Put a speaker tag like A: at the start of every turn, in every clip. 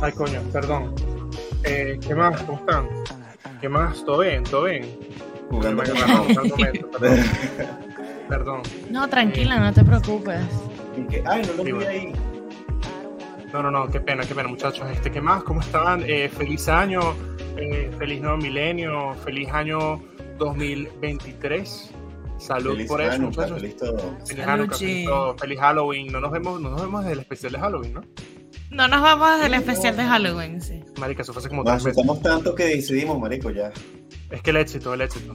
A: Ay, coño, perdón. Eh, ¿Qué más? ¿Cómo están? ¿Qué más? ¿Todo bien? ¿Todo bien?
B: Jugando
A: Perdón,
B: con.
C: No, tranquila, no te preocupes.
B: Que, Ay, no lo
A: Sí,
B: vi
A: bueno.
B: ahí.
A: No, no, no, qué pena, qué pena, muchachos. Este, ¿Qué más? ¿Cómo están? Eh, feliz año, eh, feliz nuevo milenio, feliz año 2023. Salud
B: Feliz
A: por eso, muchachos.
B: feliz todo.
A: Feliz todo. Feliz Halloween. No nos vemos, no nos vemos desde el especial de Halloween, ¿no?
C: No nos vamos del especial de Halloween, sí.
A: Marica, eso fue hace como
B: Nos
A: tres meses.
B: asustamos tanto que decidimos, marico, ya.
A: Es que el éxito, el éxito.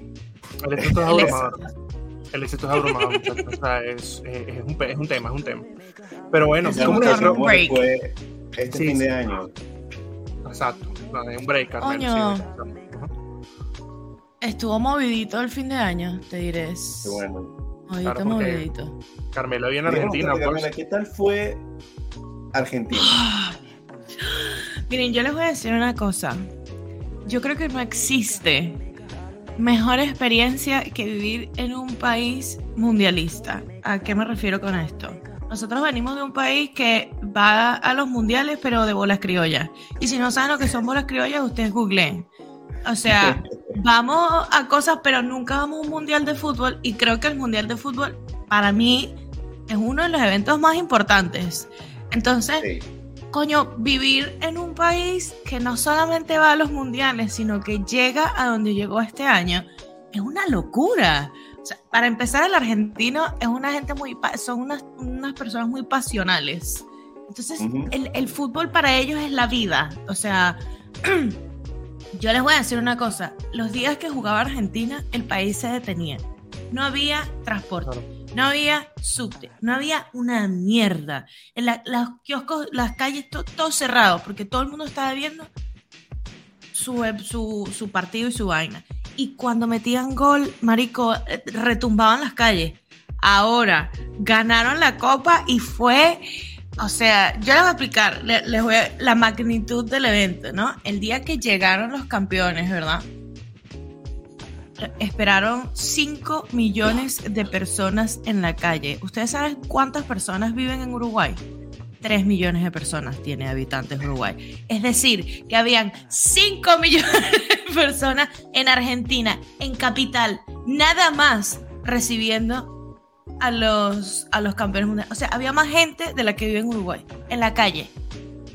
A: El éxito es abrumador. El éxito es abrumador, muchachos. O sea, es, es, es un, pe- es un tema, es un tema. Pero bueno,
C: como
A: ¿cómo
C: un
A: te
B: noticia
C: break.
B: fue este
A: Sí,
B: fin
A: sí.
B: de año.
A: Exacto. No, es un break, Carmel.
C: Coño.
A: sí.
C: Estuvo movidito el fin de año, te diré.
B: Qué bueno.
C: Movidito,
A: Claro,
C: movidito.
A: Carmelo viene a
B: Díganos,
A: Argentina,
B: Carmela,
A: pues.
B: ¿qué tal fue Argentina?
C: Miren, yo les voy a decir una cosa. Yo creo que no existe mejor experiencia que vivir en un país mundialista. ¿A qué me refiero con esto? Nosotros venimos de un país que va a los mundiales, pero de bolas criollas. Y si no saben lo que son bolas criollas, ustedes googleen. O sea, vamos a cosas, pero nunca vamos a un mundial de fútbol. Y creo que el mundial de fútbol, para mí, es uno de los eventos más importantes. Entonces,
B: Sí.
C: coño, vivir en un país que no solamente va a los mundiales, sino que llega a donde llegó este año, es una locura. O sea, para empezar, el argentino es una gente muy, son unas, unas personas muy pasionales. Entonces, el, el fútbol para ellos es la vida. O sea, yo les voy a decir una cosa. Los días que jugaba Argentina, el país se detenía. No había transporte.
A: Claro.
C: No había subte, no había una mierda. En los kioscos, las calles, to- todo cerrado, porque todo el mundo estaba viendo su, partido y su vaina. Y cuando metían gol, marico, eh, retumbaban las calles. Ahora, ganaron la copa y fue, o sea, yo les voy a explicar, le- les voy a- la magnitud del evento, ¿no? El día que llegaron los campeones, ¿verdad? Esperaron 5 millones de personas en la calle. ¿Ustedes saben cuántas personas viven en Uruguay? 3 millones de personas tiene habitantes Uruguay. Es decir, que habían 5 millones de personas en Argentina, en capital, nada más recibiendo a los, a los campeones mundiales. O sea, había más gente de la que vive en Uruguay, en la calle.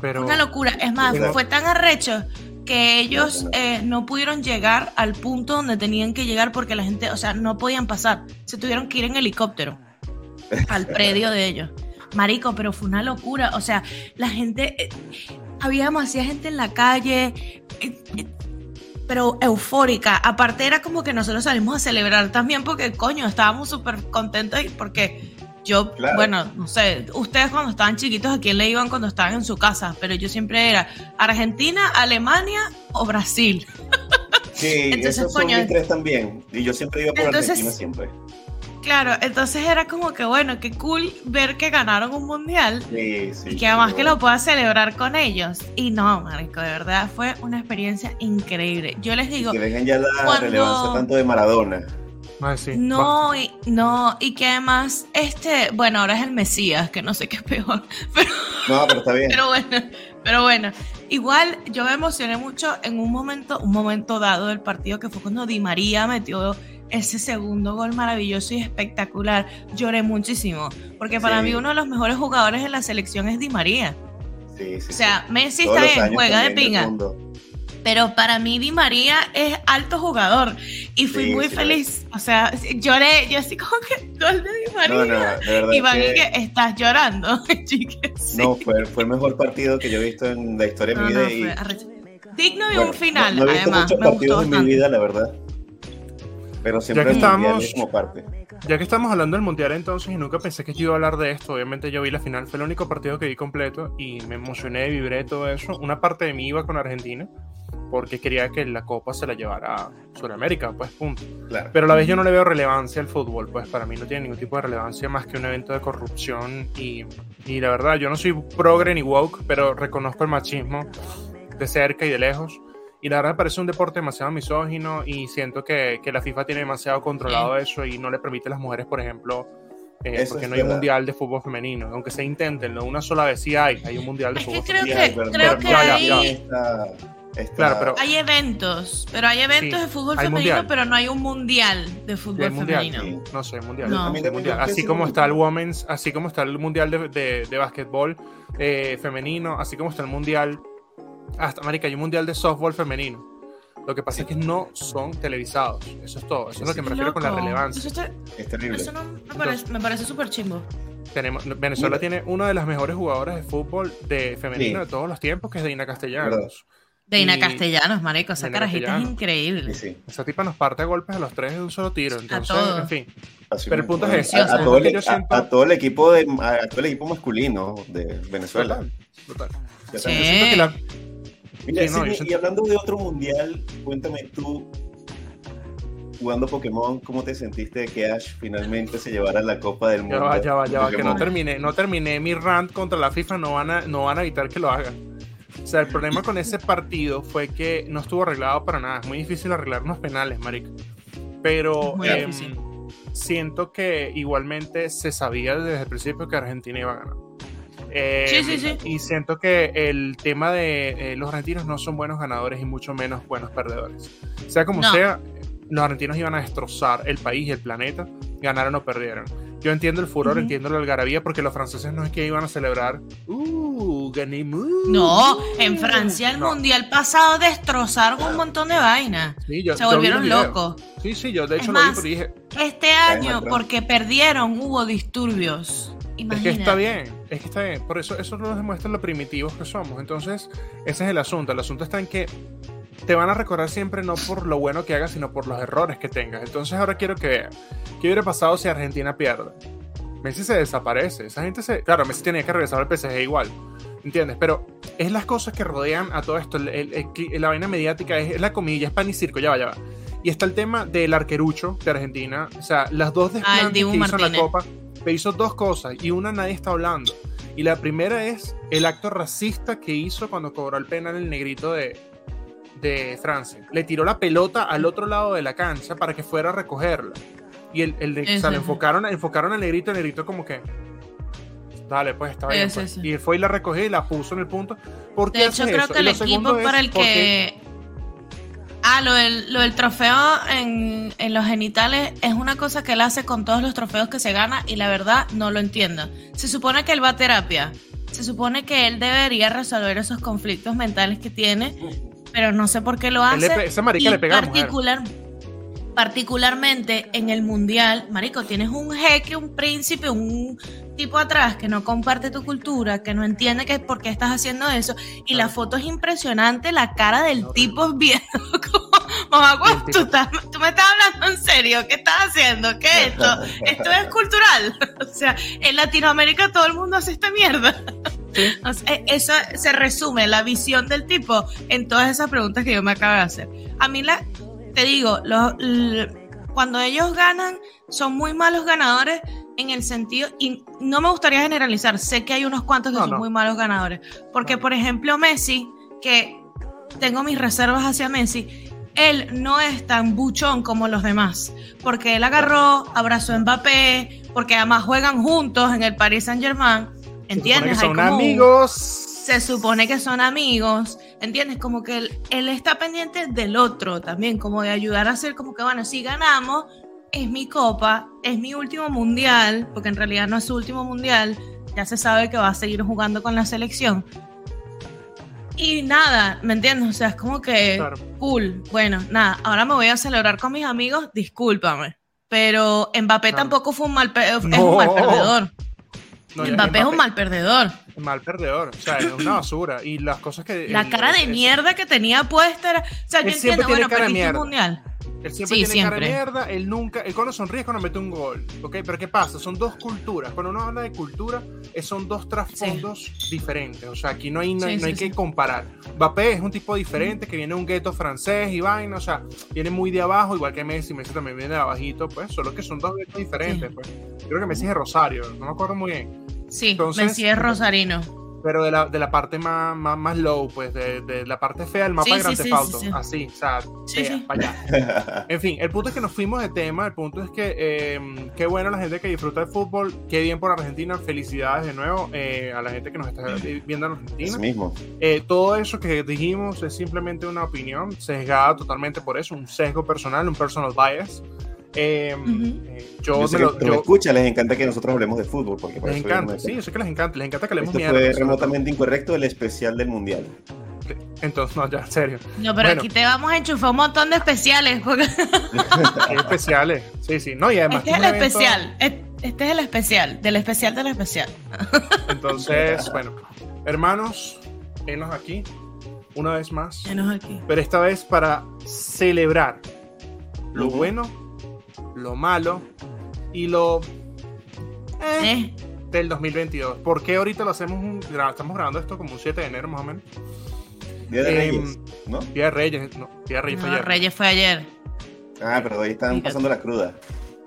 A: Pero,
C: Una locura. Es más,
A: Pero-
C: fue tan arrecho que ellos eh, no pudieron llegar al punto donde tenían que llegar porque la gente, o sea, no podían pasar. Se tuvieron que ir en helicóptero al predio de ellos. Marico, pero fue una locura. O sea, la gente, eh, había demasiada gente en la calle, eh, eh, pero eufórica. Aparte era como que nosotros salimos a celebrar también porque, coño, estábamos súper contentos y porque yo,
B: Claro.
C: bueno, no sé, ustedes cuando estaban chiquitos, ¿a quién le iban cuando estaban en su casa? Pero yo siempre era Argentina, Alemania o Brasil.
B: Sí,
C: Entonces,
B: esos son
C: coño,
B: mis tres también. Y yo siempre iba por
C: entonces-
B: Argentina siempre.
C: Claro, entonces era como que, bueno, qué cool ver que ganaron un mundial
B: Sí, sí.
C: y que además que lo pueda celebrar con ellos. Y no, marico, de verdad fue una experiencia increíble. Yo les digo,
B: Que vengan ya la
C: Cuando-
B: relevancia tanto de Maradona.
A: Ay, sí,
C: no, y, no, y que además, este, bueno, ahora es el Mesías, que no sé qué es peor, pero,
B: No, pero está bien.
C: pero bueno, pero bueno. Igual yo me emocioné mucho en un momento, un momento dado del partido que fue cuando Di María metió ese segundo gol maravilloso y espectacular. Lloré muchísimo, porque para
B: Sí.
C: mí uno de los mejores jugadores de la selección es Di María.
B: Sí, sí,
C: O sea,
B: sí.
C: Messi
B: Todos
C: está bien, juega de pinga. Pero para mí Di María es alto jugador y fui
B: Sí,
C: muy
B: sí
C: feliz. O sea, lloré, yo así como que gol de Di María.
B: No, no,
C: y Van
B: que-
C: que estás llorando, chiques.
B: No, fue, fue el mejor partido que yo he visto en la historia de
C: No,
B: mi
C: no,
B: vida. y.
C: Digno de
B: bueno,
C: un final,
B: no, no he visto
C: además.
B: muchos
C: Me gustó
B: partidos en mi vida, la verdad. Pero siempre
A: que
B: el mundial
A: estamos-
B: es como parte.
A: Ya que estamos hablando del mundial entonces y nunca pensé que yo iba a hablar de esto, obviamente yo vi la final, fue el único partido que vi completo y me emocioné, vibré todo eso. Una parte de mí iba con Argentina porque quería que la copa se la llevara a Sudamérica, pues punto.
B: Claro.
A: Pero a la vez yo no le veo relevancia al fútbol, pues para mí no tiene ningún tipo de relevancia más que un evento de corrupción y, y la verdad yo no soy progre ni woke, pero reconozco el machismo de cerca y de lejos. Y la verdad me parece un deporte demasiado misógino y siento que, que la FIFA tiene demasiado controlado eso y no le permite a las mujeres, por ejemplo, eh, porque no hay un mundial de fútbol femenino. Aunque se intentenlo una sola vez, sí hay, hay un mundial de
C: Es que
A: fútbol
C: creo
A: femenino.
C: que-
B: pero-
C: creo
B: pero
C: que
B: ya, ya,
C: ahí-
B: ya está- está-
A: Claro, pero-
C: Hay eventos, pero hay eventos
A: Sí,
C: de fútbol femenino,
A: mundial.
C: pero no hay un mundial de fútbol
A: mundial,
C: femenino.
A: no sé, mundial.
C: No.
A: Así como está el women's, así como está el mundial de, de, de básquetbol eh, femenino, así como está el mundial, hasta marica, hay un mundial de softball femenino. Lo que pasa es que no son televisados. Eso es todo. Eso es lo que me refiero con la relevancia.
C: Eso, está-
B: Es terrible.
C: eso no me parece, parece súper chimbo.
A: Tenemos, Venezuela
B: Mira.
A: tiene una de las mejores jugadoras de fútbol de femenino
B: Sí.
A: de todos los tiempos, que es Deina Castellanos.
C: Deina
A: Y-
C: Castellanos, marico, esa
A: Deina
C: carajita es increíble.
B: Sí, sí.
A: Esa tipa nos parte a golpes a los tres de un solo tiro. Entonces,
C: todos.
A: en fin.
B: Así
A: Pero el punto es ese,
B: A,
C: o
B: a todo el, a- a todo equipo de, a, a todo el equipo masculino de Venezuela.
A: Total, total.
B: Ya
C: Sí.
B: está.
A: Yo siento que la-
B: Mira,
A: no, siento-
B: y hablando de otro mundial, cuéntame tú, jugando Pokémon, ¿cómo te sentiste de que Ash finalmente se llevara la Copa del Mundo?
A: Ya va, ya va, ya va, que no terminé, no terminé mi rant contra la FIFA, no van a, no van a evitar que lo hagan. O sea, el problema con ese partido fue que no estuvo arreglado para nada. Es muy difícil arreglar unos penales, marico. Pero em,
C: difícil.
A: siento que igualmente se sabía desde el principio que Argentina iba a ganar. Em,
C: Sí, sí, sí.
A: Y siento que el tema de eh, los argentinos no son buenos ganadores y mucho menos buenos perdedores. Sea como
C: No.
A: sea, los argentinos iban a destrozar el país y el planeta, ganaron o perdieron. Yo entiendo el furor, entiendo la algarabía, porque los franceses no es que iban a celebrar, uh, gané mu".
C: No, en Francia el
A: No.
C: mundial pasado destrozaron un montón de vainas.
A: Sí, yo-
C: Se volvieron locos.
A: Sí, sí, yo de
C: Es
A: hecho lo vi, pero dije,
C: Este año, porque perdieron, hubo disturbios.
A: es que
C: Imagínate.
A: está bien, es que está bien. Por eso eso nos demuestra lo primitivos que somos. Entonces, ese es el asunto. El asunto está en que te van a recordar siempre no por lo bueno que hagas, sino por los errores que tengas. Entonces, ahora quiero que vean qué hubiera pasado si Argentina pierde. Messi se desaparece. Esa gente se. Claro, Messi tenía que regresar al PSG igual. ¿Entiendes? Pero es las cosas que rodean a todo esto. El- el- el- la vaina mediática es, es la comida, es pan y circo, ya va, ya va. Y está el tema del arquerucho de Argentina. O sea, las dos desplantes
C: Ah,
A: que hizo en la. Copa, pero hizo dos cosas y una nadie está hablando. Y la primera es el acto racista que hizo cuando cobró el penal el negrito de, de Francia. Le tiró la pelota al otro lado de la cancha para que fuera a recogerla. Y el, el o sea, le enfocaron, enfocaron al negrito, el negrito como que... Dale, pues está bien. Pues". Y fue y la recogió y la puso en el punto. ¿Por qué
C: De hecho, creo
A: eso?
C: que el equipo para el
A: porque-
C: que. Ah, lo del, lo del trofeo en, en los genitales es una cosa que él hace con todos los trofeos que se gana y la verdad no lo entiendo. Se supone que él va a terapia. Se supone que él debería resolver esos conflictos mentales que tiene, pero no sé por qué lo
A: le
C: hace.
A: pe- esa marica
C: y
A: le pega a la mujer.
C: particular, particularmente en el mundial, marico, tienes un jeque, un príncipe, un tipo atrás que no comparte tu cultura, que no entiende que por qué estás haciendo eso, y la foto es impresionante, la cara del
A: Horrible.
C: tipo viendo como, mamá,
A: El
C: ¿cuándo
A: tipo-
C: tú, estás- tú me estás hablando en serio, ¿qué estás haciendo? ¿Qué es esto? Esto es cultural. O sea, en Latinoamérica todo el mundo hace esta mierda. O sea, e- eso se resume la visión del tipo en todas esas preguntas que yo me acabo de hacer. A mí la, te digo, los- cuando ellos ganan son muy malos ganadores en el sentido y no me gustaría generalizar. Sé que hay unos cuantos que
A: No,
C: son
A: no.
C: muy malos ganadores, porque por ejemplo Messi, que tengo mis reservas hacia Messi. Él no es tan buchón como los demás, porque él agarró, abrazó a Mbappé, porque además juegan juntos en el Paris Saint Germain,
A: Se supone que
C: ¿entiendes?
A: Son amigos.
C: se supone que son amigos, ¿entiendes? Como que él, él está pendiente del otro también, como de ayudar a hacer como que, bueno, si ganamos, es mi copa, es mi último mundial, porque en realidad no es su último mundial, ya se sabe que va a seguir jugando con la selección. Y nada, ¿me entiendes? O sea, es como que
A: Claro.
C: cool. Bueno, nada, ahora me voy a celebrar con mis amigos, discúlpame. Pero Mbappé
A: Claro.
C: tampoco fue un mal, pe- es un mal perdedor.
A: No, ya-
C: Mbappé es un mal perdedor.
A: mal perdedor. O sea, es una basura. Y las cosas que.
C: La
A: el-
C: cara de
A: es-
C: mierda que tenía puesta era. O sea, yo entiendo, bueno, perdiste el
A: mierda.
C: mundial.
A: Él siempre
C: Sí,
A: tiene cara de
C: siempre.
A: mierda, él nunca, él cuando sonríe es cuando mete un gol, ¿ok? Pero ¿qué pasa? Son dos culturas. Cuando uno habla de cultura, son dos trasfondos diferentes. O sea, aquí no hay, no,
C: Sí,
A: no hay
C: sí,
A: que
C: sí.
A: comparar. Mbappé es un tipo diferente que viene de un gueto francés y vaina, o sea, viene muy de abajo, igual que Messi. Messi también viene de abajito, pues, solo que son dos guetos diferentes,
C: Sí.
A: pues. Yo creo que Messi es de Rosario, no me acuerdo muy bien.
C: Sí,
A: Entonces-
C: Messi es rosarino.
A: Pero de la, de la parte más, más, más low, pues, de, de la parte fea del mapa
C: Sí,
A: de Grand
C: sí,
A: Theft Auto.
C: sí, sí.
A: Así, o sea,
C: Sí,
A: fea,
C: sí.
A: para allá. En fin, el punto es que nos fuimos de tema. El punto es que eh, qué bueno la gente que disfruta del fútbol. Qué bien por Argentina. Felicidades de nuevo eh, a la gente que nos está viendo en Argentina.
B: Mismo.
A: Eh, todo eso que dijimos es simplemente una opinión sesgada totalmente por eso. Un sesgo personal, un personal bias. Eh,
C: Ujú.
A: eh, yo
B: Yo sé
A: me
B: que
A: lo-
B: los
A: yo-
B: escucha, les encanta que nosotros hablemos de fútbol. Porque por
A: les
B: eso
A: encanta, sí, yo sé que les encanta. Les encanta que hablemos
B: Esto
A: mierda.
B: fue remotamente incorrecto el especial del mundial.
A: Entonces, no, ya, en serio.
C: No, pero
A: Bueno.
C: aquí te vamos a enchufar un montón de especiales. porque-
A: especiales. Sí, sí. No, y además.
C: Este es
A: que
C: el
A: evento-
C: especial. Es- Este es el especial. Del especial del especial.
A: Entonces, bueno, hermanos, enos aquí una vez más,
C: Menos aquí.
A: pero esta vez para celebrar lo bueno, lo malo y lo eh,
C: ¿Eh?
A: del 2022. ¿Por qué ahorita lo hacemos? un- estamos grabando esto como un 7 de enero más o menos.
B: Día de
A: Em,
B: Reyes, ¿no?
A: Día de Reyes, no, Día de Reyes fue ayer.
C: Reyes fue ayer.
B: Ah, pero hoy están
C: Fíjate.
B: pasando la cruda.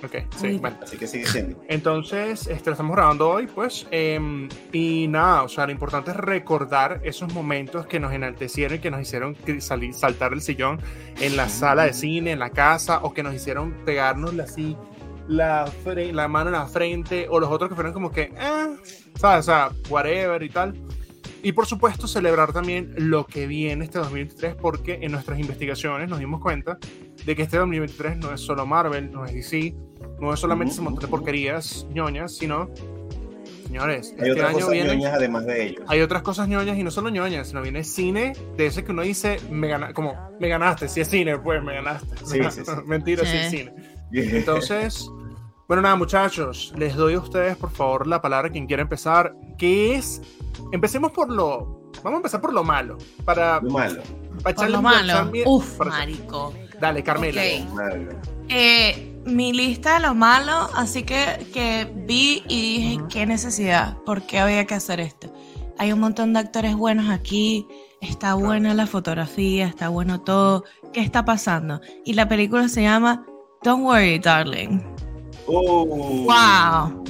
A: Ok, sí,
C: Uy.
A: bueno.
B: Así que sigue siendo.
A: Entonces, este, lo estamos grabando hoy, pues, em, y nada, o sea, lo importante es recordar esos momentos que nos enaltecieron y que nos hicieron salir, saltar del sillón en la sala de cine, en la casa, o que nos hicieron pegarnos así la, la mano en la frente, o los otros que fueron como que, eh, ¿sabes? O sea, whatever y tal. Y por supuesto, celebrar también lo que viene este 2023, porque en nuestras investigaciones nos dimos cuenta de que este 2023 no es solo Marvel, no es DC, no es solamente ese montón de porquerías ñoñas, sino, señores,
B: Hay
A: este
B: otras
A: año
B: cosas
A: viene,
B: ñoñas además de ellos.
A: hay otras cosas ñoñas y no solo ñoñas, sino viene cine de ese que uno dice, me gana, como, me ganaste, si es cine, pues me ganaste.
B: Sí, sí, sí.
A: Mentira, si
C: Sí.
A: es cine. Entonces, bueno, nada, muchachos, les doy a ustedes, por favor, la palabra quien quiera empezar, que es, empecemos por lo, vamos a empezar por lo malo, para,
B: Lo malo.
A: para
C: Por
A: echarle-
C: lo malo.
A: mier-
C: Uf, marico.
A: Dale, Carmela.
C: Ok.
B: malo.
C: Eh, mi lista de lo malo, así que, que vi y dije, qué necesidad, por qué había que hacer esto. Hay un montón de actores buenos aquí, está buena la fotografía, está bueno todo. ¿Qué está pasando? Y la película se llama Don't Worry, Darling.
B: Oh,
C: Wow.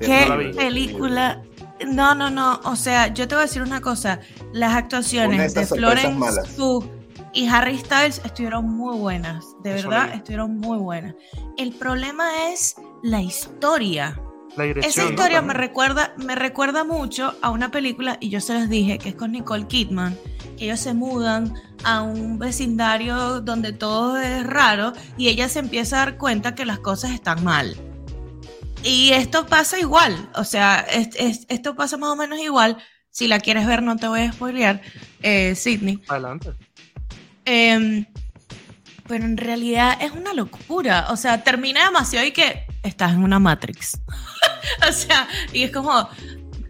C: ¿Qué
A: no
C: película? No, no, no. O sea, yo te voy a decir una cosa. Las actuaciones de Florence. Pugh y Harry Styles estuvieron muy buenas. De
A: Eso
C: verdad, estuvieron muy buenas. El problema es la historia.
A: La.
C: Esa
A: ¿no?
C: historia me
A: También.
C: recuerda, me recuerda mucho a una película, y yo se los dije, que es con Nicole Kidman, que ellos se mudan a un vecindario donde todo es raro y ella se empieza a dar cuenta que las cosas están mal. Y esto pasa igual, o sea, es- es- esto pasa más o menos igual. Si la quieres ver, no te voy a spoilear, eh, Sidney.
A: Adelante.
C: Em, pero en realidad es una locura. O sea, termina demasiado y que estás en una Matrix. o sea, y es como,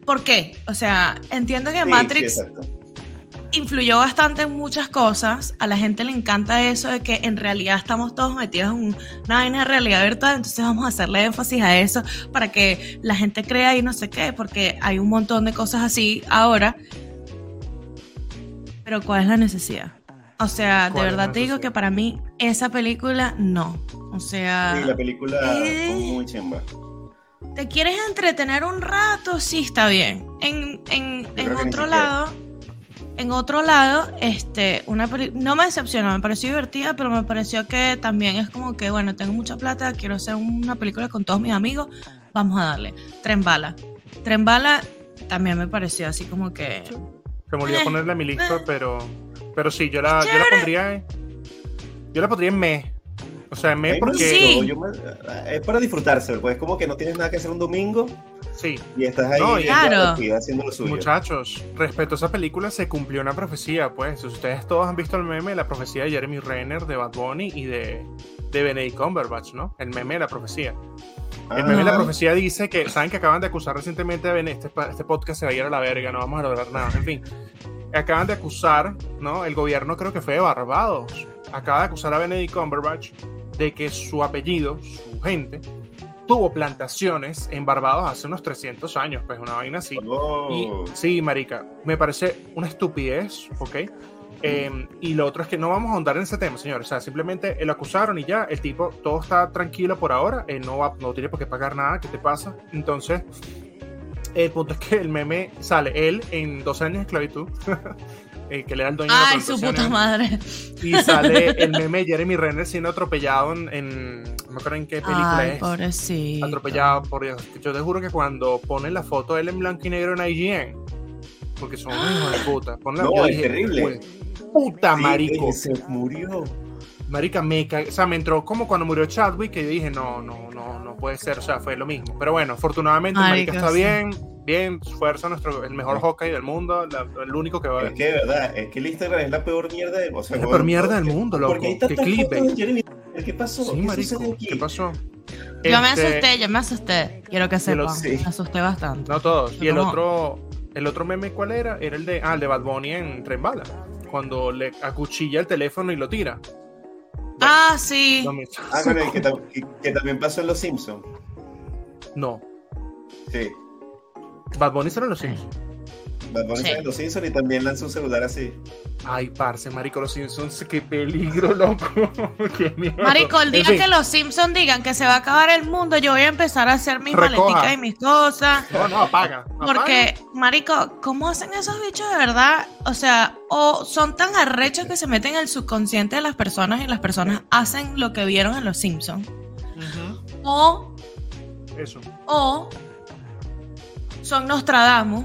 C: ¿por qué? O sea, entiendo que
B: Sí,
C: Matrix
B: sí,
C: influyó bastante en muchas cosas. A la gente le encanta eso de que en realidad estamos todos metidos en una vaina de realidad virtual. Entonces vamos a hacerle énfasis a eso para que la gente crea y no sé qué, porque hay un montón de cosas así ahora. Pero ¿cuál es la necesidad? O sea, de
A: ¿Cuál es la
C: verdad te digo que para mí esa película no. O sea,
B: Sí, la película
C: Eh.
B: fue muy chimba.
C: ¿te quieres entretener un rato? Sí, está bien. En, en, en otro lado, en otro lado, este, una peli- no me decepcionó, me pareció divertida, pero me pareció que también es como que, bueno, tengo mucha plata, quiero hacer una película con todos mis amigos, vamos a darle. Tren Bala. Tren Bala también me pareció así como que...
A: Se me olvidó
C: Eh,
A: ponerla en mi lista,
C: eh.
A: pero, pero sí, yo la, yo la pondría en, yo la pondría en me. O sea, en
B: A
A: me
B: mí me
A: porque
C: Sí.
B: yo me- es para disfrutarse, pues como que no tienes nada que hacer un domingo
A: sí,
B: y estás ahí
A: No, y-
C: Claro.
B: haciendo lo suyo.
A: muchachos, respecto a esa película se cumplió una profecía, pues. Ustedes todos han visto el meme, la profecía de Jeremy Renner, de Bad Bunny y de, de Benedict Cumberbatch, ¿no? El meme de la profecía. El meme de la profecía dice que, ¿saben que acaban de acusar recientemente a Ben? Este, este podcast se va a ir a la verga, no vamos a lograr nada. En fin, acaban de acusar, ¿no? El gobierno creo que fue de Barbados acaba de acusar a Benedict Cumberbatch de que su apellido, su gente, tuvo plantaciones en Barbados hace unos 300 años, pues una vaina así.
B: Oh.
A: Y sí, marica, me parece una estupidez, ¿ok? Eh, y lo otro es que no vamos a ahondar en ese tema, señor. O sea, simplemente lo acusaron y ya, el tipo, todo está tranquilo por ahora, él no, va, no tiene por qué pagar nada, ¿qué te pasa? Entonces, el punto es que el meme sale él en dos años de esclavitud, eh, que le da el dueño de la
C: Ay, su puta madre.
A: Y sale el meme de Jeremy Renner siendo atropellado en, en- no me acuerdo en qué película
C: Ay,
A: es.
C: pobrecito.
A: Atropellado, por Dios. Yo te juro que cuando ponen la foto de él en blanco y negro en IGN, porque son hijos de puta. ponen la-
B: No, es
A: dije,
B: terrible.
A: "Jue- Puta
B: Sí,
A: marico.
B: Se murió.
A: Marica, me ca- o sea, me entró como cuando murió Chadwick, que yo dije, no, no, no puede ser, o sea, fue lo mismo. Pero bueno, afortunadamente, Marica,
C: Marica,
A: está
C: sí.
A: bien, bien, fuerza, nuestro, el mejor hockey del mundo, la- el único que va a
B: Es
A: haber.
B: que de verdad, es que el Instagram es la peor mierda del o sea,
A: Es la peor mierda
B: ¿por
A: del mundo, loco.
B: Porque hay
A: Qué
B: tantas
A: clickbait.
B: fotos de Jeremy Renner, ¿Qué pasó?
A: Sí,
B: ¿Qué
A: marico? ¿qué pasó?
C: Yo me
A: Este,
C: asusté, yo me asusté. Quiero que sepan.
B: sí.
C: Me asusté bastante.
A: No todos. Y el
C: ¿Cómo?
A: otro, el otro meme, ¿cuál era? Era el de, ah, el de Bad Bunny en Tren Bala. Cuando le acuchilla el teléfono y lo tira.
C: Ah, sí.
B: Ah, bueno, y que, que- que también pasó en Los Simpsons.
A: No.
B: Sí.
A: Bad Bunny solo en los Simpsons.
B: Bad Bunny
C: Sí.
B: sale en Los Simpsons y también lanzó un celular así.
A: Ay, parce, marico, los Simpsons, qué peligro, loco. qué miedo.
C: Marico, el día
A: En fin,
C: que los Simpsons digan que se va a acabar el mundo, yo voy a empezar a hacer mis
A: Recoja.
C: maleticas y mis cosas.
A: No, no, apaga.
C: Porque, marico, ¿cómo hacen esos bichos de verdad? O sea, o son tan arrechos que se meten en el subconsciente de las personas y las personas hacen lo que vieron en los Simpsons. O,
A: Eso.
C: o son Nostradamus.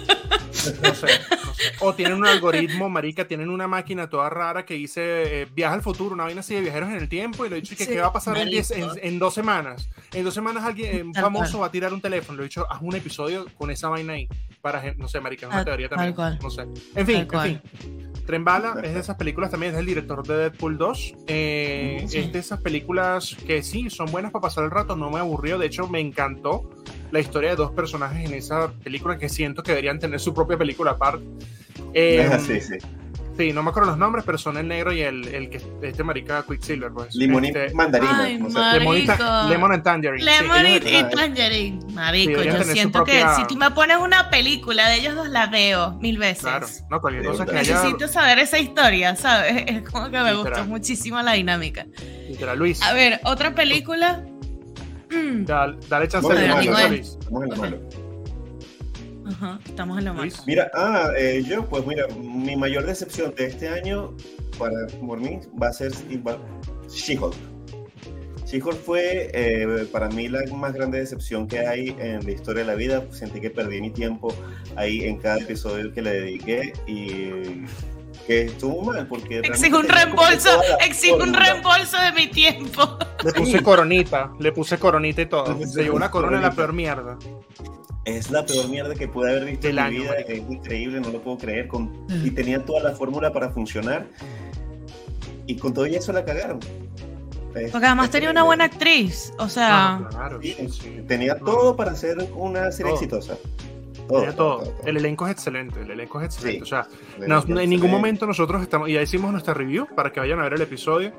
A: No sé, no sé. O tienen un algoritmo, marica, tienen una máquina toda rara que dice eh, viaja al futuro, una vaina así de viajeros en el tiempo, y le he dicho que
C: Sí,
A: qué va a pasar en. 10 en, en dos semanas. En dos semanas alguien eh,
C: Tal
A: famoso
C: cual.
A: va a tirar un teléfono. Le he dicho, haz un episodio con esa vaina ahí. Para, no sé, marica, es una
C: Tal-
A: teoría también.
C: cual.
A: No sé. En fin, en fin. Tren Bala es de esas películas también, es el director de Deadpool 2. Eh,
C: Sí.
A: Es de esas películas que sí, son buenas para pasar el rato, no me aburrió. De hecho, me encantó la historia de dos personajes en esa película que siento que deberían tener su propia película aparte. Eh,
B: sí, sí.
A: sí, no me acuerdo los nombres, pero son el negro y el, el que este marica Quicksilver, pues.
B: Limón y
A: Este,
B: mandarina.
C: Ay,
B: no sé.
C: ma-
A: Lemon y. Lemon and Tangerine.
C: Lemon y, y Tangerine. Marico, yo siento
A: propia-
C: que si tú me pones una película de ellos dos la veo mil veces.
A: Claro, no, cualquier cosa que haya.
C: Necesito saber esa historia, ¿sabes? Es como que me
A: Literal.
C: gustó muchísimo la dinámica.
A: Literal, Luis,
C: A ver, otra película. Mm,
A: dale, dale chance
B: Vamos.
A: Luis.
B: malo.
C: Ajá, estamos en malo.
A: Luis.
B: Mira, ah, eh, yo, pues mira, mi mayor decepción de este año, para por mí, va a ser She-Hulk. She-Hulk fue eh, para mí la más grande decepción que hay en la historia de la vida. Sentí que perdí mi tiempo ahí en cada episodio que le dediqué y que estuvo mal porque
C: Exijo un reembolso,
B: la
C: exijo un reembolso de mi tiempo.
A: Le puse coronita, le puse coronita y todo. Se llevó una corona de la peor mierda.
B: Es la peor mierda que pude haber visto
A: Del
B: en
A: año,
B: mi vida.
A: marico.
B: Es increíble, no lo puedo creer. Con... Y tenía toda la fórmula para funcionar. Y con todo y eso la cagaron. Es-
C: Porque además tenía una buena actriz. O sea,
A: Ah, claro,
B: Sí,
A: sí.
B: Tenía todo para ser una serie
A: Todo.
B: exitosa. Todo,
A: Tenía todo.
B: todo, todo.
A: El elenco es excelente, el elenco es excelente.
B: Sí.
A: O sea, en ningún
B: excelente.
A: momento nosotros estamos, y ya hicimos nuestra review para que vayan a ver el episodio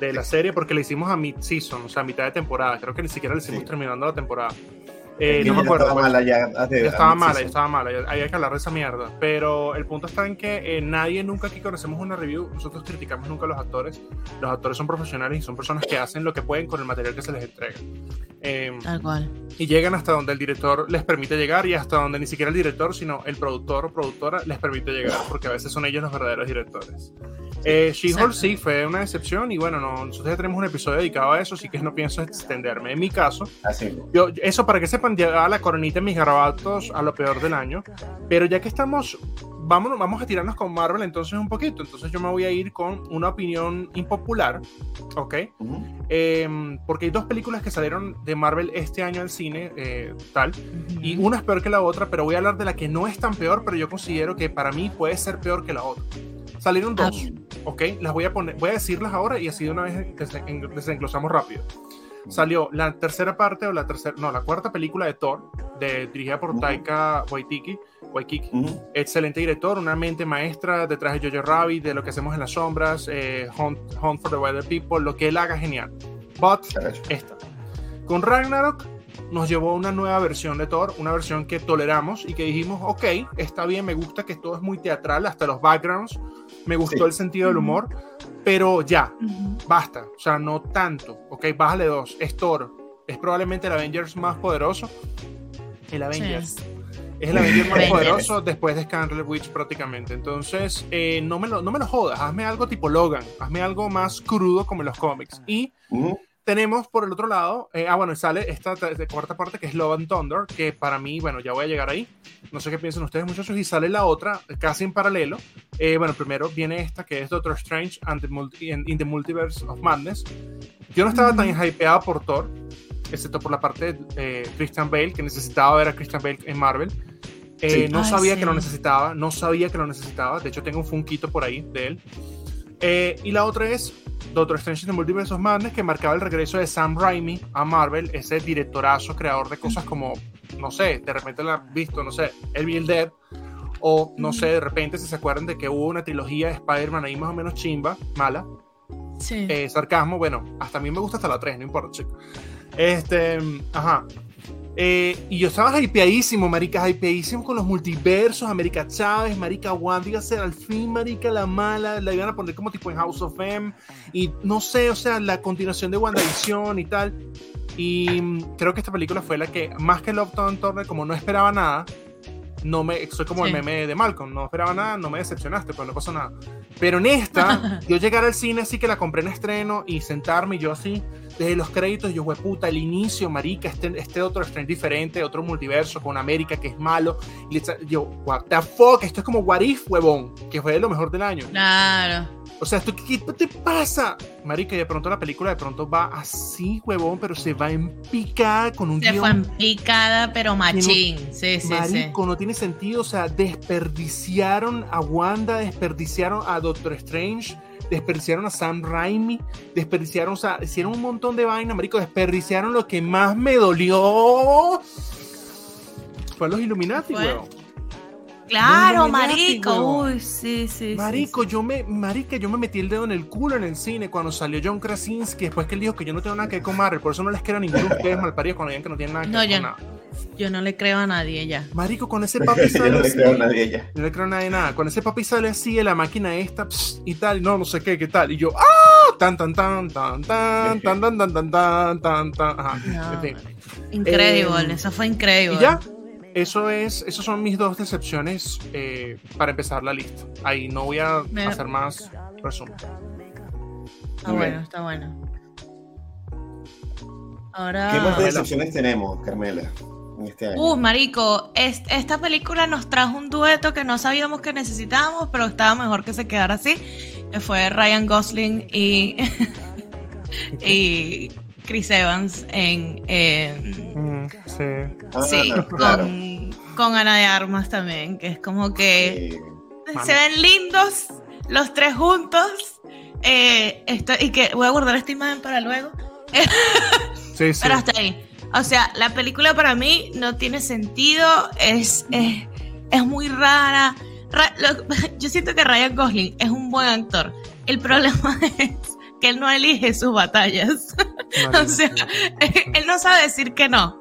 A: de la serie, porque le hicimos a mid-season, o sea, a mitad de temporada. Creo que ni siquiera le hicimos
B: Sí.
A: terminando la temporada. Eh, no me acuerdo.
B: Estaba
A: pues.
B: mala ya, hace-
A: Ya estaba
B: a
A: mala, ya estaba mala, había que hablar de esa mierda. Pero el punto está en que eh, nadie nunca aquí conocemos una review, nosotros criticamos nunca a los actores. Los actores son profesionales y son personas que hacen lo que pueden con el material que se les entrega. Eh,
C: tal cual.
A: y llegan hasta donde el director les permite llegar y hasta donde ni siquiera el director, sino el productor o productora les permite llegar, porque a veces son ellos los verdaderos directores. Eh, She-Hulk sí fue una decepción y bueno, no, nosotros ya tenemos un episodio dedicado a eso, así que no pienso extenderme. En mi caso,
B: Así.
A: yo, eso para que sepan, llevaba la coronita en mis garabatos a lo peor del año. Pero ya que estamos, vamos, vamos a tirarnos con Marvel entonces un poquito. Entonces yo me voy a ir con una opinión impopular, ¿ok?
B: Ujú.
A: Eh, porque hay dos películas que salieron de Marvel este año al cine, eh, tal. Y
C: Ujú.
A: una es peor que la otra, pero voy a hablar de la que no es tan peor, pero yo considero que para mí puede ser peor que la otra. Salieron
C: Ah,
A: dos, ¿ok? Las voy a poner, voy a decirlas ahora y así de una vez desen- desenglosamos rápido. Salió la tercera parte o la tercera, no, la cuarta película de Thor, de, dirigida por. Taika Waititi, Waikiki.
B: Ujú.
A: Excelente director, una mente maestra detrás de Jojo Rabbit, de lo que hacemos en las sombras, eh, Hunt, Hunt for the Wilder People, lo que él haga genial. But, esta. Con Ragnarok nos llevó a una nueva versión de Thor, una versión que toleramos y que dijimos, ok, está bien, me gusta que todo es muy teatral, hasta los backgrounds, me gustó
B: Sí.
A: el sentido del humor, pero ya, basta, o sea, no tanto, ok, bájale dos, es Thor, es probablemente el Avengers más poderoso, el Avengers. Es el Avenger más
C: Avengers.
A: poderoso después de Scarlet Witch prácticamente. Entonces, eh, no, me lo, no me lo jodas. Hazme algo tipo Logan. Hazme algo más crudo como en los cómics. Y. tenemos por el otro lado, eh, ah, bueno, sale esta de cuarta parte que es Love and Thunder, que para mí, bueno, ya voy a llegar ahí. No sé qué piensan ustedes, muchachos. Y sale la otra, casi en paralelo. Eh, bueno, primero viene esta que es Doctor Strange and the Multi- in, in the Multiverse of Madness. Yo no estaba tan hypeado por Thor, excepto por la parte de eh, Christian Bale, que necesitaba ver a Christian Bale en Marvel. Eh,
B: Sí.
A: No
C: Ay,
A: sabía
C: sí.
A: que lo necesitaba, no sabía que lo necesitaba. De hecho, tengo un funquito por ahí de él. Eh, y la otra es Doctor Strange in the Multiverse of Madness, que marcaba el regreso de Sam Raimi a Marvel, ese directorazo, creador de cosas como, no sé, de repente la han visto, no sé, Evil Dead, o no sé, de repente si se acuerdan de que hubo una trilogía de Spider-Man ahí más o menos chimba, mala,
C: Sí.
A: eh, sarcasmo, bueno, hasta a mí me gusta hasta la 3, no importa, chico. Este, ajá. Eh, y yo estaba hypeadísimo, marica, hypeadísimo con los multiversos, América Chávez, marica Wanda, ser al fin, marica, la mala, la iban a poner como tipo en House of M, y no sé, o sea, la continuación de WandaVision y tal. Y mm, creo que esta película fue la que, más que Love Tom Turner, como no esperaba nada, no me, soy como
C: Sí.
A: el meme de Malcolm, no esperaba nada, no me decepcionaste, pues no pasó nada. Pero en esta, yo llegar al cine así que la compré en estreno y sentarme y yo así, desde los créditos, yo, puta, el inicio, marica, este, este otro Strange diferente, otro multiverso con América que es malo. Y yo, what the fuck, esto es como What If, huevón, que fue lo mejor del año.
C: Claro.
A: O sea, ¿esto, ¿qué, te pasa? Marica, y de pronto la película de pronto va así, huevón, pero se va en picada con un
C: Se
A: guion
C: fue en picada, pero machín. Sí, sí, sí.
A: Marico, no tiene sentido. O sea, desperdiciaron a Wanda, desperdiciaron a Doctor Strange, desperdiciaron a Sam Raimi, desperdiciaron, o sea, hicieron un montón de vaina, Marico, desperdiciaron lo que más me dolió. Fue los Illuminati,
C: Fue? Claro, marico. Uy, sí, sí. sí,
A: Marico,
C: sí.
A: yo me, marica, yo me metí el dedo en el culo en el cine cuando salió John Krasinski, después que él dijo que yo no tengo nada que ver con Marvel, por eso no les quiero a ninguno de ustedes malparidos cuando digan que no tienen nada que
C: No,
A: ver
C: yo
A: con
C: no.
A: nada.
C: Yo no le creo a nadie ya.
A: Marico, con ese papi
B: Yo
A: sale
B: no le
A: así.
B: creo a nadie ya.
A: No le creo a nadie nada. Con ese papi sale así de la máquina esta pss, y tal, no, no sé qué, qué tal. Y yo, ¡ah! Tan, tan, tan, tan, tan, tan, tan, tan, tan, tan, tan, tan. Ajá.
C: No,
A: En fin.
C: Increíble,
A: Eh,
C: eso fue increíble.
A: Y ya, eso es, esos son mis dos decepciones eh, para empezar la lista. Ahí no voy a
C: Me-
A: hacer más resumen.
C: Está
B: Muy
C: bueno,
B: bien.
C: está bueno. Ahora.
B: ¿Qué más decepciones tenemos, Carmela, en este año?
C: Uh, marico, es- esta película nos trajo un dueto que no sabíamos que necesitábamos, pero estaba mejor que se quedara así. Que fue Ryan Gosling y, y Chris Evans en, en-
A: Mm, sí.
B: Ah,
C: sí,
B: claro.
C: con, con Ana de Armas también, que es como que
B: Eh,
C: se ven lindos los tres juntos. Eh, esto, y que voy a guardar esta imagen para luego.
A: Sí, sí.
C: Pero hasta ahí. O sea, la película para mí no tiene sentido, es, es, es muy rara. Ra- lo- yo siento que Ryan Gosling es un buen actor. El problema es que él no elige sus batallas. o sea, él no sabe decir que no.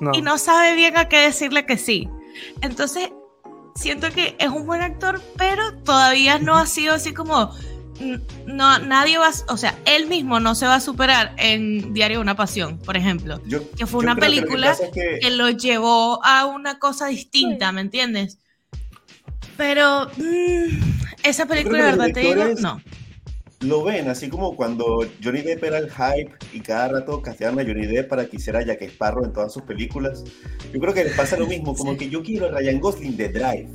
A: No.
C: Y no sabe bien a qué decirle que sí. Entonces, siento que es un buen actor, pero todavía no ha sido así como no nadie va, a- o sea, él mismo no se va a superar en Diario de una pasión, por ejemplo,
B: yo-
C: que fue una
B: que que
C: película
B: que-
C: que lo llevó a una cosa distinta, ¿me entiendes? Pero mm, esa película, de verdad te digo, no.
B: Lo ven, así como cuando Johnny Depp era el hype y cada rato casteaban a Johnny Depp para que hiciera Jack Sparrow en todas sus películas. Yo creo que les pasa lo mismo, como
C: Sí.
B: que yo quiero a Ryan Gosling de Drive,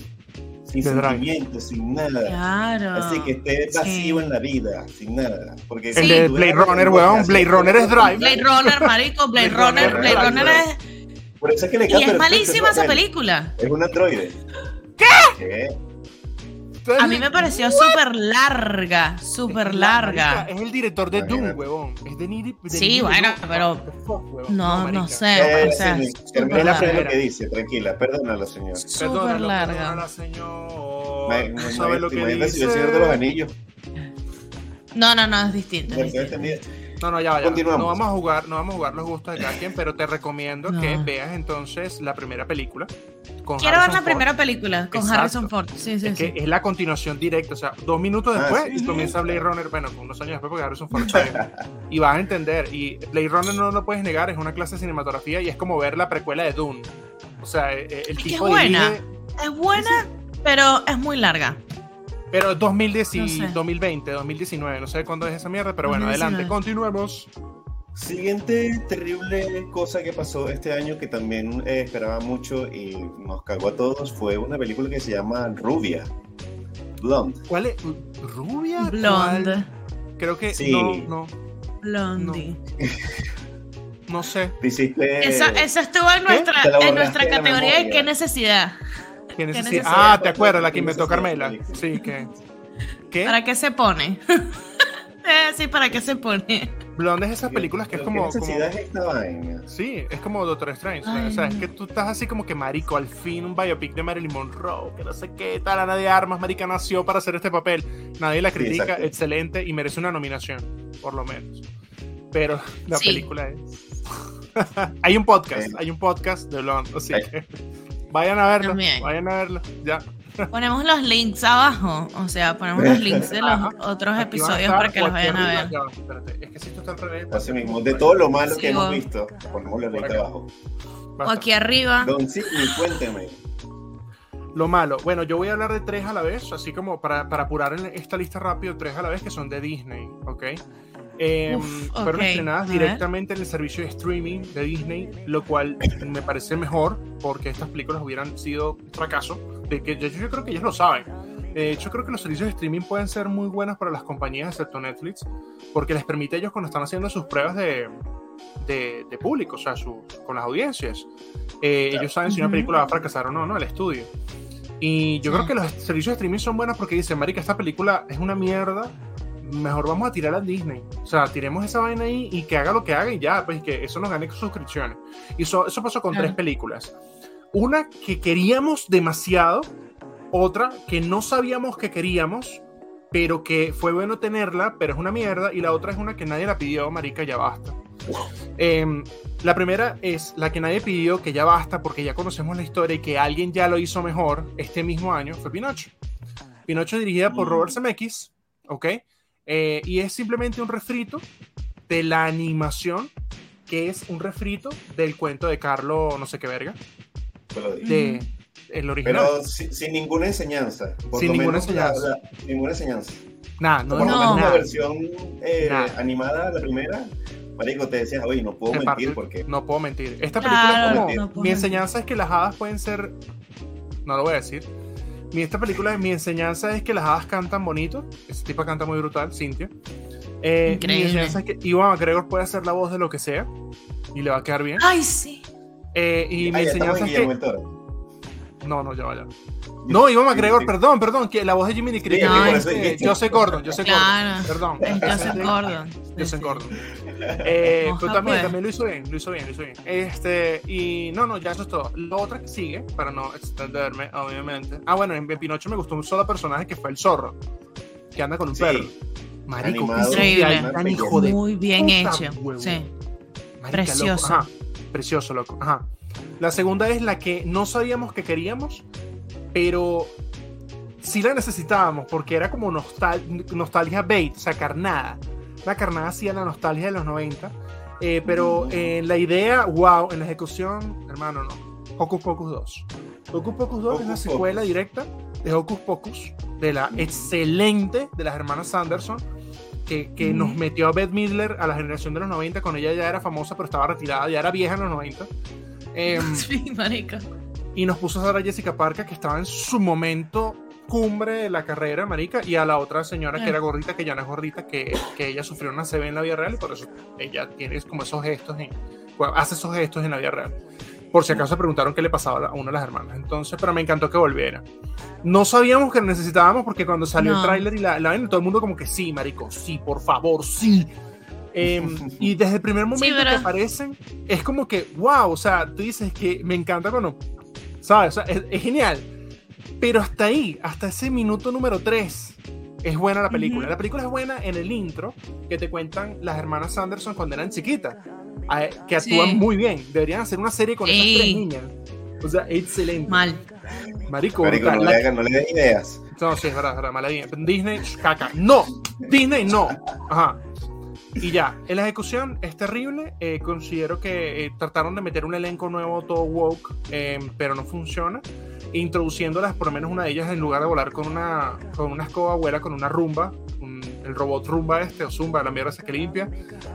B: sin
A: De Drive.
B: sentimientos, sin nada.
C: Claro.
B: Así que esté vacío
C: Sí.
B: en la vida, sin nada. Porque
A: El
B: si
A: de Blade Runner, weón. Blade Runner es Drive.
C: Blade Runner, marico, Blade
A: Blade
C: Runner,
A: Runner,
C: Blade Runner
B: Runner.
C: es...
B: Por eso es que le
C: Y es malísima esa película.
B: Es un androide. ¿Qué?
C: A mí me pareció súper larga, súper larga.
A: Es el director de Doom, huevón. Es de Nidi. de
C: Sí,
A: Nidi
C: bueno,
A: Doom.
C: pero
A: fuck.
C: No, no
A: marica.
C: sé.
B: Eh,
C: o sea,
B: termina
A: la primera.
B: lo que dice, tranquila, perdónala, señor.
C: Súper
A: Perdónalo,
C: larga.
A: perdónala, señor. No sabe lo que
B: si el
A: dice.
B: Señor de los Anillos.
C: No, no, no, es distinto. es distinto.
A: No, no, ya ya.
B: Continuamos.
A: No vamos a jugar, no vamos a jugar los gustos de cada quien, pero te recomiendo
C: No.
A: que veas entonces la primera película. Con
C: Quiero ver
A: Harrison
C: la
A: Ford.
C: primera película con
A: Exacto.
C: Harrison Ford. Sí, sí,
A: Es que
C: sí.
A: es la continuación directa, o sea, dos minutos
B: Ah,
A: después
B: sí.
A: y comienza Blade Runner, bueno, unos años después porque Harrison Ford y vas a entender, y Blade Runner no lo puedes negar, es una clase de cinematografía y es como ver la precuela de Dune. O sea, eh, eh, el
C: Es que
A: tipo
C: es buena.
A: dirige-
C: Es buena, pero es muy larga.
A: Pero 2010 y
C: No sé.
A: 2020, 2019, no sé cuándo es esa mierda, pero bueno,
C: 2019.
A: adelante, continuemos.
B: Siguiente terrible cosa que pasó este año que también eh, esperaba mucho y nos cagó a todos fue una película que se llama Rubia. Blonde.
A: ¿Cuál es? ¿Rubia?
C: Blonde.
A: ¿Cuál? Creo que
B: Sí.
A: no, no,
C: Blondie.
A: no sé.
B: Hiciste.
C: Eso, eso estuvo en nuestra, en nuestra
B: de
C: categoría de
B: memoria.
C: qué necesidad.
A: ¿Qué
C: necesidad?
A: Ah, ¿te acuerdas? La que
B: ¿Qué
A: inventó Carmela. Sí, que. ¿Qué?
C: ¿Para qué se pone? Eh, sí, ¿para qué se pone?
A: Blonde es esas películas que es
B: ¿Qué
A: como. como
B: necesidad es esta vaina?
A: sí, es como Doctor Strange.
C: Ay,
A: o sea, es que tú estás así como que marico, al fin un biopic de Marilyn Monroe, que no sé qué, tal, Ana de Armas, marica nació para hacer este papel. Nadie la
B: Sí,
A: critica,
B: exacto.
A: excelente y merece una nominación, por lo menos. Pero la
C: Sí.
A: película es. hay un podcast,
B: Sí.
A: hay un podcast de Blonde, así que vayan a verlo,
C: También.
A: vayan a verlo, ya.
C: Ponemos los links abajo. O sea, ponemos los links de los
A: Ajá.
C: otros
A: Aquí
C: episodios
A: estar,
C: para que los vayan a ver.
A: espérate, es que si esto está al revés.
B: Así mismo, de todo lo malo
C: Sí,
B: que hemos visto, ponemos los links abajo.
C: O aquí arriba.
B: Don Sidney, cuénteme.
A: Lo malo. Bueno, yo voy a hablar de tres a la vez, así como para, para apurar en esta lista rápido, tres a la vez que son de Disney, ¿ok? Eh,
C: Uf,
A: fueron
C: ok,
A: estrenadas directamente en el servicio de streaming de Disney, lo cual me parece mejor porque estas películas hubieran sido fracaso. De que yo, yo creo que ellos lo saben. Eh, yo creo que los servicios de streaming pueden ser muy buenos para las compañías, excepto Netflix, porque les permite a ellos cuando están haciendo sus pruebas de, de, de público, o sea, su- con las audiencias. Eh, ellos saben si una película va a fracasar o no, ¿no? El estudio. Y yo
C: Sí.
A: creo que los servicios de streaming son buenos porque dicen, marica, esta película es una mierda, mejor vamos a tirar a Disney. O sea, tiremos esa vaina ahí y que haga lo que haga y ya, pues que eso nos gane suscripciones. Y eso, eso pasó con
C: Claro.
A: tres películas. Una que queríamos demasiado, otra que no sabíamos que queríamos, pero que fue bueno tenerla, pero es una mierda, y la otra es una que nadie la pidió, marica, ya basta. Em, la primera es la que nadie pidió, que ya basta, porque ya conocemos la historia y que alguien ya lo hizo mejor este mismo año, fue Pinocho. Pinocho dirigida por
B: Mm.
A: Robert Zemeckis, ¿ok? Eh, y es simplemente un refrito de la animación, que es un refrito del cuento de Carlo, no sé qué verga,
B: Pero,
A: de el original.
B: pero sin, sin ninguna enseñanza. Por
A: Sin
B: lo
A: ninguna
B: menos la-
A: enseñanza.
B: la- ninguna enseñanza.
A: Nada, no,
B: Por lo
C: No.
B: menos la versión eh,
A: Nada.
B: animada, la primera, Marico, te decías, oye, no puedo
A: En
B: mentir
A: parte,
B: porque.
A: No puedo mentir. Esta
C: Claro,
A: película es como.
B: no
C: puedo
A: mi
C: mentir.
A: enseñanza es que las hadas pueden ser. No lo voy a decir. Mi, esta película, mi enseñanza es que las hadas cantan bonito. Ese tipo canta muy brutal, Cintia. Eh, mi
C: Increíble.
A: enseñanza es que Iwan McGregor puede hacer la voz de lo que sea y le va a quedar bien.
C: Ay, sí.
A: Eh, y mi enseñanza
B: en
A: es que. No, no, ya vaya. No, Iwan McGregor, perdón, perdón. Que la voz de Jimmy Cricket.
B: Sí,
C: por
A: es, eh,
B: dijiste.
A: Joseph Gordon, Joseph
C: Claro.
A: Gordon. Perdón.
C: Es Joseph Gordon.
A: Joseph
C: sí.
A: Gordon. Eh, pero también, también lo hizo bien, lo hizo bien, lo hizo bien. Este, y no, no, ya eso es todo. Lo otro que sigue, para no extenderme, obviamente. Ah, bueno, en Pinocho me gustó un solo personaje que fue el zorro, que anda con un
B: Sí.
A: perro. Marico,
C: Increíble.
A: CGI tan hijo de
C: Muy bien
A: puta,
C: hecho.
A: huevo.
C: Sí.
A: Marica,
C: Precioso.
A: loco. Ajá, precioso, loco. Ajá. La segunda es la que no sabíamos que queríamos, pero sí la necesitábamos porque era como nostal nostalgia bait, o sea, carnada. Una carnada así a la nostalgia de los 90. eh, pero en la idea, wow, en la ejecución, hermano, no. Hocus Pocus 2. Hocus Pocus 2 es la secuela
B: Pocus.
A: directa de Hocus Pocus, de la excelente de las hermanas Sanderson, que, que
C: Ujú.
A: nos metió a Beth Midler a la generación de los 90, cuando ella ya era famosa, pero estaba retirada, ya era vieja en los 90. Em,
C: Sí, marica.
A: y nos puso a Sarah Jessica Parker, que estaba en su momento cumbre de la carrera, marica, y a la otra señora que
C: Ah.
A: era gordita, que ya no es gordita, que, que ella sufrió una CB en la vida real y por eso ella tiene como esos gestos, en, hace esos gestos en la vida real. por si acaso preguntaron qué le pasaba a una de las hermanas. Entonces, pero me encantó que volviera. No sabíamos que necesitábamos porque cuando salió
C: No.
A: el tráiler y la, la todo el mundo como que sí, marico, sí, por favor, sí. Em, y desde el primer momento
C: pero-
A: que aparecen, es como que, wow, o sea, tú dices que me encanta cuando, ¿sabes? O sea, es, es genial. Pero hasta ahí, hasta ese minuto número 3, es buena la película.
C: Ujú.
A: La película es buena en el intro que te cuentan las hermanas Sanderson cuando eran chiquitas, a- que actúan
C: Sí.
A: muy bien. Deberían hacer una serie con esas
C: Ey.
A: tres niñas. O sea, excelente.
C: Mal.
A: Marico,
B: Marico, no
A: La-
B: le, hagan, no le des ideas.
A: no, sí, es verdad, es verdad, mala idea. Disney, caca. No, Disney no. Ajá. Y ya, en la ejecución es terrible. eh, considero que eh, trataron de meter un elenco nuevo, todo woke, eh, pero no funciona. Introduciéndolas, por lo menos una de ellas, en lugar de volar con una, con una escoba, vuela con una rumba. un- el robot rumba este, o zumba, la mierda esa que limpia.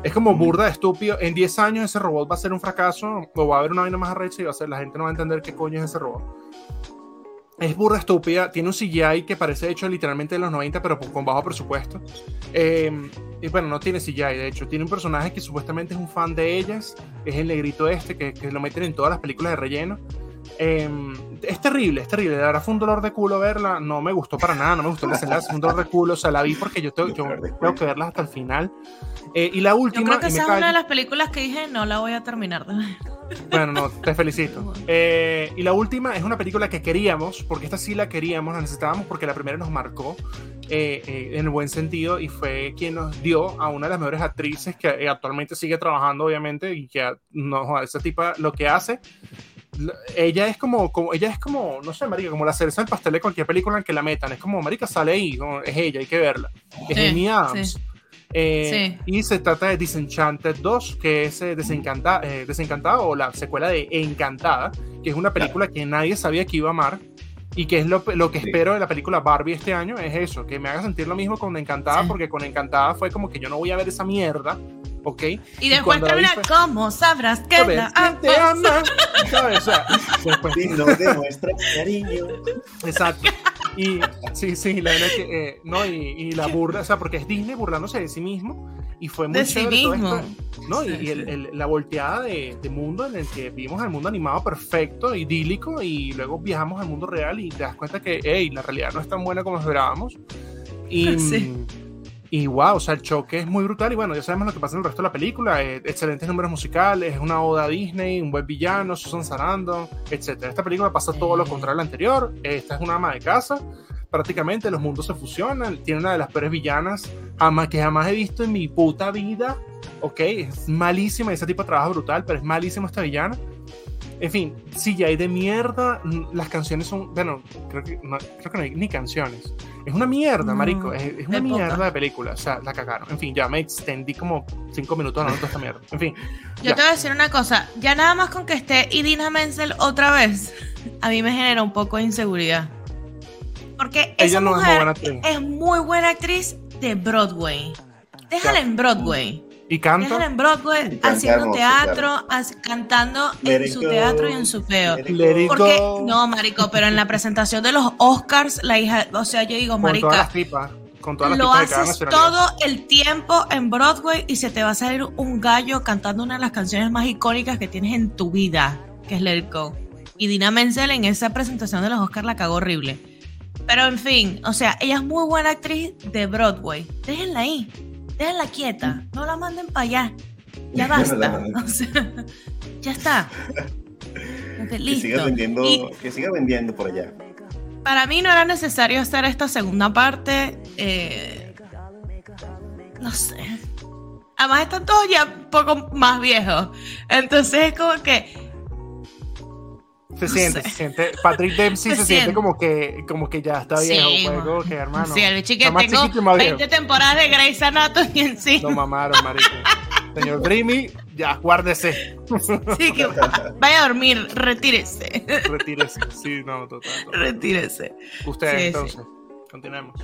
A: Es como burda estúpido. En 10 años ese robot va a ser un fracaso, o va a haber una vaina más arrecha y va a ser, la gente no va a entender qué coño es ese robot es burda estúpida, tiene un CGI que parece hecho literalmente de los 90, pero con bajo presupuesto. Eh, y bueno, no tiene CGI, de hecho, tiene un personaje que supuestamente es un fan de ellas, es el negrito este, que, que lo meten en todas las películas de relleno. Eh, es terrible, es terrible. La verdad fue un dolor de culo verla. No me gustó para nada, no me gustó el desenlace. Un dolor de culo. O sea, la vi porque yo, tengo- yo tengo que verla hasta el final. Eh, y la
C: Yo
A: última.
C: creo que esa es una de las películas que dije, no la voy a terminar de ver.
A: bueno, no, te felicito. Eh, y la última es una película que queríamos, porque esta sí la queríamos, la necesitábamos porque la primera nos marcó eh, eh, en el buen sentido y fue quien nos dio a una de las mejores actrices que eh, actualmente sigue trabajando, obviamente, y que no, esa tipa lo que hace. Ella es como, como, ella es como, no sé, marica, como la cereza del pastel de cualquier película en que la metan. Es como, marica, sale ahí, ¿no? es ella, hay que verla. Es
C: Sí,
A: Amy Adams.
C: sí.
A: Eh, Y se trata de Disenchanted 2, que es eh, Desencanta- eh, Desencantada o la secuela de Encantada, que es una película que nadie sabía que iba a amar. Y que es lo, lo que
B: Sí.
A: espero de la película Barbie este año, es eso, que me haga sentir lo mismo con Encantada,
C: Sí.
A: porque con Encantada fue como que yo no voy a ver esa mierda, ¿ok?
C: Y después
A: cuando la vi
C: termina,
A: fue-
C: ¿cómo sabrás que la
A: ¿Quién te
C: amas?
A: ama? ¿Sabes? O sea, después-
B: Si no demuestras cariño.
A: Exacto. Y sí, sí, la verdad que eh, no, y, y la burla, o sea, porque es Disney burlándose de sí mismo y fue muy
C: De sí
A: chévere todo
C: mismo.
A: esto, ¿no? Y,
C: Sí,
A: y el-
C: sí.
A: el- la volteada de, de mundo en el que vimos el mundo animado perfecto, idílico, y luego viajamos al mundo real y te das cuenta que, hey, la realidad no es tan buena como esperábamos. Y,
C: Sí.
A: y wow, o sea, el choque es muy brutal. Y bueno, ya sabemos lo que pasa en el resto de la película. eh, excelentes números musicales, es una oda a Disney, un buen villano, Susan Sarandon, etc. Esta película pasa todo lo
C: Sí.
A: contrario a la anterior. Esta es una ama de casa. Prácticamente los mundos se fusionan. Tiene una de las peores villanas jamás, que jamás he visto en mi puta vida. Ok, es malísima. Ese tipo de trabajo brutal, pero es malísima esta villana. En fin, si ya hay de mierda, las canciones son, bueno, creo que no, creo que no hay ni canciones. Es una mierda, marico, es, es una
C: poca.
A: mierda de película, o sea, la cagaron. En fin, ya me extendí como cinco minutos hablando de esta mierda. En fin,
C: Yo
A: Ya.
C: te voy a decir una cosa, ya nada más con que esté Idina Menzel otra vez, a mí me genera un poco de inseguridad. Porque
A: Ella
C: esa
A: no es muy
C: mujer
A: buena actriz.
C: es muy buena actriz de Broadway. Déjala en Broadway.
A: y canta,
C: Déjala en Broadway
B: Y
C: haciendo
B: hermoso,
C: teatro, cantando
B: Let
C: en su
B: go,
C: teatro y en su peo. Porque,
A: go.
C: no, marico, pero en la presentación de los Oscars, la hija, o sea, yo digo,
A: con todas
C: marica,
A: las tipas, con todas las
C: lo haces todo el tiempo en Broadway y se te va a salir un gallo cantando una de las canciones más icónicas que tienes en tu vida, que es Let It Go. Y Dina Menzel en esa presentación de los Oscars la cagó horrible. Pero en fin, o sea, ella es muy buena actriz de Broadway. Déjenla ahí, déjenla quieta, no la manden para allá. Ya basta.
B: manden.
C: O sea, ya está.
B: Que siga vendiendo,
C: Y-
B: que siga vendiendo por allá.
C: para mí no era necesario hacer esta segunda parte. eh, no sé. Además están todos ya un poco más viejos. Entonces es como que...
A: Se
C: no
A: siente,
C: sé.
A: se siente. Patrick Dempsey
C: Se
A: se, siente
C: siente.
A: como que, como que ya está viejo,
C: Sí,
A: pues, como que hermano.
C: sí, el bicho que tengo
A: chiquito y más viejo.
C: 20 temporadas de Grey's Anatomy encima.
A: Lo mamaron, marico. Señor Dreamy, ya, guárdese.
C: Así que vaya a dormir, retírese.
A: Retírese. Sí, no, total. total.
C: retírese.
A: Ustedes,
C: Sí,
A: entonces. Continuemos.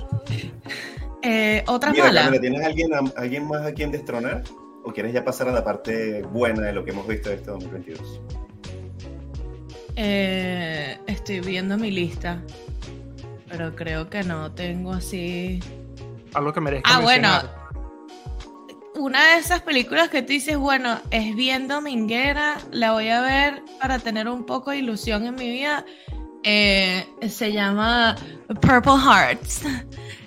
C: Eh, Otra
B: Mira,
C: mala.
B: Camila, ¿tienes alguien, a- alguien más a quien destronar? ¿O quieres ya pasar a la parte buena de lo que hemos visto de este 2022?
C: Eh, estoy viendo mi lista. Pero creo que no tengo así.
A: Algo que merezca
C: Ah, bueno. una de esas películas que tú dices, bueno, es bien dominguera, la voy a ver para tener un poco de ilusión en mi vida. Eh, se llama Purple Hearts.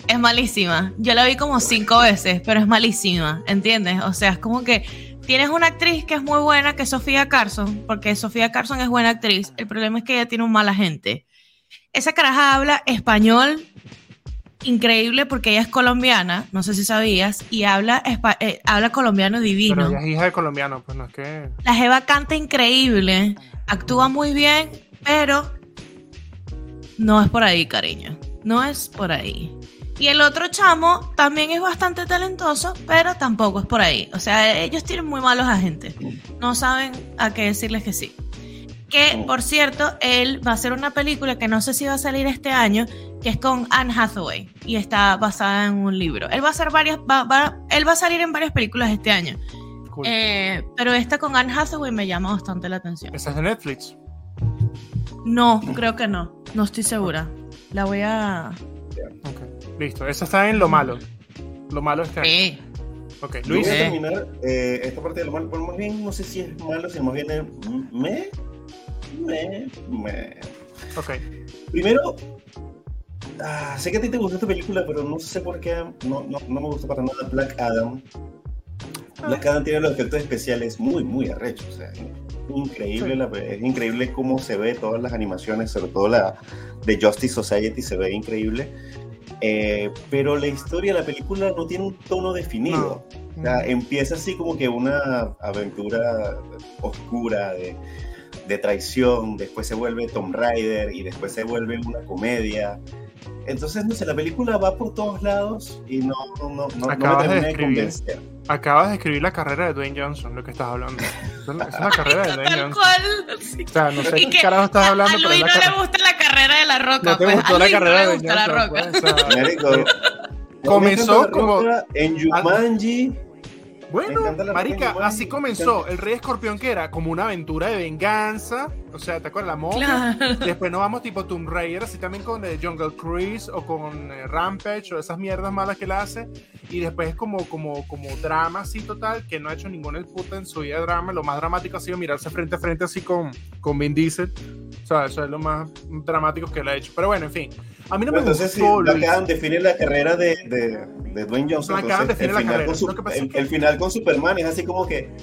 C: Es malísima. Yo la vi como cinco veces, pero es malísima, ¿entiendes? O sea, es como que tienes una actriz que es muy buena, que es Sofía Carson, porque Sofía Carson es buena actriz. El problema es que ella tiene un mal agente. Esa caraja habla español increíble porque ella es colombiana, no sé si sabías, y habla, eh, habla colombiano divino.
A: Pero ella es hija de colombiano, pues no es que.
C: La Jeva canta increíble, actúa muy bien, pero no es por ahí, cariño. No es por ahí. Y el otro chamo también es bastante talentoso, pero tampoco es por ahí. O sea, ellos tienen muy malos agentes. No saben a qué decirles que sí. Que, por cierto, él va a hacer una película que no sé si va a salir este año, que es con Anne Hathaway y está basada en un libro. Él va a hacer varias, va- va- él va a salir en varias películas este año.
A: Cool.
C: Eh, pero esta con Anne Hathaway me llama bastante la atención.
A: Esa es de Netflix.
C: No, creo que no. No estoy segura. La voy a.
A: Ok. Listo. Esa está en lo malo. Lo malo año.
C: Sí.
A: Ok,
B: Yo
A: Luis.
B: voy a terminar eh, esta parte de lo malo, pero más bien no sé si es malo, si más bien es me, me, me.
A: Ok.
B: Primero, ah, sé que a ti te gustó esta película, pero no sé por qué no, no, no me gustó para nada Black Adam. Black Adam tiene los efectos especiales muy, muy arrechos. O sea, increíble,
A: Sí.
B: la- es increíble cómo se ve todas las animaciones, sobre todo la de Justice Society, se ve increíble. Eh, pero la historia, la película no tiene un tono definido. O sea, empieza así como que una aventura oscura de, de traición, después se vuelve Tomb Raider y después se vuelve una comedia. Entonces, no sé, la película va por todos lados y no, no, no, no me
A: Acabas de
B: termina de
A: describir.
B: convencer.
A: Acabas de escribir la carrera de Dwayne Johnson, lo que estás hablando. Es la- la carrera de Dwayne
C: Tal
A: Johnson.
C: cual. sí.
A: O sea, no sé
C: Y
A: qué carajo estás hablando,
C: a
A: pero
C: Luis
A: la
C: no le gusta la carrera de la roca.
A: No te
C: pues.
A: gustó
C: a
A: la carrera
C: no
A: de
C: le
A: Dwayne
C: gusta la
A: Johnson.
C: roca.
A: pues, o sea, Comenzó
B: La
A: como-
B: En Jumanji,
A: Bueno, marica, así comenzó el Rey Escorpión, que era como una aventura de venganza. O sea, ¿te acuerdas? La momia.
C: Claro.
A: Después nos vamos tipo Tomb Raider, así también con eh, Jungle Cruise o con eh, Rampage o esas mierdas malas que él hace. Y después como, como, como drama así total, que no ha hecho ningún el puta en su vida de drama. Lo más dramático ha sido mirarse frente a frente así con, con Vin Diesel. O sea, eso es lo más dramático que él ha hecho. Pero bueno, en fin. A mí no me
B: entonces
A: gustó,
B: Black
A: Luis.
B: Adam define la carrera de, de, de Dwayne Johnson. Entonces, el
A: la
B: final
A: carrera.
B: con su- el-
A: que-
B: el final con Superman es así como que...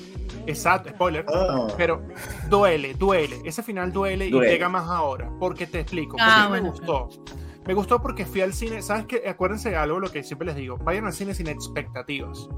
A: Exacto, spoiler.
B: ah,
A: Pero duele, duele. Ese final duele,
B: Duele.
A: y llega más ahora. Porque te explico.
C: Ah,
A: porque me
C: bueno.
A: gustó. Me gustó porque fui al cine. ¿Sabes qué? Acuérdense de algo, lo que siempre les digo. Vayan al cine sin expectativas.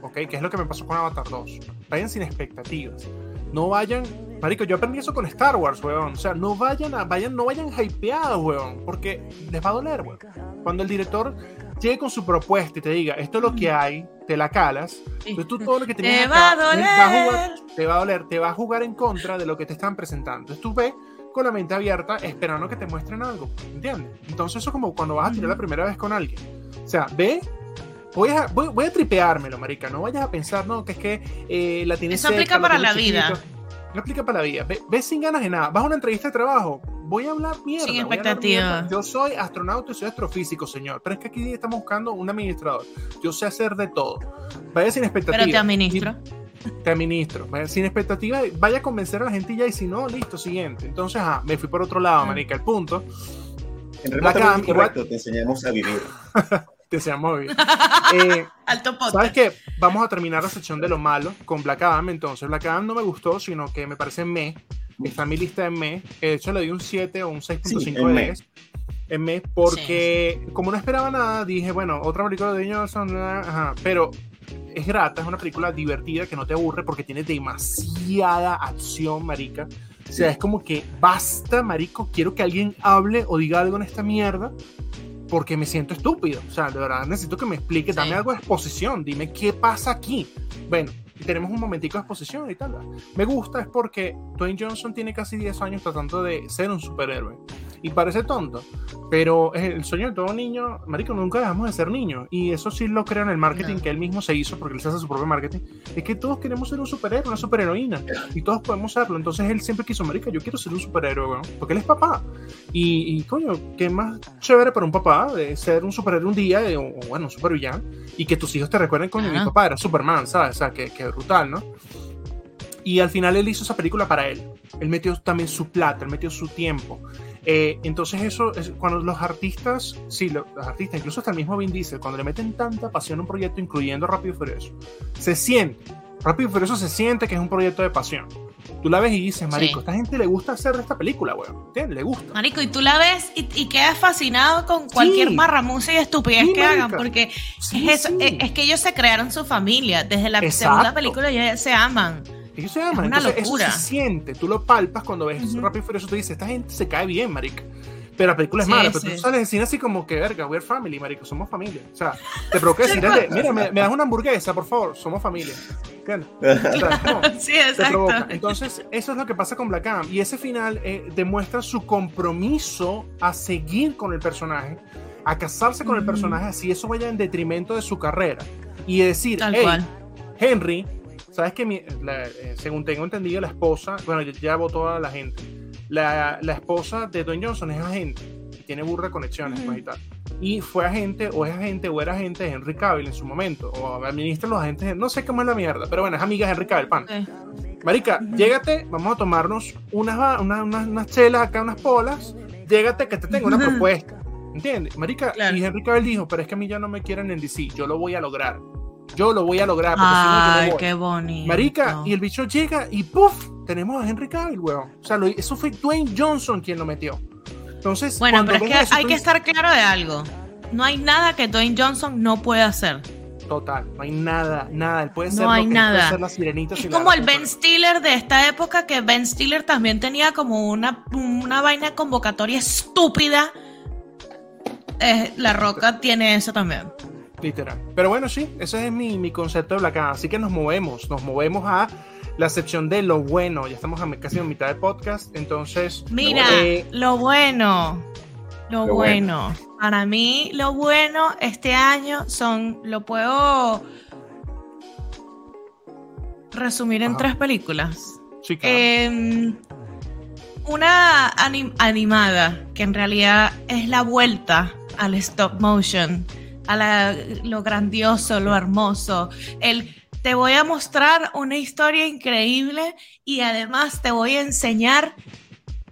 A: ¿Ok? Que es lo que me pasó con Avatar 2. Vayan sin expectativas. No vayan. Marico, yo aprendí eso con Star Wars, weón. O sea, no vayan a, vayan, no vayan hypeados, weón. Porque les va a doler, weón. Cuando el director llegue con su propuesta y te diga, esto es lo que hay, te la calas. Entonces tú todo lo que tenías
C: Te va a
A: acá, va a jugar-
C: doler.
A: te va a doler, te va a jugar en contra de lo que te están presentando. Entonces tú ves con la mente abierta esperando que te muestren algo, ¿entiendes? Entonces eso es como cuando vas a tirar la primera vez con alguien. O sea, ve, voy a, voy, voy a tripeármelo, marica, no vayas a pensar, no, que es que eh, la tienes
C: Eso aplica para la vida.
A: No aplica para la vida. Ve, ve sin ganas de nada. Vas a una entrevista de trabajo. Voy a hablar mierda.
C: Sin expectativa.
A: mierda. Yo soy astronauta y soy astrofísico, señor. Pero es que aquí estamos buscando un administrador. Yo sé hacer de todo. Vaya sin expectativa.
C: Pero te administro.
A: te administro. Vaya sin expectativa, vaya a convencer a la gente y ya, y si no, listo, siguiente. Entonces, ah, me fui por otro lado,
C: Ah.
A: marica. El punto,
B: en
A: Black
B: te enseñamos a vivir.
A: te seamos bien. Eh,
C: Alto podcast.
A: ¿Sabes qué? Vamos a terminar la sección de lo malo con Black Adam. Entonces, Black Adam no me gustó, sino que me parece me. Está en mi lista en me. De hecho, le di un 7 o un 6.5
B: Sí,
A: de
B: en me.
A: 10. En me, porque como no esperaba nada, dije, bueno, otra película de Johnson, ajá, pero es grata, es una película divertida que no te aburre porque tiene demasiada acción, marica. O sea, es como que basta, marico, quiero que alguien hable o diga algo en esta mierda porque me siento estúpido. O sea, de verdad necesito que me explique,
C: Sí.
A: dame algo de exposición, dime qué pasa aquí. Bueno, y tenemos un momentico de exposición y tal. Me gusta es porque Dwayne Johnson tiene casi 10 años tratando de ser un superhéroe. Y parece tonto, pero es el sueño de todo niño, marico, nunca dejamos de ser niños. Y eso sí lo creo en el marketing
C: No.
A: que él mismo se hizo, porque él se hace su propio marketing. Es que todos queremos ser un superhéroe, una superheroína. Y todos podemos serlo. Entonces él siempre quiso, marica, yo quiero ser un superhéroe, porque él es papá. Y, y, coño, qué más chévere para un papá de ser un superhéroe un día, de- o, bueno, un supervillano, y que tus hijos te recuerden, coño, mi papá era Superman, ¿sabes? O sea, que, que brutal, ¿no? Y al final él hizo esa película para él. Él metió también su plata, él metió su tiempo. Eh, entonces eso, es, cuando los artistas, sí, lo- los artistas, incluso hasta el mismo Vin Diesel, cuando le meten tanta pasión a un proyecto, incluyendo Rápido y Furioso, se siente, Rápido y Furioso se siente que es un proyecto de pasión. Tú la ves y dices, marico,
C: Sí.
A: esta gente le gusta hacer esta película, weón. Le gusta.
C: Marico, y tú la ves y, y quedas fascinado con cualquier
A: Sí.
C: marramuza y estupidez
A: Sí,
C: que hagan, porque es eso, es, es que ellos se crearon su familia. Desde la
A: Exacto.
C: segunda película ya se aman.
A: Ellos se aman.
C: una
A: Entonces,
C: locura.
A: Eso se siente, tú lo palpas cuando ves
C: Ujú.
A: Rápido y Furioso, tú dices, esta gente se cae bien, marica. Pero la película es
C: Sí,
A: mala, pero
C: sí.
A: tú sales de cine así como que, verga, we're family, marico, somos familia. O sea, te provoca decir, mira, me, me das una hamburguesa, por favor, somos familia. ¿Entiendes? O sea, no,
C: Sí, exacto.
A: Entonces, eso es lo que pasa con Black Adam. Y ese final eh, demuestra su compromiso a seguir con el personaje, a casarse con el
C: Ujú.
A: personaje, así eso vaya en detrimento de su carrera. Y decir,
C: Tal
A: "Hey,
C: cual.
A: Henry, sabes que mi- la- eh, según tengo entendido, la esposa, bueno, ya, votó a la gente. La, la esposa de Dwayne Johnson es agente tiene burda de conexiones
C: Ujú.
A: pues, y tal. Y fue agente, o es agente, o era agente de Henry Cavill en su momento, o administra los agentes, de- no sé cómo es la mierda, pero bueno, es amiga de Henry Cavill, pan. Marica,
C: Ujú.
A: llégate, vamos a tomarnos unas, unas, unas, unas chelas acá, unas polas. Llégate que te tengo una propuesta. ¿Entiendes? Marica,
C: Claro.
A: y Henry Cavill dijo, pero es que a mí ya no me quieren en DC, yo lo voy a lograr. Yo lo voy a lograr. porque si no, no
C: Ay,
A: voy".
C: qué bonito.
A: Marica, y el bicho llega y ¡puf! Tenemos a Henry Cavill, weón. O sea, lo- eso fue Dwayne Johnson quien lo metió. Entonces,
C: Bueno, pero es que
A: eso,
C: hay que
A: dices,
C: estar claro de algo. No hay nada que Dwayne Johnson no pueda hacer.
A: Total, no hay nada, nada. Él puede
C: No
A: ser lo
C: hay
A: que
C: nada.
A: ser la sirenita
C: Es
A: si
C: como el Ben. Stiller de esta época, que Ben Stiller también tenía como una, una vaina convocatoria estúpida. Eh, la Roca tiene eso también.
A: Literal. Pero bueno, sí, ese es mi, mi concepto de Black Adam. Así que nos movemos, nos movemos a la sección de lo bueno. Ya estamos a casi a mitad del podcast, entonces...
C: Mira,
A: Eh,
C: lo bueno, lo,
B: Lo
C: bueno. Para mí, lo bueno este año son, lo puedo resumir en
A: Ajá.
C: tres películas.
A: sí, claro.
C: Em, una anim- animada, que en realidad es la vuelta al stop motion, a la- lo grandioso, lo hermoso. El te voy a mostrar una historia increíble y además te voy a enseñar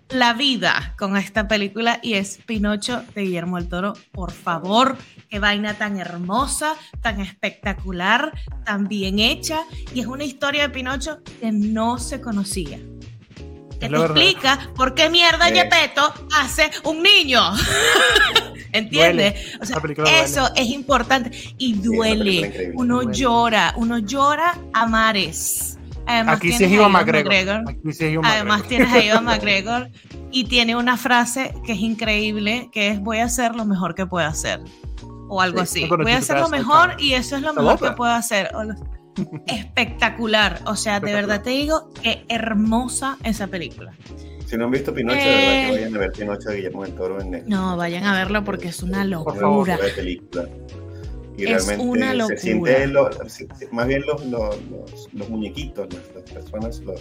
C: la vida con esta película y es Pinocho de Guillermo del Toro. Por favor, qué vaina tan hermosa, tan espectacular, tan bien hecha y es una historia de Pinocho que no se conocía. Que te explica por qué mierda. Gepetto hace un niño. ¿Entiendes? O sea,
A: película duele.
C: eso es importante y duele. Uno
A: Duele.
C: llora, uno llora a mares. Además,
A: Aquí sí es McGregor. Aquí sí es Iwan
C: Además
A: McGregor.
C: tienes a Iwan McGregor y tiene una frase que es increíble, que es voy a hacer lo mejor que pueda hacer. O algo
B: Sí,
C: así.
A: no,
C: Voy a hacer lo mejor y eso es lo mejor que puedo hacer. Espectacular. O sea, de
A: Espectacular.
C: verdad te digo que hermosa esa película.
B: Si no han visto Pinocho, de
C: Eh.
B: verdad que vayan a ver Pinocho de Guillermo del Toro en Netflix.
C: No, vayan a verlo porque es una locura.
B: de película. Y
C: Es
B: realmente
C: una
B: se
C: locura.
B: siente lo- se- se- más bien los, los, los, los muñequitos, las, las personas, los,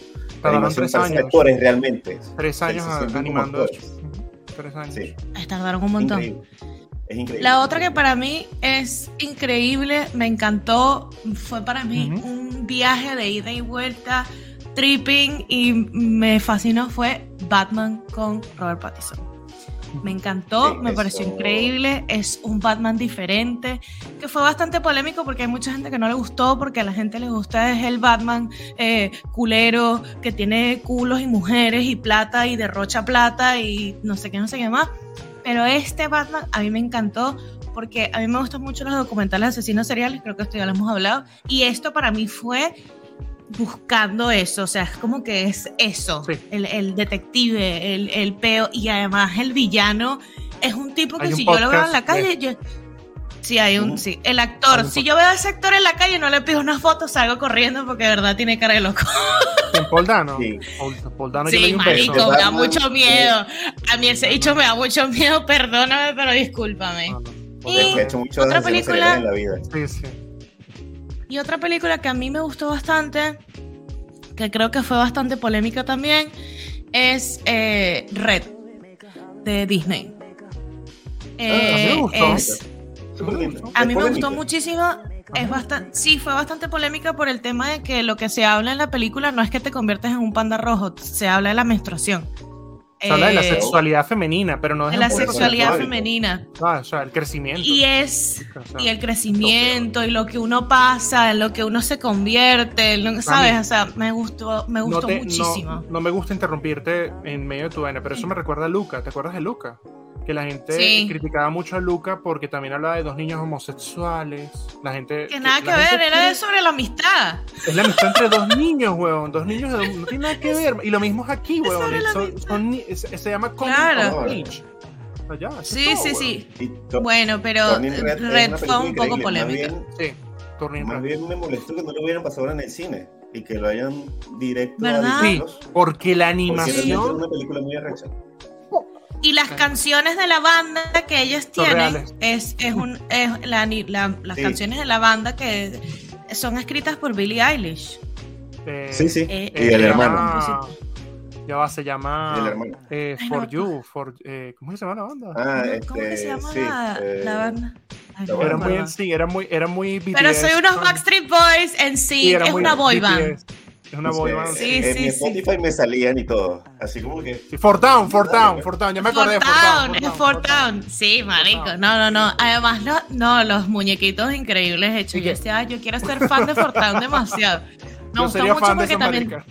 B: actores realmente.
A: Tres años
B: Se
A: animando. Tres años.
B: Sí,
C: Tardaron un montón.
B: increíble. Es increíble.
C: La otra que para mí es increíble, me encantó, fue para mí
A: Ujú.
C: un viaje de ida y vuelta, tripping y me fascinó fue Batman con Robert Pattinson. Me encantó, me pareció increíble, es un Batman diferente, que fue bastante polémico porque hay mucha gente que no le gustó, porque a la gente le gusta es el Batman eh, culero, que tiene culos y mujeres y plata y derrocha plata y no sé qué, no sé qué más. Pero este Batman a mí me encantó porque a mí me gustan mucho los documentales de asesinos seriales, creo que esto ya lo hemos hablado, y esto para mí fue buscando eso, o sea, es como que es eso,
A: Sí.
C: el, el detective, el, el peo, y además el villano es un tipo que
A: un
C: si yo lo veo en
A: podcast
C: la calle, yo... Sí, hay un, sí. El actor, si yo veo a ese actor en la calle, no le pido una foto, salgo corriendo porque de verdad tiene cara de loco.
A: ¿En Paul Dano?
B: Sí.
A: Paul, Paul Dano, yo le
C: Sí,
A: di un
C: marico,
A: beso.
C: me da mucho miedo. A mí ese dicho me da mucho miedo, perdóname, pero discúlpame.
A: No, no.
C: Y-
B: ha hecho muchas
C: otra película-
B: en la vida.
A: Sí, sí.
C: Y otra película que a mí me gustó bastante, que creo que fue bastante polémica también, es eh, Red, de Disney. Eh,
A: a mí me gustó.
C: es-. A mí me
B: polémica.
C: gustó muchísimo. Es bastante, sí, fue bastante polémica por el tema de que lo que se habla en la película no es que te conviertes en un panda rojo, se habla de la menstruación.
A: Se habla de la
C: Eh,
A: sexualidad femenina, pero no
C: de
A: es
C: la
A: un punto
C: sexualidad
B: sexual.
C: femenina.
A: Ah, o sea, el crecimiento.
C: Y es y el crecimiento y lo que uno pasa, en lo que uno se convierte, lo- ¿sabes? O sea, me gustó, me
A: no
C: gustó
A: te-
C: muchísimo.
A: No, no me gusta interrumpirte en medio de tu vaina, pero eso me recuerda a Luca. ¿Te acuerdas de Luca? Que la gente
C: Sí.
A: criticaba mucho a Luca porque también hablaba de dos niños homosexuales. La gente.
C: Que nada que ver, era de sobre la amistad.
A: Es la amistad entre dos niños, weón. Dos niños de- no tiene nada que ver. Y lo mismo es aquí, weón.
C: sobre la
A: Son- son ni- se, llama
C: Claro.
A: eso
C: Sí,
A: es todo,
C: sí,
A: weón.
C: sí. Bueno, pero
B: Red, es
C: fue un poco polémica.
B: Más bien,
A: Sí, Turning
B: más
A: Red.
B: bien me molestó que no lo hubieran pasado ahora en el cine y que lo hayan directo
C: ¿Verdad?
B: a
A: Sí, porque la
B: porque realmente es
A: animación.
B: una película muy arrecha.
C: Y las canciones de la banda que ellos tienen es, es un es la, ni- la- las
B: Sí.
C: canciones de la banda que son escritas por Billie Eilish.
A: eh,
B: Sí, sí.
C: Eh,
B: y el hermano.
A: llama- Ya va, se llama.
B: El hermano.
A: eh,
C: Ay,
A: for You. For, eh, ¿Cómo se llama la banda?
B: Ah,
C: ¿Cómo que
B: este,
C: se llama
B: sí,
C: la,
B: eh,
C: la banda? Ay,
B: la
A: era
B: banda.
A: muy,
C: acuerdo.
A: sí, era muy, era muy
C: Pero soy unos
A: ¿no?
C: Backstreet Boys en sí, es una boy
A: BTS.
C: band.
A: Es una boy band.
C: Sí,
B: en
C: sí,
B: mi
C: sí.
B: Spotify me salían y todo. Así como que.
A: Sí, Fort Down, Fort Down, Fort Down. Ya me acordé de
C: Fort
A: Fort
C: Town,
A: Down.
C: es Fort Town. Sí, marico. No, no, no. Además, no, no, los muñequitos increíbles hechos.
A: Sí,
C: Yo decía, "Ay, yo quiero ser fan de Fort Town demasiado. Me gustó mucho porque también
A: marica.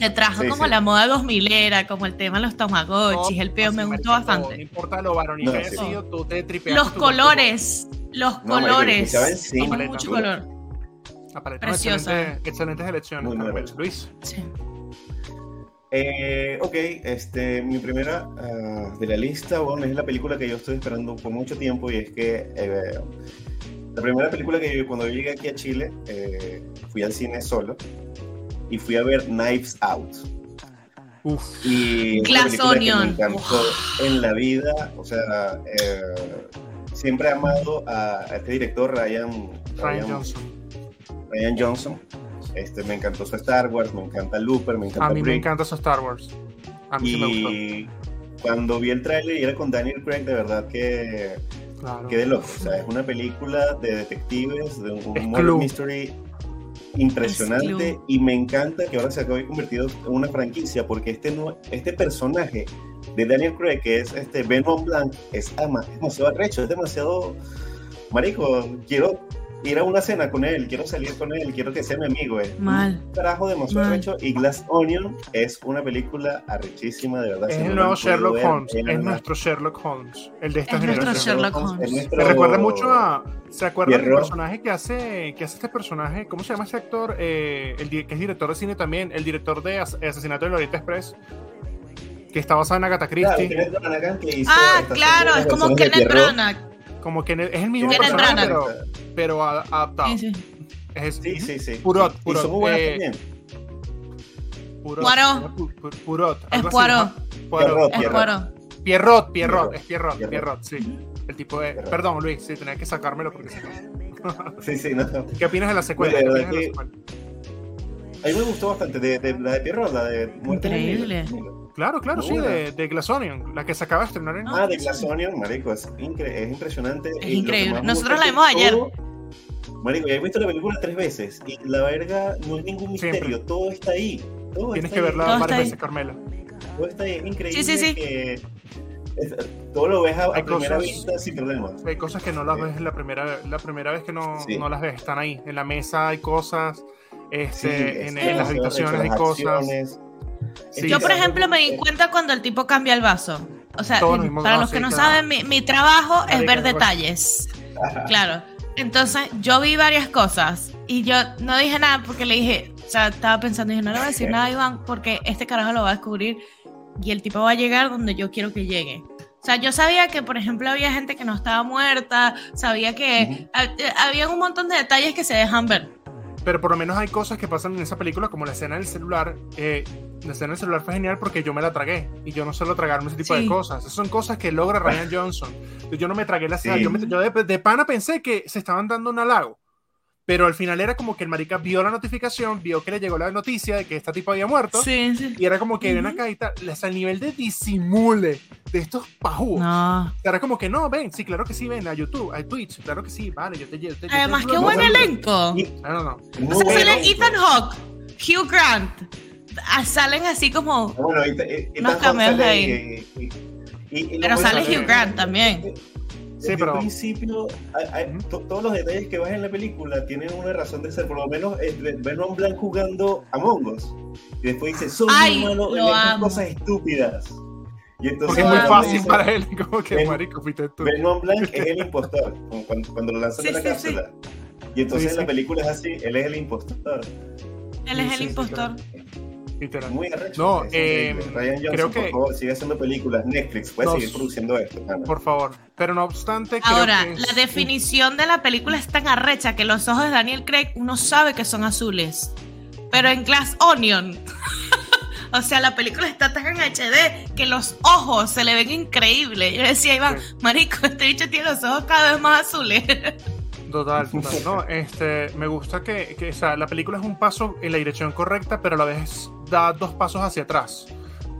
C: te trajo
B: Sí,
C: como
B: sí.
C: la moda 2000 era, como el tema de los tamagotchis, el peo, me gustó
A: marica,
C: bastante.
A: No importa lo varonil
B: No,
A: que haya
B: sí.
A: sido, tú te tripeas.
C: Los colores, los colores. mucho color. Preciosa.
A: Excelentes, excelentes elecciones.
B: Muy,
A: Carmel. Luis.
C: Sí.
B: Eh, ok, este, mi primera ah, de la lista, bueno, es la película que yo estoy esperando por mucho tiempo y es que eh, la primera película que yo, cuando yo llegué aquí a Chile, eh, fui al cine solo y fui a ver Knives Out.
A: Uf.
B: Y
C: Glass
B: película que me encantó en la vida, o sea, eh, siempre he amado a, a este director Ryan,
A: Ryan Johnson.
B: Ryan Johnson. Este, me encantó su Star Wars, me encanta Looper, me encanta
A: A mí me encanta su Star Wars. A mí sí me gustó.
B: Y cuando vi el tráiler y era con Daniel Craig, de verdad que
A: Claro.
B: quedé loco. O sea, es una película de detectives, de un
A: Clue.
B: mystery
C: Es
B: impresionante y me encanta que ahora se acabe convertido en una franquicia porque este, nue- este personaje de Daniel Craig, que es este Benoit Blanc, es, ama- es demasiado arrecho, es demasiado... Marico, quiero ir a una cena con él, quiero salir con él, quiero que sea mi amigo. Es
C: Mal.
B: un carajo demasiado arrecho y Glass Onion es una película arrechísima, de verdad.
A: Es
B: si
A: el nuevo Sherlock
B: ver,
A: Holmes. Es nuestro Sherlock Holmes. El de esta
C: Es nuestro
A: generación.
C: Sherlock Holmes.
B: Es nuestro-
A: Me recuerda mucho a. ¿Se acuerdan del personaje que hace, que hace este personaje? ¿Cómo se llama ese actor? Eh, el que es director de cine también. El director de As- Asesinato del Oriente Express. Que está basado en Agatha
B: Claro,
A: Christie.
B: Kenneth Branagh que hizo
C: Ah, claro, es como Kenneth. Branagh.
A: Como que es el mismo personaje, pero, pero adaptado.
C: Sí, sí.
A: Es
B: Sí, sí, sí.
A: Purot, Purot,
B: muy
A: eh,
B: también.
A: Purot.
C: Poirot.
A: Pu- Pu- Purot.
C: Es Poirot.
A: ¿no? Poirot.
B: Pierrot,
C: Es
B: Pierrot.
C: Poirot.
A: Pierrot, Pierrot,
B: Pierrot.
A: es Pierrot,
B: Pierrot.
A: Pierrot, sí. El tipo de.
B: Pierrot.
A: Perdón, Luis, sí, tenía que sacármelo porque sí.
B: Sí, sí, no.
A: ¿Qué opinas de la secuela?
B: De
A: ¿Qué
B: verdad
A: opinas de la
B: que-
A: secuela?
B: A mí me gustó bastante de, de- la de Pierrot, la de Muerte en el Nilo.
C: Increíble.
A: Claro, claro, sí, de, de Glass Onion, la que se acaba de estrenar en.
B: Ah, de Glass Onion, marico, es, incre- es impresionante.
C: Es
B: Y
C: increíble. Nosotros la vimos ayer.
B: todo- Marico, ya he visto la película tres veces y la verga no es ningún misterio,
A: Siempre.
B: todo está ahí. Todo
A: Tienes
B: está
A: que
B: ahí,
A: verla
C: Todo está
A: varias
C: ahí.
A: veces, Carmela.
B: Todo está ahí, es increíble
C: Sí, sí, sí.
B: que todo lo ves a, a
A: Hay
B: primera
A: cosas-
B: vista sin problemas.
A: Hay cosas que no las ves la primera, la primera vez que no,
B: Sí.
A: no las ves, están ahí. En la mesa hay cosas, este,
B: Sí,
A: en, las
B: es-
A: habitaciones hay
B: las
A: cosas.
B: acciones.
A: Sí.
C: Yo, por ejemplo, me di cuenta cuando el tipo cambia el vaso. O sea,
A: dimos-
C: para
A: ah,
C: los
A: sí,
C: que no
A: claro.
C: saben, mi, mi trabajo es ver detalles. Claro. Entonces, yo vi varias cosas y yo no dije nada porque le dije, o sea, estaba pensando, dije, no le voy a decir nada a Iván porque este carajo lo va a descubrir y el tipo va a llegar donde yo quiero que llegue. O sea, yo sabía que, por ejemplo, había gente que no estaba muerta, sabía que ha- eh, había un montón de detalles que se dejan ver.
A: Pero por lo menos hay cosas que pasan en esa película, como la escena del celular. eh, la escena del celular fue genial porque yo me la tragué. Y yo no suelo tragarme ese tipo de
C: Sí.
A: cosas. Esas son cosas que logra Ryan Johnson. Yo no me tragué la escena.
B: Sí.
A: Yo, me- yo de, de pana pensé que se estaban dando un halago. Pero al final era como que el marica vio la notificación, vio que le llegó la noticia de que esta tipo había muerto.
C: Sí, sí.
A: Y era como que ven
C: Ujú.
A: acá y tal. Hasta el nivel de disimule de estos pajúos.
C: No.
A: Era como que no, ven, sí, claro que sí, ven a YouTube, a Twitch, claro que sí, vale, yo te llevo.
C: Además, qué buen elenco.
A: No, no, no.
C: O sea,
B: bueno.
C: sale Ethan Hawke, Hugh Grant. Ah, Salen así como.
B: Bueno, y, y, y
C: Unos cameos
B: sale
C: ahí.
B: y- y- y- y lo
C: Pero sale
B: es
C: Hugh Grant también.
B: Desde
A: Sí, pero-
B: el principio, hay- hay- todos los detalles que vas en la película tienen una razón de ser. Por lo menos eh, ve- ven a un Blanc jugando Among Us. Y después dice, soy
C: Ay,
B: en
C: amo.
B: cosas estúpidas. Y entonces
A: Porque es muy fácil
B: dice,
A: para él, como que,
B: Ven-
A: marico, fuiste tú.
B: Benoit Blanc es el impostor, como cuando, cuando lo lanzan
C: Sí,
B: de la
C: sí, sí.
B: cápsula. Y entonces
A: Sí,
B: la película es así, él es el impostor.
C: Él es
A: Sí,
C: el
A: sí,
C: impostor.
A: Literal.
B: Muy arrecho.
A: No, eh.
B: Ryan Johnson,
A: creo
B: por
A: que-
B: favor, sigue haciendo películas. Netflix, puede seguir produciendo esto. pana.
A: Por favor. Pero no obstante, creo
C: Ahora,
A: que es-
C: la definición de la película es tan arrecha que los ojos de Daniel Craig uno sabe que son azules. Pero en Glass Onion. o sea, la película está tan en HD que los ojos se le ven increíbles. Yo decía, Iván,
A: Sí.
C: marico, este bicho tiene los ojos cada vez más azules.
A: Total, total. No, este, me gusta que, que, o sea, la película es un paso en la dirección correcta, pero a la vez da dos pasos hacia atrás.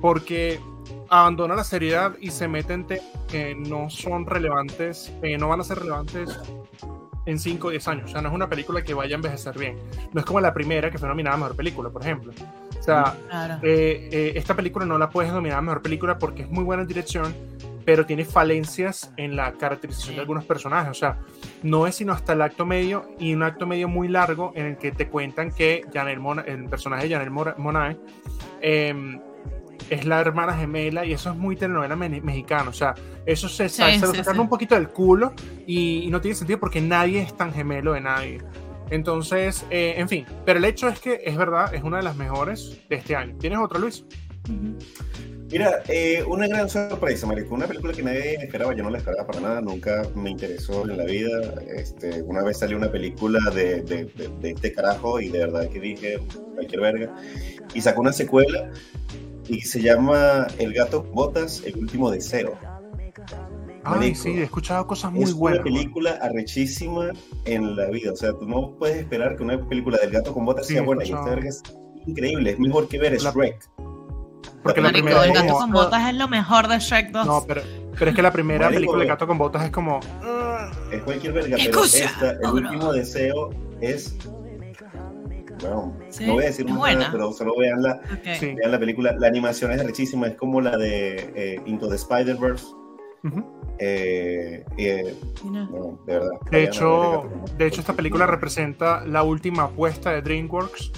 A: Porque abandona la seriedad y se mete en temas que no son relevantes, eh, no van a ser relevantes en 5 o 10 años. O sea, no es una película que vaya a envejecer bien. No es como la primera que fue nominada a Mejor Película, por ejemplo. O sea,
C: Claro.
A: eh, eh, esta película no la puedes nominar a mejor película porque es muy buena en dirección, pero tiene falencias en la caracterización de algunos personajes. O sea, no es sino hasta el acto medio y un acto medio muy largo en el que te cuentan que Janelle Mona- el personaje de Janelle Mora- Monáe em, es la hermana gemela y eso es muy telenovela me- mexicana. O sea, eso se,
C: Sí,
A: se lo
C: sí,
A: sacaron
C: sí.
A: un poquito del culo y, y no tiene sentido porque nadie es tan gemelo de nadie. Entonces, eh, en fin, pero el hecho es que es verdad, es una de las mejores de este año. ¿Tienes otra, Luis?
C: Ujú.
B: Mira, eh, una gran sorpresa, marico. Una película que nadie esperaba, yo no la esperaba para nada, nunca me interesó en la vida. Este, una vez salió una película de, de, de- de este carajo y de verdad que dije, cualquier verga. Y sacó una secuela y se llama El gato botas, el último deseo.
A: Ay, sí, he escuchado cosas muy
B: es
A: buenas.
B: una película arrechísima en la vida. O sea, tú no puedes esperar que una película del gato con botas
A: Sí,
B: sea buena. Y esta verga es increíble, es mejor que ver
A: La-
B: Shrek.
A: Porque la
C: Marico,
A: primera
C: el gato
A: como-
C: con botas es lo mejor de Shrek 2.
A: No, pero, pero es que la primera
B: Marico,
A: película de
B: ve.
A: Gato con Botas es como.
B: Es cualquier verga,
C: ¿Qué
B: pero esta, el
C: no.
B: último deseo es. Bueno,
C: Sí,
B: no voy a decir
C: es
B: más
C: buena.
B: nada, pero solo vean la,
C: Ok.
A: Sí.
B: vean la película. La animación es rechísima, es como la de eh, Into the Spider-Verse.
A: Ujú.
B: Eh, eh,
C: Mira.
B: no, de verdad.
A: De hecho, de hecho, esta película representa la última apuesta de DreamWorks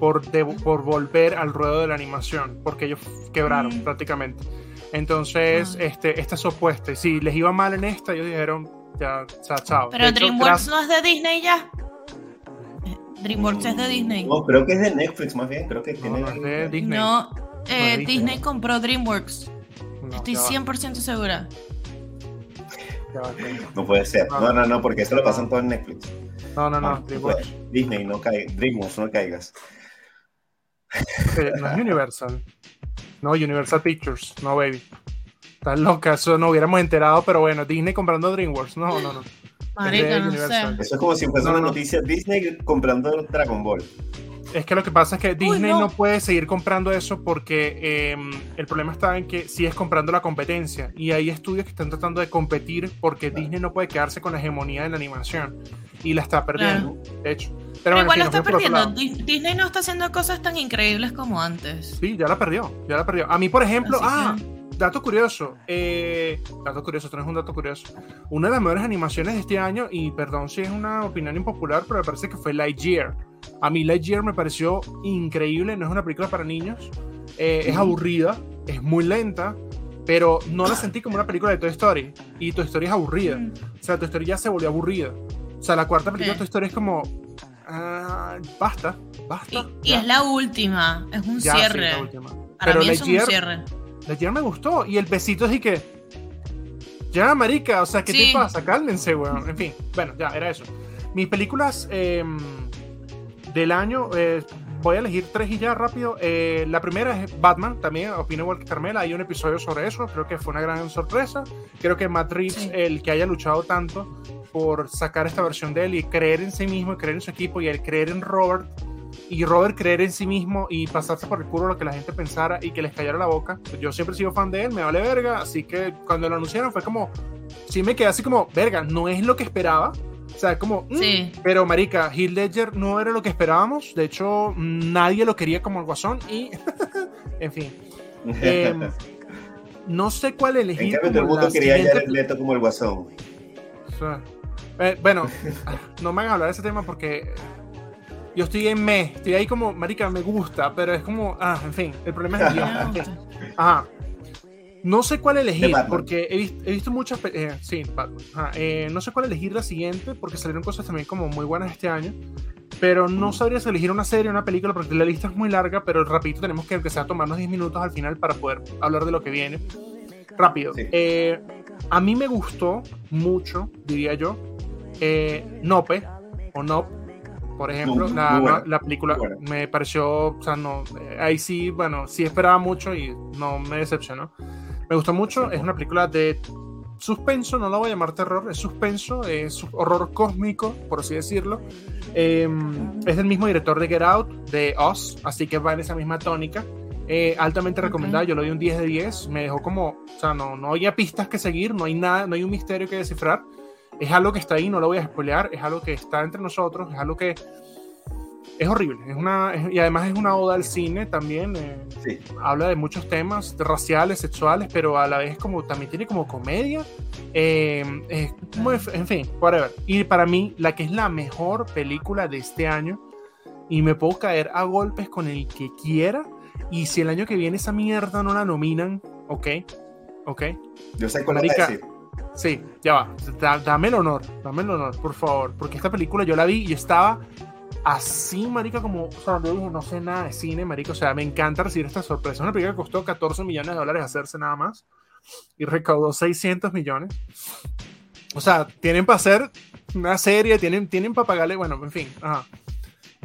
A: por, de- por volver al ruedo de la animación, porque ellos quebraron
C: Mm.
A: prácticamente. Entonces,
C: Ah.
A: este, esta es su apuesta. Y si les iba mal en esta, ellos dijeron, ya, o sea, chao.
C: Pero
A: hecho,
C: DreamWorks no es de Disney ya. DreamWorks es de Disney.
B: No, creo que es de Netflix más bien. Creo que tiene.
A: no es de Disney.
C: No, eh,
A: Disney.
C: Disney compró DreamWorks.
A: No,
C: Estoy
A: ya va,
C: 100% segura.
B: No puede ser.
A: No.
B: No, no, no, porque eso lo pasan todo en Netflix.
A: No, no, no,
B: Ah,
A: DreamWorks.
B: Disney, no caigas. DreamWorks, no caigas.
A: Eh, no es Universal. No, Universal Pictures. No, baby. Estás loca, eso no hubiéramos enterado, pero bueno, Disney comprando DreamWorks. No, no, no.
C: Marica, no
A: Universal.
C: sé.
B: Eso es como si fuese
A: No,
B: una
A: no.
B: noticia Disney comprando Dragon Ball.
A: Es que lo que pasa es que Disney
C: no.
A: no. puede seguir comprando eso porque eh, el problema está en que sigues comprando la competencia y hay estudios que están tratando de competir porque Disney no puede quedarse con la hegemonía de la animación y la está perdiendo, de hecho. Pero,
C: Pero
A: bueno,
C: igual
A: en
C: lo está perdiendo. Disney no está haciendo cosas tan increíbles como antes.
A: Sí, ya la perdió, ya la perdió. A mí, por ejemplo,
C: Así
A: ah,
C: que-
A: dato curioso, eh, dato curioso, esto no es un dato curioso. Una de las mejores animaciones de este año, y perdón si es una opinión impopular, pero me parece que fue Lightyear. A mí Lightyear me pareció increíble, no es una película para niños, eh, es aburrida, es muy lenta, pero no la sentí como una película de Toy Story, y Toy Story es aburrida.
C: Mm.
A: O sea, Toy Story ya se volvió aburrida. O sea, la cuarta película de. Toy Story es como, ah, basta, basta.
C: Y, es la última, es un
A: Ya, sí,
C: cierre.
A: la última.
C: Para
A: Pero
C: mí es un cierre.
A: Lightyear me gustó y el besito así que Ya, marica, o sea, ¿qué
C: Sí.
A: te pasa? Cálmense, weón. En fin, bueno, ya, era eso. Mis películas eh, del año, eh, voy a elegir tres y ya rápido. Eh, la primera es Batman, también opino igual que Carmela, hay un episodio sobre eso, creo que fue una gran sorpresa. Creo que Matt Reeves,
C: Sí.
A: el que haya luchado tanto por sacar esta versión de él y creer en sí mismo y creer en su equipo y el creer en Robert y Robert creer en sí mismo y pasarse por el culo lo que la gente pensara y que les callara la boca. Yo siempre he sido fan de él, me vale verga, así que cuando lo anunciaron fue como, sí me quedé así como, verga, no es lo que esperaba. O sea, como, mm,
C: Sí.
A: pero marica, Heath Ledger no era lo que esperábamos, de hecho nadie lo quería como el guasón y, en fin, em, no sé cuál
B: en
A: elegir.
B: cambio, todo el mundo quería
A: siguiente
B: Jared Leto como el guasón.
A: o sea, eh, bueno, no me hagan hablar de ese tema porque yo estoy en me, estoy ahí como, marica, me gusta, pero es como, ah, en fin, el problema es el guion. en. Ajá. No sé cuál elegir, porque he, he visto muchas. eh, sí, Batman. Ajá, eh, no sé cuál elegir la siguiente, porque salieron cosas también como muy buenas este año. Pero no sabría si elegir una serie o una película, porque la lista es muy larga, pero rapidito tenemos que empezar a tomarnos 10 minutos al final para poder hablar de lo que viene. Rápido.
B: Sí.
A: Eh, a mí me gustó mucho, diría yo, Nope, o Nope, por ejemplo,
B: Muy
A: la,
B: buena,
A: la película me pareció, o sea, no, ahí sí, bueno, sí esperaba mucho y no me decepcionó. Me gustó mucho, es una película de suspenso, no la voy a llamar terror, es suspenso, es horror cósmico, por así decirlo. Eh, es del mismo director de Get Out, de Us, así que va en esa misma tónica. Eh, altamente recomendada, yo le doy un 10 de 10, me dejó como, o sea, no, no había pistas que seguir, no hay nada, no hay un misterio que descifrar. Es algo que está ahí, no lo voy a spoilear, es algo que está entre nosotros, es algo que es horrible, es una, es- y además es una oda al cine también. eh,
B: Sí.
A: habla de muchos temas raciales, sexuales, pero a la vez como también tiene como comedia. eh, es en fin, whatever. Y para mí, la que es la mejor película de este año, y me puedo caer a golpes con el que quiera, y si el año que viene esa mierda no la nominan, ok, ok,
B: Yo sé cuál
A: Marica,
B: decir.
A: Sí, ya va. Da- dame el honor, dame el honor, por favor. Porque esta película yo la vi y estaba así, marica, como, o sea, yo dije, no sé nada de cine, marica. O sea, me encanta recibir esta sorpresa. Una película que costó 14 millones de dólares hacerse nada más y recaudó 600 millones. O sea, tienen para hacer una serie, tienen, tienen para pagarle, bueno, en fin, ajá.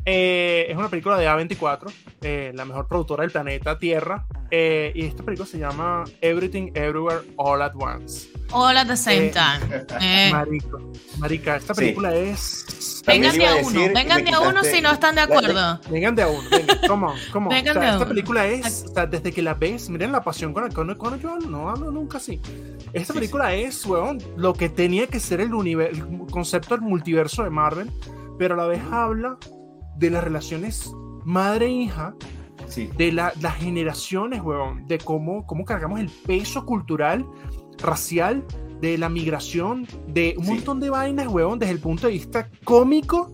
A: Eh, es una película de A24, eh, la mejor productora del planeta Tierra. eh, y esta película se llama Everything Everywhere All at Once.
C: All at the same
A: Eh,
C: time. Eh,
A: Marico, marica, esta
B: Sí.
A: película es.
B: También
C: vengan de a uno,
B: decir
C: vengan de a uno si no están de acuerdo.
A: Vengan de a uno, vengan, come on, come on.
C: Vengan
A: O sea,
C: de
A: esta
C: uno.
A: película es, o sea, desde que la ves, miren la pasión con la que cuando yo hablo, no hablo nunca así. Esta
B: Sí,
A: película es, weón, lo que tenía que ser el, univer- el concepto del multiverso de Marvel, pero a la vez habla de las relaciones madre-hija,
B: Sí.
A: de la- las generaciones, weón, de cómo, cómo cargamos el peso cultural, racial, de la migración, de un
B: Sí.
A: montón de vainas, weón, desde el punto de vista cómico,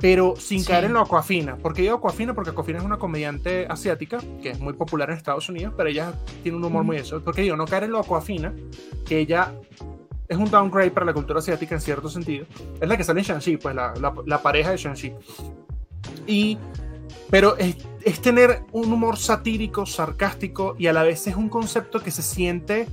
A: pero sin
C: Sí.
A: caer en lo aquafina. ¿Por qué digo aquafina? Porque aquafina es una comediante asiática que es muy popular en Estados Unidos, pero ella tiene un humor muy eso. Porque digo, no caer en lo aquafina, que ella es un downgrade para la cultura asiática en cierto sentido. Es la que sale en Shang-Chi, pues la, la- la pareja de Shang-Chi. Y pero es, es tener un humor satírico, sarcástico y a la vez es un concepto que se siente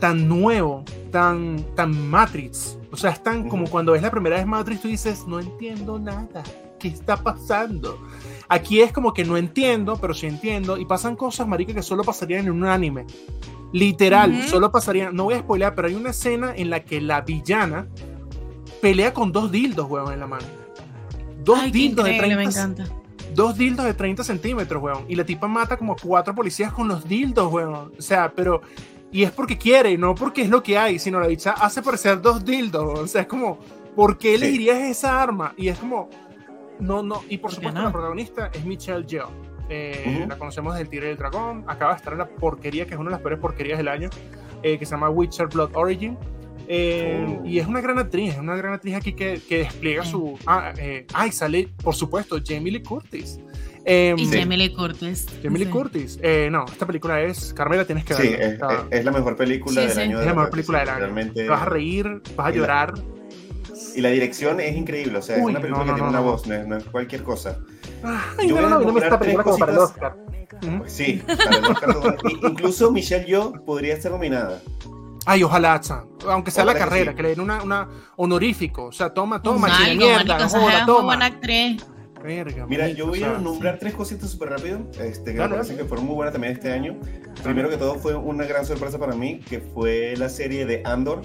A: tan nuevo, tan, tan Matrix. O sea, es tan como cuando ves la primera vez Matrix, tú dices, no entiendo nada. ¿Qué está pasando? Aquí es como que no entiendo, pero sí entiendo. Y pasan cosas, marica, que solo pasarían en un anime. Literal, solo pasarían. No voy a spoilear, pero hay una escena en la que la villana pelea con dos dildos, huevón, en la mano. Dos
C: Ay,
A: dildos de
C: increíble,
A: 30
C: me encanta.
A: dos dildos de 30 centímetros, weón. Y la tipa mata como cuatro policías con los dildos, weón. O sea, pero. Y es porque quiere, no porque es lo que hay, sino la dicha hace parecer dos dildos, weón. O sea, es como, ¿por qué
B: Sí.
A: elegirías esa arma? Y es como, no, no. Y por
C: ¿Por qué
A: supuesto,
C: no?
A: la protagonista es Michelle Yeoh. Eh. La conocemos del Tigre y el Dragón. Acaba de estar en la porquería, que es una de las peores porquerías del año, eh, que se llama Witcher Blood Origin. Eh,
B: Oh.
A: Y es una gran actriz, es una gran actriz aquí que, que despliega su. Ah, eh, ay, sale, por supuesto, Jamie Lee Curtis. Eh,
C: Y
B: Sí.
C: Jamie Lee Curtis.
A: Jamie Lee
C: Sí.
A: Curtis. Eh, no, esta película es. Carmela, tienes que
B: Sí,
A: verla.
B: es, es- es la mejor película
C: Sí,
B: del
C: sí.
B: año.
A: es
B: de
A: la mejor película
B: sí,
A: del año.
B: Realmente.
A: Te vas a reír, vas a
B: Y la-
A: llorar.
B: Y la dirección es increíble, o sea, es
A: Uy,
B: una película
A: no, no,
B: que tiene
A: no,
B: una
A: no.
B: voz, no es, no es cualquier cosa.
A: Ay,
B: Yo
A: no, no, no, esta película como para el. Oscar. Ujú.
B: Sí, para el Oscar, incluso Michelle Yeoh podría ser nominada.
A: Ay, ojalá, Sam. aunque sea la
B: que
A: carrera,
B: sí.
A: que le den una, una honorífico. O sea, toma, toma,
C: Algo,
A: chile mierda,
C: marico,
A: joda, toma.
C: buena actriz.
A: Verga,
B: Mira,
A: marico,
B: yo voy
A: o sea,
B: a nombrar tres cositas súper rápido, este, que
A: Dale,
B: me parece que fueron muy buenas también este año. Primero que todo fue una gran sorpresa para mí, que fue la serie de Andor.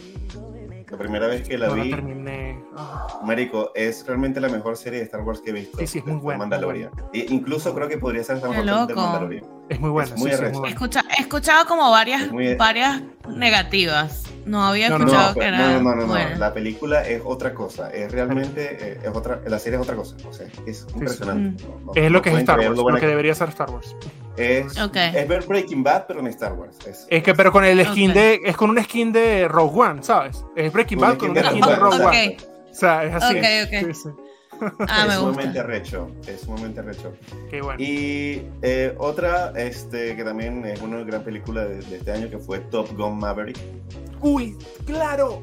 B: La primera vez que la
A: no la
B: vi,
A: terminé.
B: Marico, es realmente la mejor serie de Star Wars que he visto.
A: Sí, sí, es muy buena,
B: Mandalorian. E incluso creo que podría ser
C: Qué
B: mejor
C: loco.
B: Mandalorian.
A: es muy buena.
B: Es muy
A: sí, sí,
B: arrecha.
A: buena.
C: Escucha, he escuchado como varias,
B: Es muy-
C: varias negativas. No había
A: No, no,
C: escuchado
B: No,
C: que era.
B: no, no, no, no. La película es otra cosa. Es realmente, eh, es otra, la serie es otra cosa. O sea, es impresionante. No- no-
A: Es
B: no
A: lo que es Star Wars,
B: lo
A: que debería ser Star Wars.
B: Es, ver Breaking Bad, pero en Star Wars. Es,
A: Es que, pero con el skin de. Es con un skin de Rogue One, ¿sabes? Es Breaking Bad con
B: skin
A: un
B: de
A: skin
B: Rogue
A: de
B: One,
A: Rogue One. Sea, es así.
C: Ok, ok.
A: Sí, sí.
C: Ah,
B: es
C: me
B: sumamente arrecho. Es sumamente arrecho.
A: Qué bueno.
B: Y eh, otra, este, que también es una gran película de, de este año, que fue Top Gun Maverick.
A: Uy, claro.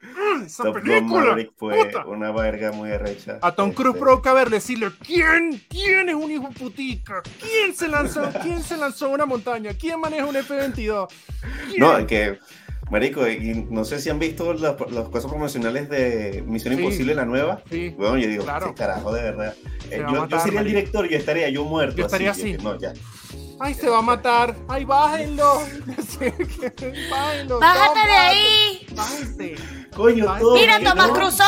A: Mm, Esa
B: Top Gun
A: película.
B: Maverick fue
A: puta.
B: una verga muy arrecha.
A: A Tom Cruise
B: Este,
A: provoca ver decirle ¿Quién? ¿Quién es un hijo putica? ¿Quién se lanzó? ¿Quién se lanzó a una montaña? ¿Quién maneja un F-22? ¿Quién?
B: No, que, marico, y no sé si han visto las, las cosas promocionales de Misión
A: Sí.
B: Imposible, la nueva.
A: Sí.
B: Bueno, yo digo,
A: Claro.
B: "Este carajo, de verdad.
A: Se
B: Eh, yo,
A: matar,
B: sería el director y yo estaría yo muerto.
A: Yo estaría
B: así.
A: así.
B: No, ya.
A: Ay, se va a matar. Ay, bájenlo. bájenlo.
C: ¡Bájate de ahí!
A: Bájate.
B: Coño, todo.
C: Mira, Tomás
B: no.
C: Cruzó.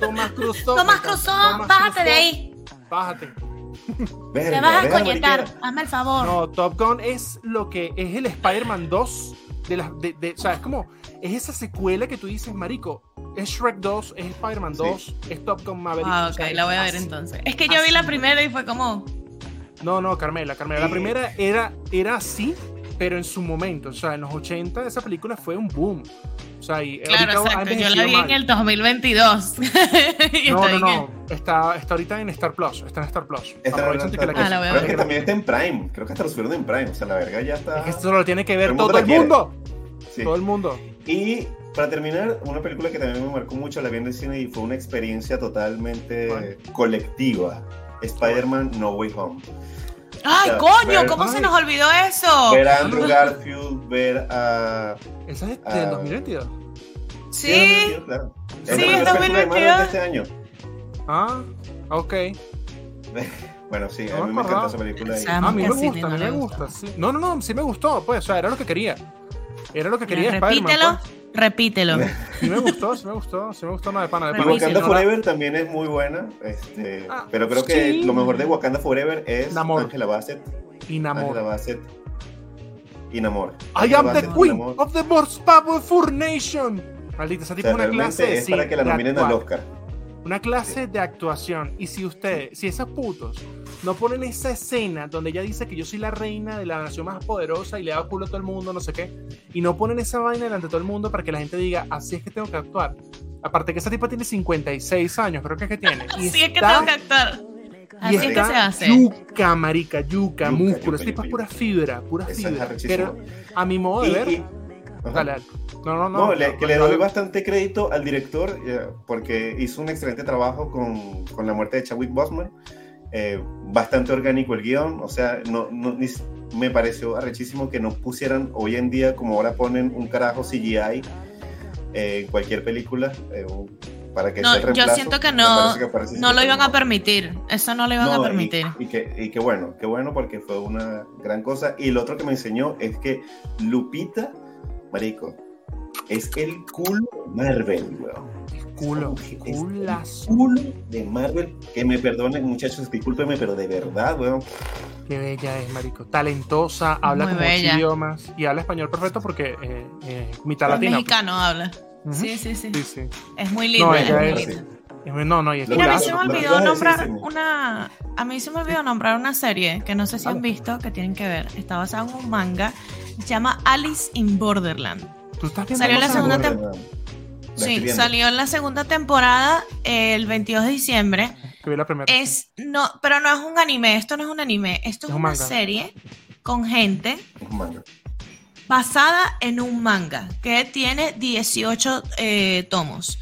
A: Tomás Cruzó.
C: Tomás Cruzó.
A: Tomás
C: bájate de ahí.
A: Bájate.
B: Verga,
C: Te vas a coñetar. Hazme el favor.
A: No, Top Gun es lo que es el Spider-Man 2 de las de, de- o sea, es como es esa secuela que tú dices, marico, es Shrek 2, es Spider-Man
B: Sí.
A: 2, es Top Gun Maverick.
C: Ah,
A: o sea,
C: ok, la voy a ver
A: así.
C: entonces. Es que yo vi la primera y fue como.
A: No, no, Carmela, Carmela, la primera era era así, pero en su momento, o sea, en los 80 esa película fue un boom. O sea, y
C: Claro, exacto. Yo la vi en
A: mal.
C: el 2022. Y
A: No, no,
C: que-
A: no, está, está ahorita en Star Plus, está en Star Plus. Aprovechen que la
C: Ah, la
B: Creo
C: ver.
B: que también está en Prime. Creo que hasta lo subieron en Prime. O sea, la verga ya está.
A: Es que esto lo tiene que ver
B: Todo el mundo
A: todo el mundo.
B: Sí.
A: Todo el mundo.
B: Y para terminar, una película que también me marcó mucho, la vi en el cine y fue una experiencia totalmente
A: ¿Cuál?
B: colectiva. Spider-Man No Way Home.
C: ¡Ay, coño!
B: ver-
C: ¿Cómo se nos olvidó eso?
B: Ver a Andrew Garfield, ver a...
A: Esa es del 2022.
C: Sí. Sí, es
B: de Marvel
C: 2022.
B: de este año.
A: Ah, ok.
B: Bueno, sí,
A: No
B: a
A: me
B: mí me encantó esa película.
C: Esa-
A: A mí me gusta, a
C: no
A: me
C: gusta.
A: gusta. sí. No, no, no, sí me gustó, pues, o sea, era lo que quería. Era lo que quería Spider-Man.
C: repítelo,
A: pues.
C: Repítelo.
A: Sí me gustó, sí me gustó, sí me gustó, no, de pana, de
B: Y
A: pana.
C: Repítelo.
B: Wakanda
A: Sí,
B: Forever también es muy buena, este,
A: Ah,
B: pero creo que
A: sí.
B: lo mejor de Wakanda Forever es
A: Namor.
B: Angela Bassett.
A: Y Namor.
B: Angela Bassett y Namor.
A: I
B: Angela
A: am the
B: Bassett y
A: queen of the most powerful nation. Maldita, esa
B: O
A: tipo
B: sea,
A: una clase
B: es para
A: cine,
B: que la nominen al. Oscar.
A: Una clase de actuación. Y si ustedes, si esos putos no ponen esa escena donde ella dice que yo soy la reina de la nación más poderosa y le da culo a todo el mundo, no sé qué, y no ponen esa vaina delante de todo el mundo para que la gente diga, así es que tengo que actuar. Aparte que esa tipa tiene 56 años, creo que es que tiene. y
C: Así es que
A: está-
C: tengo que actuar.
A: y
C: Así es que
A: está
C: se hace.
A: Yuca, marica, yuca,
B: Yuca,
A: músculo. Esa
B: yuca,
A: tipa es pura fibra, pura fibra. Pero a mi modo de
B: Y-
A: ver. Dale, dale. No, no, no.
B: No, le- que le doy
A: no.
B: bastante crédito al director eh, porque hizo un excelente trabajo con, con la muerte de Chadwick Boseman. Eh, bastante orgánico el guion, o sea, no, no- ni me pareció arrechísimo que no pusieran hoy en día, como ahora ponen un carajo CGI eh, en cualquier película eh, un- para que
C: No, yo siento que no-
B: que
C: No lo iban a permitir. Eso no lo iban
B: no,
C: a
B: y-
C: permitir.
B: Y, que, y que bueno, qué bueno porque fue una gran cosa. Y lo otro que me enseñó es que Lupita, marico, es el culo de Marvel, weón.
A: Culo,
B: Es el culo de Marvel. Que me perdonen, muchachos, discúlpeme, pero de verdad, weón.
A: Qué bella es, marico. Talentosa, habla
C: Muy
A: como
C: bella.
A: idiomas y habla español perfecto porque eh, eh, mitad latina.
C: mexicano habla.
A: pues. Ujú.
C: Sí, sí, sí.
A: Sí, sí.
C: Es muy lindo.
A: No,
C: es
A: ella
C: muy
A: es-. Es- No, no, y es
C: Mira, a mí se me olvidó nombrar una. A mí se me olvidó nombrar una serie que no sé si han
B: Dale.
C: visto, que tienen que ver. Está basada en un manga. Se llama Alice in Borderland.
A: Tú estás viendo
C: Salió la segunda
A: buenas?
C: tem-
B: La estoy
C: Sí, salió en la segunda temporada eh, el 22 de diciembre.
A: Que vi la primera.
C: Es no, pero no es un anime. Esto no es un anime. Esto es,
A: Es un
C: una
A: manga.
C: serie con gente
B: Es un manga.
C: basada en un manga que tiene 18 eh, tomos.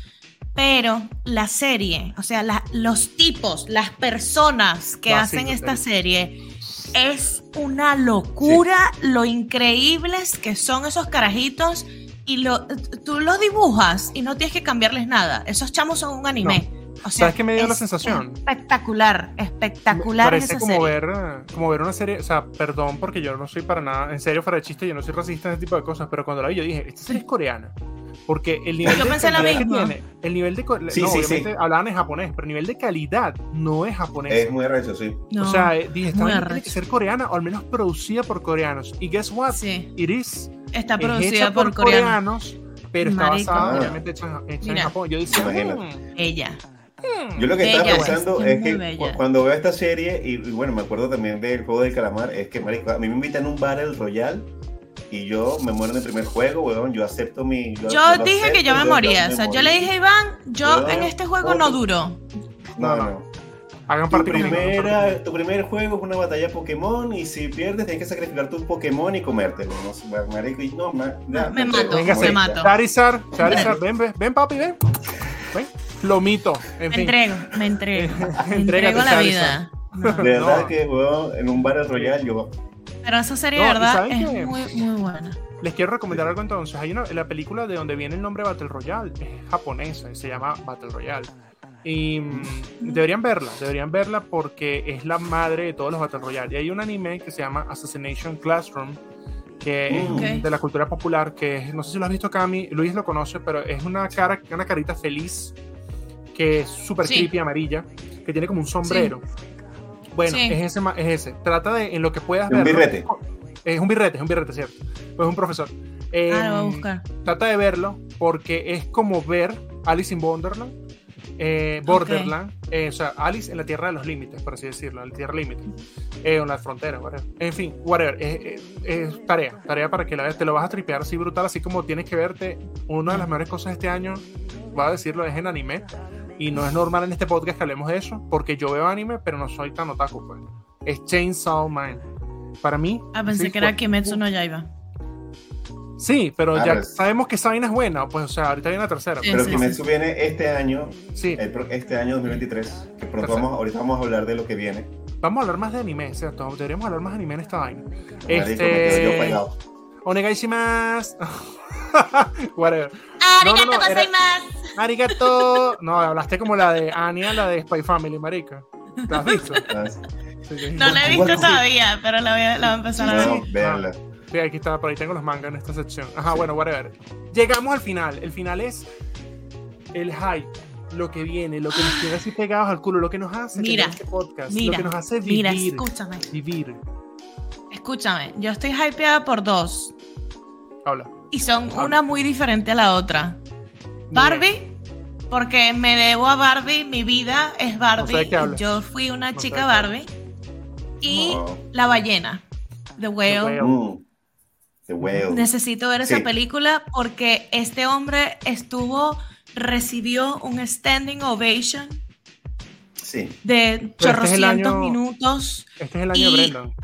C: Pero la serie, o sea, la- los tipos, las personas que hacen
A: sí,
C: esta
A: sí.
C: serie es una locura lo increíbles que son esos carajitos y lo, tú los dibujas y no tienes que cambiarles nada. Esos chamos son un anime. O sea,
A: ¿Sabes qué me dio la sensación?
C: Espectacular, espectacular.
A: Parece
C: esa
A: como
C: serie.
A: ver, como ver una serie, o sea, perdón porque yo no soy para nada, en serio, fuera de chiste, yo no soy racista en ese tipo de cosas, pero cuando la vi yo dije, esta serie es coreana. Porque el nivel
C: Yo
A: de
C: pensé lo
A: calidad que tiene, el nivel de,
B: Sí,
A: no,
B: sí,
A: obviamente
B: sí.
A: hablaban en japonés, pero el nivel de calidad no es japonés.
B: Es muy arrecho, sí.
C: No,
A: o sea, dije, esta tiene que ser coreana o al menos producida por coreanos. Y guess what?
C: sí,
A: It is.
C: está
A: Es
C: producida
A: hecha
C: por,
A: por
C: coreanos.
A: coreanos, pero está basada
B: Ah.
A: obviamente hecha, en- hecha en. Japón. Yo decía,
B: Imagínate.
A: "Mm,
C: Ella.
B: Yo lo que estaba
C: Bella,
B: pensando
C: es
B: es, que
C: bella.
B: cu- cuando veo esta serie, y, y bueno, me acuerdo también del juego del calamar, es que, marico, a mí me invitan a un Battle Royale y yo me muero en el primer juego, weón, yo acepto mi...
C: Yo dije
B: acepto,
C: que yo me moría. O sea, yo le dije a Iván, yo en este juego no duro.
B: No,
A: No, hagan
B: Tu,
A: parte conmigo".
B: primera, tu primer juego es una batalla Pokémon y si pierdes tienes que sacrificar tu Pokémon y comértelo. No, marico, y no, ma- ya,
C: Me mato,
A: Venga,
C: me mato.
A: Charizard, Charizard, ven, ven, ven, papi, ven. Ven, lomito, en
C: Me
A: fin.
C: entrego, me entrego. Me entrego la
A: Charizard.
C: vida. No.
B: De verdad
A: No.
B: que, weón, en un Battle Royale yo...
C: Pero esa serie,
A: No,
C: de
A: ¿y
C: verdad, es
A: qué?
C: muy, muy buena.
A: Les quiero recomendar algo entonces. Hay una, la película de donde viene el nombre Battle Royale, es japonesa y se llama Battle Royale. Y mm, deberían verla, deberían verla porque es la madre de todos los Battle Royale. Y hay un anime que se llama Assassination Classroom, que es de la cultura popular, que es- no sé si lo has visto Cami, Luis lo conoce, pero es una cara, una carita feliz, que es súper
C: Sí.
A: creepy, amarilla, que tiene como un sombrero. Bueno,
C: Sí.
A: es, ese, es ese. Trata de, en lo que puedas
B: Un
A: ver.
B: birrete.
A: Es un birrete, es un birrete, cierto. Pues es un profesor. Eh,
C: Ah, lo voy a buscar.
A: Trata de verlo porque es como ver Alice in Wonderland, eh, Borderland, eh, o sea, Alice en la tierra de los límites, por así decirlo, en la tierra límite, eh, en la frontera, whatever. En fin, whatever. Es, es- es tarea, tarea para que la veas. Te lo vas a tripear así brutal, así como tienes que verte. Una de las mejores cosas de este año, voy a decirlo, es en anime. Y no es normal en este podcast que hablemos de eso, porque yo veo anime, pero no soy tan otaku, pues. Es Chainsaw Man. Para mí.
C: Ah, pensé
A: sí,
C: que era
A: fue-
C: Kimetsu no Yaiba.
A: Sí, pero
B: Ah,
A: ya
B: pero es-
A: sabemos que esa vaina es buena, pues, o sea, ahorita viene la tercera.
C: Sí,
B: Pero
C: sí,
B: Kimetsu viene este año,
A: Sí,
B: el este año 2023, que pronto vamos, ahorita vamos a hablar de lo que viene.
A: vamos a hablar más de anime, ¿cierto? Deberíamos hablar más de anime en esta vaina.
B: Marico, me quedo yo
A: Este.
B: pegado.
A: Onegaishimasu. Whatever.
C: ¡Arigato
A: no, era-
C: gozaimasu!
A: Arigato. No, hablaste como la de Anya, la de Spy Family, marica. ¿La has visto?
B: Ah,
A: Sí, sí.
C: No la he visto
B: Bueno, sí.
C: todavía, pero la voy a, la voy a empezar a ver.
B: No, véanla.
A: Sí, aquí está, por ahí tengo los mangas en esta sección. Ajá, bueno, whatever. Llegamos al final. El final es el hype, lo que viene, lo que nos tiene así pegados al culo, lo que nos hace
C: Mira,
A: este podcast,
C: Mira,
A: lo que nos hace vivir.
C: mira, escúchame,
A: vivir.
C: escúchame. Yo estoy hypeada por dos
A: Habla.
C: y son
A: Habla.
C: una muy diferente a la otra. Barbie, porque me debo a Barbie, mi vida es Barbie.
A: No sé de qué hablas.
C: Yo fui una
A: No
C: chica Barbie. Y
B: No.
C: La ballena, The Whale.
A: Whale.
B: Mm. The Whale.
C: Necesito ver
B: Sí.
C: esa película porque este hombre estuvo, recibió un standing ovation
B: Sí.
C: de
A: Pero este es año-
C: minutos
A: Este es el año
C: Y-
A: de Brendan.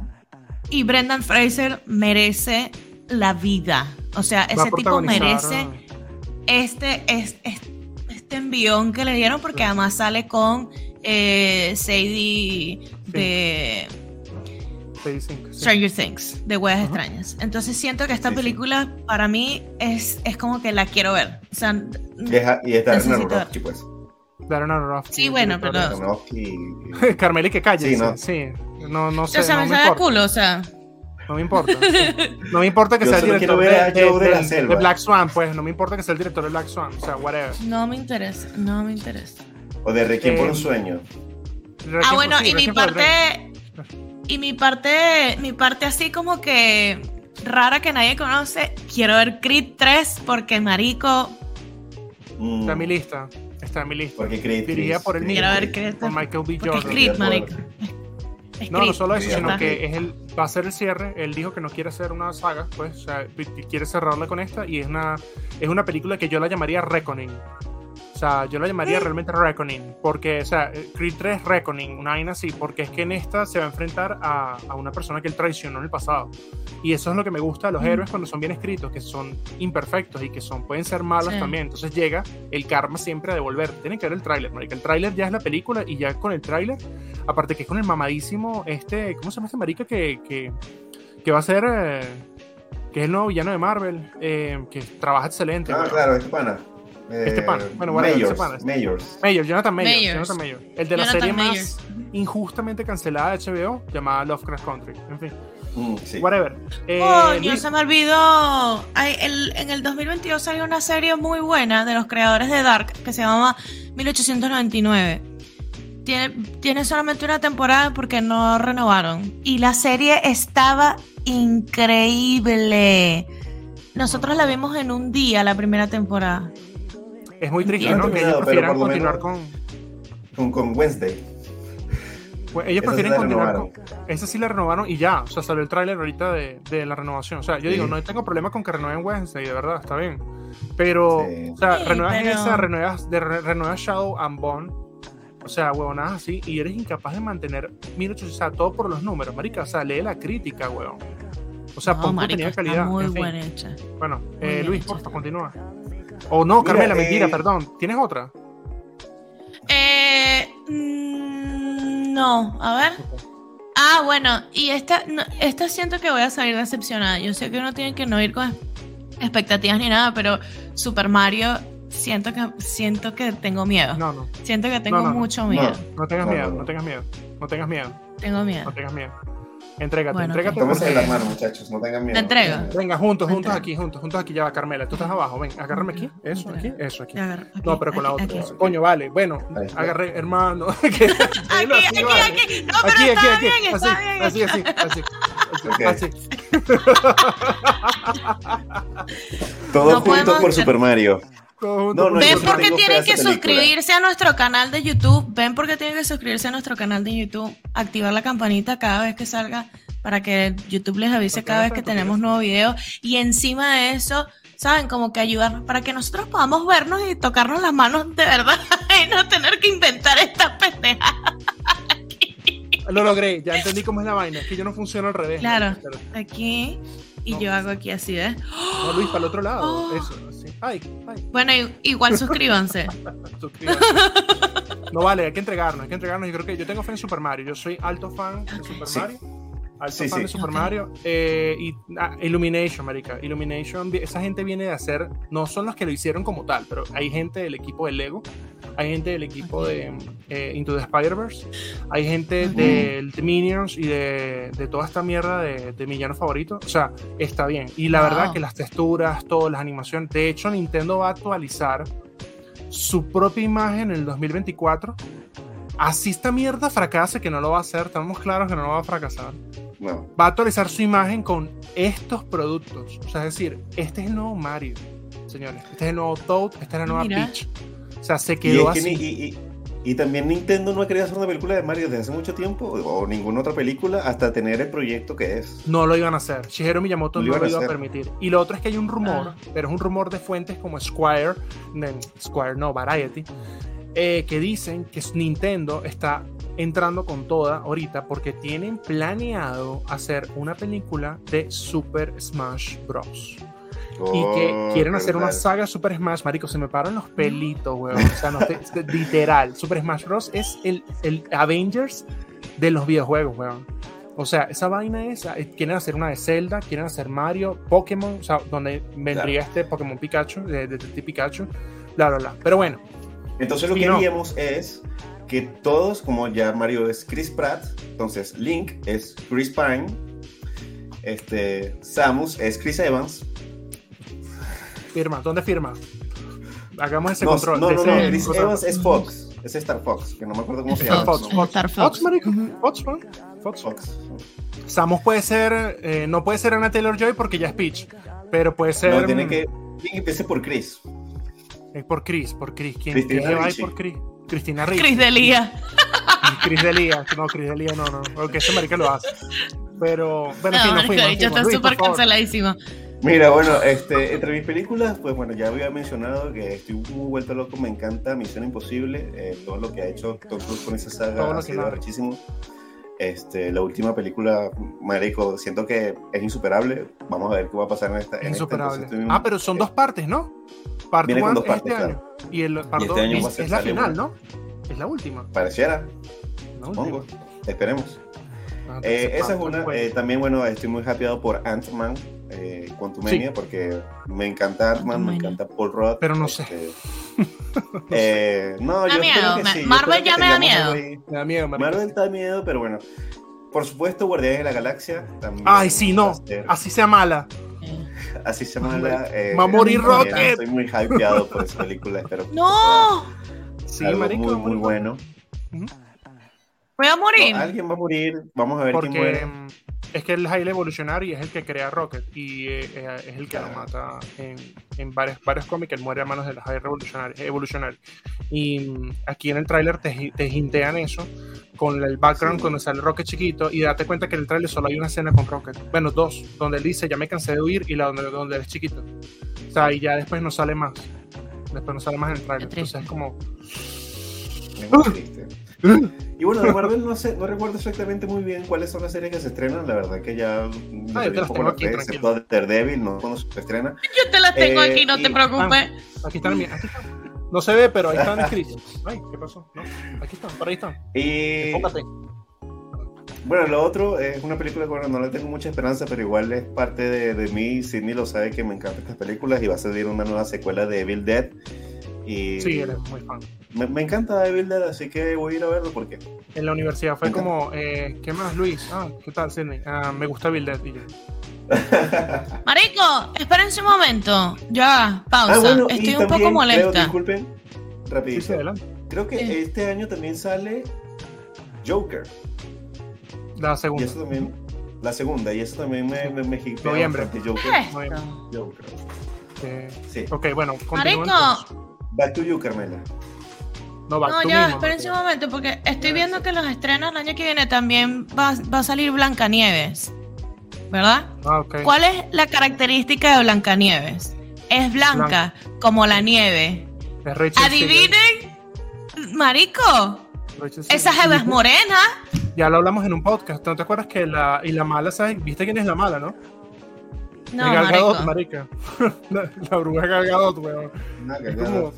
C: y Brendan Fraser merece la vida. O sea, ese tipo merece este, es- es- este envión que le dieron porque además sale con eh, Sadie de
A: sí.
C: Stranger Things, de Huellas Extrañas. Entonces siento que esta
B: Sí, sí.
C: película para mí es, es como que la quiero ver. O sea,
B: Y, es- y
C: Necesito
B: Darren Aronofsky, pues.
A: Darren Aronofsky,
C: Sí, bueno, pero-
B: Aronofsky.
A: Carmeli que calle,
B: Sí, ¿no?
A: sí. No, no sé,
C: o sea,
A: no
C: me
A: me
C: sabe culo, o sea.
A: No me importa. No me importa que
B: Yo
A: sea el director de, de-
B: Joe de la
A: de-
B: Selva.
A: de Black Swan, pues. No me importa que sea el director de Black Swan. O sea, whatever.
C: No me interesa, no me interesa.
B: O de Requiem por
A: Eh,
B: un sueño.
C: Ah, bueno,
A: Sí,
C: y mi parte, y mi parte, mi parte así como que rara que nadie conoce, quiero ver Creed 3 porque marico,
B: Mm.
A: Está en mi lista. Está en mi lista.
B: Porque Creed
A: Dirigida por el
B: Creed
C: quiero
A: mismo.
C: ver. Creed
A: Con Michael B. Jordan.
C: Creed, marico.
A: No, no solo eso, sino que es el, va a ser el cierre. Él dijo que no quiere hacer una saga, pues, o sea, quiere cerrarla con esta y es una, es una película que yo la llamaría Reckoning. Sea, yo la llamaría realmente Reckoning, porque, o sea, Creed 3 Reckoning, una vaina así, porque es que en esta se va a enfrentar a, a una persona que él traicionó en el pasado. Y eso es lo que me gusta de los héroes cuando son bien escritos, que son imperfectos y que son, pueden ser malos
C: Sí.
A: también. Entonces llega el karma siempre a devolver. Tienen que ver el tráiler, marica. El tráiler ya es la película y ya con el tráiler, aparte que es con el mamadísimo, este, ¿cómo se llama este marica que, que, que va a ser... eh, que es el nuevo villano de Marvel, eh, que trabaja excelente.
B: Ah, claro, este pana.
A: Este
B: Eh,
A: pana. Bueno,
B: Mayors,
A: pana. este.
B: Mayors.
A: Mayor, Jonathan Mayor,
C: Mayors.
A: Jonathan Mayor. El de la
C: Jonathan
A: serie
C: Mayors.
A: más injustamente cancelada de HBO, llamada Lovecraft Country. En fin,
B: Mm, sí.
A: whatever. Eh,
C: Coño,
A: Luis,
C: se me olvidó. Hay el- en el 2022 salió una serie muy buena de los creadores de Dark que se llama 1899. Tiene, tiene solamente una temporada porque no renovaron. Y la serie estaba increíble. Nosotros la vimos en un día, la primera temporada.
A: Es muy triste,
B: No
A: Que ellos prefieran continuar con.
B: Con, con Wednesday.
A: pues, ellos prefieren continuar con. Esa sí la renovaron y ya. O sea, salió el tráiler ahorita de, de la renovación. O sea, yo
B: Sí.
A: digo, no tengo problema con que renueven Wednesday, de verdad, está bien. Pero,
B: Sí.
A: o sea,
C: Sí,
A: renuevas
C: pero-
A: esa, renuevas, de, re- renuevas Shadow and Bone. O sea, huevonadas así, y eres incapaz de mantener 1800, o sea, todo por los números, marica. O sea, lee la crítica, huevón. O sea,
C: No,
A: pon
C: marica, está
A: calidad.
C: muy
A: en fin.
C: buena hecha.
A: Bueno,
C: Muy
A: eh, Luis,
C: hecha
A: porfa, continúa. O no,
B: Mira,
A: Carmela,
B: eh,
A: mentira, perdón. ¿Tienes otra?
C: Eh, mm, no, a ver. Ah, bueno, y esta, no, esta siento que voy a salir decepcionada. Yo sé que uno tiene que no ir con expectativas ni nada, pero Super Mario siento que siento que tengo miedo.
A: No, no.
C: Siento que tengo
A: No, no, no.
C: mucho miedo.
A: No tengas
B: No,
A: miedo,
B: no,
A: no,
B: no.
A: tengas miedo. No tengas miedo,
C: Tengo miedo.
A: no tengas miedo. Entrégate,
C: Bueno,
A: entrégate.
B: de
A: porque-
B: las manos, muchachos, no tengan miedo.
C: Me entrego.
A: Venga, juntos, juntos aquí, juntos, juntos aquí. Ya va, Carmela. Tú estás abajo, ven, agárrame aquí. Eso, aquí, eso, aquí.
C: Te
A: No, pero con la otra.
C: aquí.
A: Coño, vale. Bueno, agarré, hermano. Aquí,
C: Aquí, aquí,
A: vale.
C: aquí. No, pero
A: Aquí, aquí,
C: está
A: aquí.
C: bien,
A: Así,
C: está bien.
A: así, así, así.
B: Ok.
A: Así.
B: Todo
C: No
B: junto por Super Mario.
A: Todo
B: No, no,
C: Ven porque tienen que suscribirse a nuestro canal de YouTube. Ven porque tienen que suscribirse a nuestro canal de YouTube. Activar la campanita cada vez que salga para que YouTube les avise
A: ¿Por qué
C: cada vez que tenemos nuevo video. Y encima de eso, ¿saben? Como que ayudarnos para que nosotros podamos vernos y tocarnos las manos de verdad y no tener que inventar estas pendejadas.
A: Lo logré, ya entendí cómo es la vaina. Es que yo no funciono al revés.
C: Claro. Aquí. Y
A: No.
C: yo hago aquí así, ¿ves?
A: No, Luis, para el otro lado.
C: Oh.
A: Eso, así. Ay, ay.
C: Bueno, igual suscríbanse.
A: Suscríbanse. No vale, hay que entregarnos, hay que entregarnos. Yo creo que yo tengo fe en Super Mario. Yo soy alto fan de Super
B: Sí.
A: Mario. Alto
B: Sí,
A: fan
B: sí.
A: de Super. Mario. Eh, y ah, Illumination, marica. Illumination, esa gente viene de hacer, no son los que lo hicieron como tal, pero hay gente del equipo de Lego, hay gente del equipo de eh, Into the Spider-Verse, hay gente del de Minions y de, de toda esta mierda de, de mi villano favorito. O sea, está bien. Y la
C: Wow.
A: verdad que las texturas, todas las animaciones. De hecho, Nintendo va a actualizar su propia imagen en el 2024. Así esta mierda fracase, que no lo va a hacer, estamos claros que no lo va a fracasar.
B: No.
A: Va a actualizar su imagen con estos productos. O sea, es decir, este es el nuevo Mario, señores. Este es el nuevo Toad, esta es la nueva
C: Mira.
A: Peach. O sea, se
B: Y,
A: quedó
B: que
A: así.
B: ni- y, y- y también Nintendo no ha querido hacer una película de Mario desde hace mucho tiempo, o ninguna otra película, hasta tener el proyecto que es.
A: No lo iban a hacer. Shigeru Miyamoto
B: Lo
A: no lo
B: a
A: iba a
B: hacer.
A: permitir. Y lo otro es que hay un rumor,
C: Ah.
A: pero es un rumor de fuentes como Squire, Squire no, Variety, eh, que dicen que Nintendo está entrando con toda ahorita porque tienen planeado hacer una película de Super Smash Bros. Y que
B: Oh,
A: quieren hacer una saga Super Smash, marico, se me paran los pelitos, weón. O sea, no te- literal, Super Smash Bros. es el, el Avengers de los videojuegos, weón. O sea, esa vaina es, eh, quieren hacer una de Zelda, quieren hacer Mario, Pokémon, o sea, donde vendría este Pokémon Pikachu, de, de, de Pikachu, bla, bla, bla. Pero bueno,
B: Entonces lo que
A: no.
B: haríamos es que todos, como ya Mario es Chris Pratt, entonces Link es Chris Pine, este, Samus es Chris Evans.
A: Firma, ¿dónde firma? Hagamos ese
B: No,
A: control.
B: no, no,
A: ese
B: no, Chris. Evans es Fox, es Star Fox, que no me acuerdo cómo se llama.
A: Fox,
B: ¿no?
A: Fox,
C: Star
A: Fox,
C: Fox.
A: marico. Fox. Fox.
B: Fox.
A: Samus puede ser, eh, no puede ser Anna Taylor Joy porque ya es Peach, pero puede ser.
B: No, tiene que, tiene que empezar por Chris.
A: Es por Chris, por Chris. ¿Quién,
B: Cristina
A: quién por Chris? Cristina Ricci.
C: Cris de Lía.
A: Chris Delia. No, Chris Delia no, no. Porque ese marica lo hace. Pero, bueno, en fin,
C: No,
A: fuimos.
C: está
A: fuimos. Luis,
C: súper canceladísimo.
B: Mira, bueno, este, entre mis películas, pues bueno, ya había mencionado que estoy muy vuelto loco, me encanta Misión Imposible, eh, todo lo que ha hecho Tom Cruise con esa saga ha sido
A: da.
B: arrechísimo. Este, la última película, marico, siento que es insuperable. Vamos a ver qué va a pasar en esta. en
A: Insuperable. Ah, pero son dos partes, ¿no? Parte
B: Viene con
A: 1
B: dos
A: es este
B: partes,
A: año. Y el parte
B: este
A: 2
B: año va a
A: es,
B: ser-
A: es la final,
B: una.
A: ¿no? Es la última.
B: Pareciera,
A: La
B: supongo.
A: última.
B: Esperemos.
A: Ah,
B: Eh, esa es una.
A: fue-
B: eh, también, bueno, estoy muy happyado por Ant-Man, eh, Quantumania, porque me encanta Ant-Man, me encanta Paul Rudd.
A: Pero no sé.
B: este, eh, no,
C: Da
B: yo
C: miedo,
B: espero que sí, yo
C: Marvel
B: que
C: ya me da miedo.
B: algo ahí.
A: Me da miedo, marico.
B: Marvel da miedo, pero bueno. Por supuesto, Guardianes de la Galaxia. También
A: Ay, sí, no. Así sea mala.
B: Así se llama la. eh, también
A: Rocket.
B: Estoy muy hypeado por esa película. Espero que
C: ¡No!
A: Sí,
B: sea algo
A: marico.
B: muy, muy bueno.
C: Voy a morir.
B: No, alguien va a morir. Vamos a ver quién
A: Porque
B: muere.
A: mm, es que el High Evolutionary es el que crea Rocket y eh, eh, es el que lo
B: Claro.
A: mata en, en varios, varios cómics. Él muere a manos del High Revolutionary. Evolutionary. Y mm, aquí en el tráiler te, te hintean eso con el background
B: Sí.
A: cuando sale Rocket chiquito y date cuenta que en el tráiler solo hay una escena con Rocket. Bueno, dos, donde él dice ya me cansé de huir y la donde, donde él es chiquito. O sea, y ya después no sale más. Después no sale más en el tráiler. Entonces es como...
B: Muy triste. Y bueno, de Marvel no sé, no recuerdo exactamente muy bien cuáles son las series que se estrenan. La verdad que ya me
A: Ah, yo te las tengo
B: la
A: aquí,
B: excepto Daredevil, no cuando se estrena.
C: Yo te las tengo
B: Eh,
C: aquí, no te
B: y-
C: preocupes.
A: Aquí están, mira, aquí están. No se ve, pero ahí están escritos. Ay, ¿qué pasó? No, aquí están, por ahí están.
B: Y
A: Enfócate.
B: bueno, lo otro es una película que bueno, no le tengo mucha esperanza, pero igual es parte de, de mí. Sidney lo sabe que me encantan estas películas y va a salir una nueva secuela de Evil Dead. Y
A: Sí, eres muy fan.
B: Me, me encanta Evil Dead, así que voy a ir a verlo porque
A: En la universidad fue como, eh, ¿qué más, Luis? Ah, ¿qué tal, Sidney? Ah, me gusta Bill Dead. Y yo,
C: Marico, espérense un momento. Ya, pausa.
B: Ah, bueno, y
C: Estoy un poco
B: creo,
C: molesta.
B: disculpen,
A: sí,
B: rapidito.
A: sí.
B: Creo que
C: Sí.
B: este año también sale Joker.
A: La
B: Y
A: segunda.
B: eso también, la segunda, y eso también me, me, me hipea
A: Noviembre.
B: Joker.
C: ¿Qué es esto?
B: Joker.
A: Eh,
B: Sí.
A: ok, bueno,
C: Marico,
A: entonces.
B: Back to you, Carmela.
A: No,
C: no, ya,
A: mismo,
C: espérense un momento, porque estoy viendo que los estrenos el año que viene también va, va a salir Blancanieves. ¿Verdad?
A: Ah, ok.
C: ¿Cuál es la característica de Blancanieves? Es blanca, como la nieve.
A: Es
C: Adivinen, marico, esa jeva es morena.
A: Ya lo hablamos en un podcast. ¿No te acuerdas que la, y la mala, ¿sabes? ¿Viste quién es la mala, no?
C: No,
A: Es Gal Gadot,
C: marico.
A: marica. la, la bruja Gal Gadot, weón.
B: Cagada.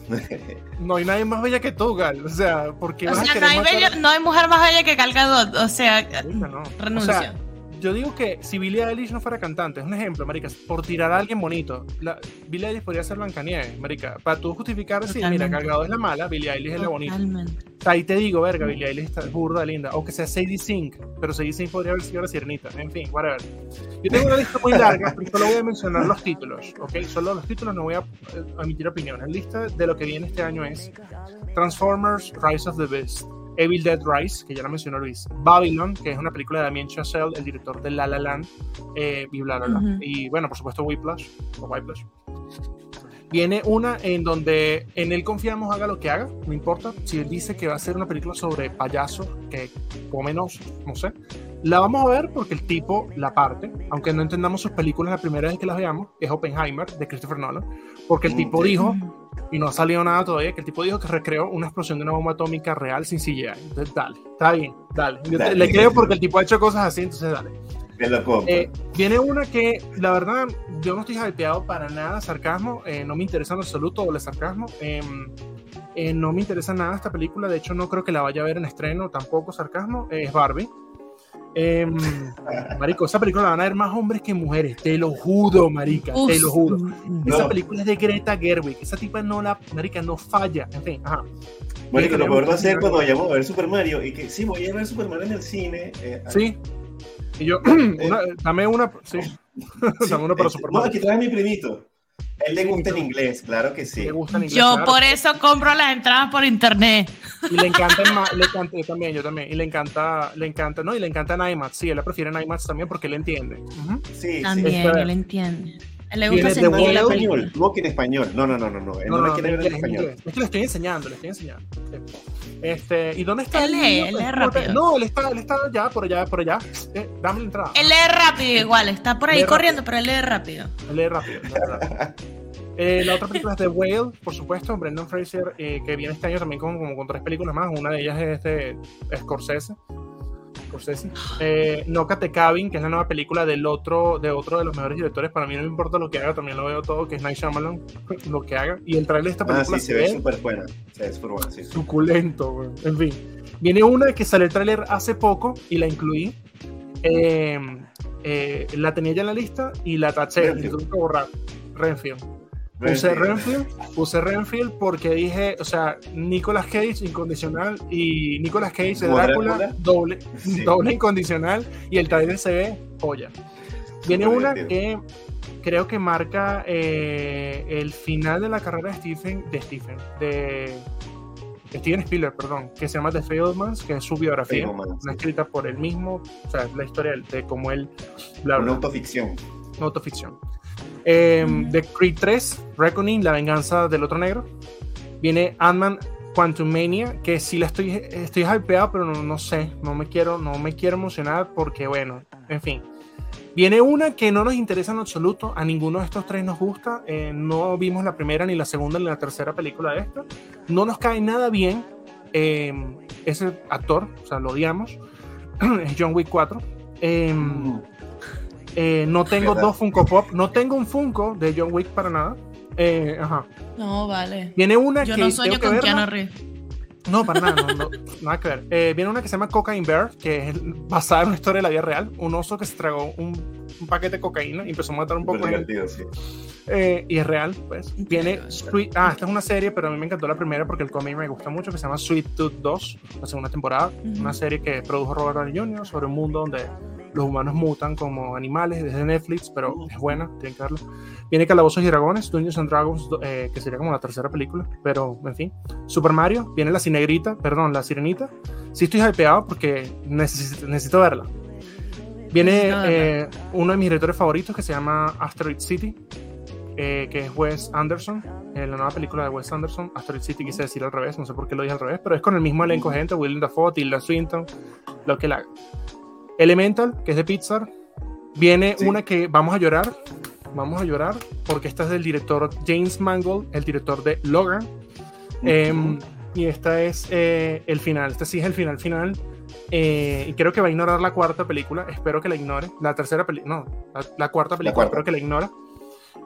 A: No hay nadie más bella que tú, Gal. O sea, porque
C: O
A: vas a
C: sea, no hay, bello- no hay mujer más bella que Gal Gadot. O sea,
A: Marica, no.
C: renuncio.
A: O sea, yo digo que si Billie Eilish no fuera cantante, es un ejemplo, marica, por tirar a alguien bonito, la, Billie Eilish podría ser Blancanieves, marica, para tú justificar, sí, mira. Cargado es la mala, Billie Eilish es la bonita. Ahí te digo, verga, Billie Eilish está burda, linda, o que sea Sadie Sink, pero Sadie Sink podría haber sido la sirenita, en fin, whatever. Yo tengo una lista muy larga, pero solo voy a mencionar los títulos, ¿ok? Solo los títulos, no voy a eh, emitir opiniones. La lista de lo que viene este año es Transformers Rise of the Beast, Evil Dead Rise, que ya la mencionó Luis, Babylon, que es una película de Damien Chazelle, el director de La La Land, eh, y bla, bla, bla.
C: Ujú.
A: Y bueno, por supuesto, Whiplash, o Whiplash. Viene una en donde en él confiamos, haga lo que haga, no importa. Si él dice que va a ser una película sobre payasos que comen osos, no sé. La vamos a ver porque el tipo la parte, aunque no entendamos sus películas la primera vez que las veamos, es Oppenheimer de Christopher Nolan, porque el tipo dijo, y no ha salido nada todavía, que el tipo dijo que recreó una explosión de una bomba atómica real sin CGI. Entonces, dale, está bien, dale. Yo te- le creo porque el tipo ha hecho cosas así, entonces dale. Eh, viene una que, la verdad, yo no estoy hypeado para nada, sarcasmo, eh, no me interesa en absoluto doble sarcasmo. eh, eh, no me interesa nada esta película, de hecho no creo que la vaya a ver en estreno, tampoco sarcasmo, es Barbie. Eh, marico, esa película la van a ver más hombres que mujeres, te lo juro, marica,
C: Uf.
A: te lo juro.
C: Mm,
A: Esa
B: No.
A: película es de Greta Gerwig, esa tipa no la, marica, no falla, en fin, ajá.
B: Marico, lo peor va a ser cuando vayamos a ver Super Mario y que sí, voy a ver Super Mario en el cine. eh,
A: Sí. Y yo, una- dame una, sí,
B: sí,
A: dame una para
B: eh,
A: Super
B: No,
A: Mario.
B: aquí trae mi primito. A él le gusta
A: no.
B: inglés, claro que sí.
A: Gusta inglés,
C: Yo
A: claro.
C: por eso compro las entradas por internet.
A: Y le encanta, le encanta yo también, yo también. Y le encanta, le encanta, no, y le encanta en IMAX. Sí, él la prefiere en IMAX también porque él entiende. Ujú.
B: Sí, sí.
C: También, él entiende. Le gusta sentir película.
B: español, en español. No, no, no, no, no. Él no,
A: No,
B: quiere
A: en
B: en
A: en
B: español.
A: Es que le estoy enseñando, le estoy enseñando. Este, ¿y dónde está
C: Él
A: niño?
C: él lee
A: No,
C: rápido.
A: No, él está, él está ya, por allá, por allá. Eh, dame la entrada.
C: Él lee rápido igual, está por ahí
A: Lee
C: corriendo, pero él lee rápido.
A: Él lee rápido. lee rápido. Eh, la otra película es The Whale, por supuesto, Brendan Fraser, eh, que viene este año también con, como con tres películas más. Una de ellas es de Scorsese. Scorsese. Eh, No Cut Cabin, que es la nueva película del otro, de otro de los mejores directores. Para mí no me importa lo que haga, también lo veo todo, que es Night Shyamalan, lo que haga. Y el trailer de esta
B: Ah,
A: película
B: sí, se ve súper buena. Se ve súper buena, sí.
A: suculento, güey. En fin. Viene una que salió el tráiler hace poco y la incluí. Eh, eh, la tenía ya en la lista y la taché.
B: Renfield.
A: y tuve que borrar. Renfield. Puse Renfield, puse Renfield porque dije, o sea, Nicolas Cage incondicional y Nicolas Cage de
B: ¿Como
A: Drácula
B: Drácula?
A: doble,
B: Sí.
A: doble incondicional y el trailer se ve joya. Viene una
B: divertido.
A: que creo que marca eh, el final de la carrera de Stephen, de Stephen, de Steven Spielberg, perdón, que se llama The Fablemans, que es su biografía,
B: Fablemans,
A: una
B: sí.
A: escrita por él mismo, o sea, es la historia de, de cómo él bla,
B: Una
A: bla,
B: autoficción.
A: Eh, The Creed 3, Reckoning, La venganza del otro negro. Viene Ant-Man Quantumania, que sí la estoy, estoy hypeado, pero no, no sé, no me, quiero, no me quiero emocionar porque, bueno, en fin. Viene una que no nos interesa en absoluto, a ninguno de estos tres nos gusta, eh, no vimos la primera, ni la segunda, ni la tercera película de esta, no nos cae nada bien eh, ese actor, o sea, lo odiamos, es John Wick 4. Eh, eh, no tengo
B: ¿Verdad?
A: dos Funko Pop, no tengo un Funko de John Wick para nada. Eh, ajá.
C: No, vale.
A: Viene una
C: Yo
A: que
C: no sueño con
A: verla.
C: Keanu Reeves.
A: No, para nada, no, no, nada que ver. Eh, viene una que se llama Cocaine Bear, que es basada en una historia de la vida real. Un oso que se tragó un, un paquete de cocaína y empezó a matar un poco de gente.
B: sí.
A: Eh, y es real, pues. Viene Sweet. Ah, esta es una serie, pero a mí me encantó la primera porque el cómic me gusta mucho, que se llama Sweet Tooth 2, la segunda temporada. Una serie que produjo Robert Downey Jr. sobre un mundo donde los humanos mutan como animales desde Netflix, pero es buena, tienen que verla. Viene Calabozos y Dragones, Dungeons and Dragons, eh, que sería como la tercera película, pero en fin. Super Mario, viene la Cinegrita, perdón, la Sirenita. Sí estoy hypeado porque necesito, necesito verla. Viene eh, uno de mis directores favoritos que se llama Asteroid City, eh, que es Wes Anderson, eh, la nueva película de Wes Anderson. Asteroid City quise decir al revés, no sé por qué lo dije al revés, pero es con el mismo elenco gente, Willem Dafoe, Tilda Swinton, lo que la Elemental, que es de Pixar. Viene
B: Sí.
A: una que vamos a llorar, vamos a llorar, porque esta es del director James Mangold, el director de Logan. Y esta es eh, el final, este sí es el final final. Eh, y creo que va a ignorar la cuarta película, espero que la ignore. La tercera película, no, la, la cuarta película,
B: cuarta.
A: espero que la ignore.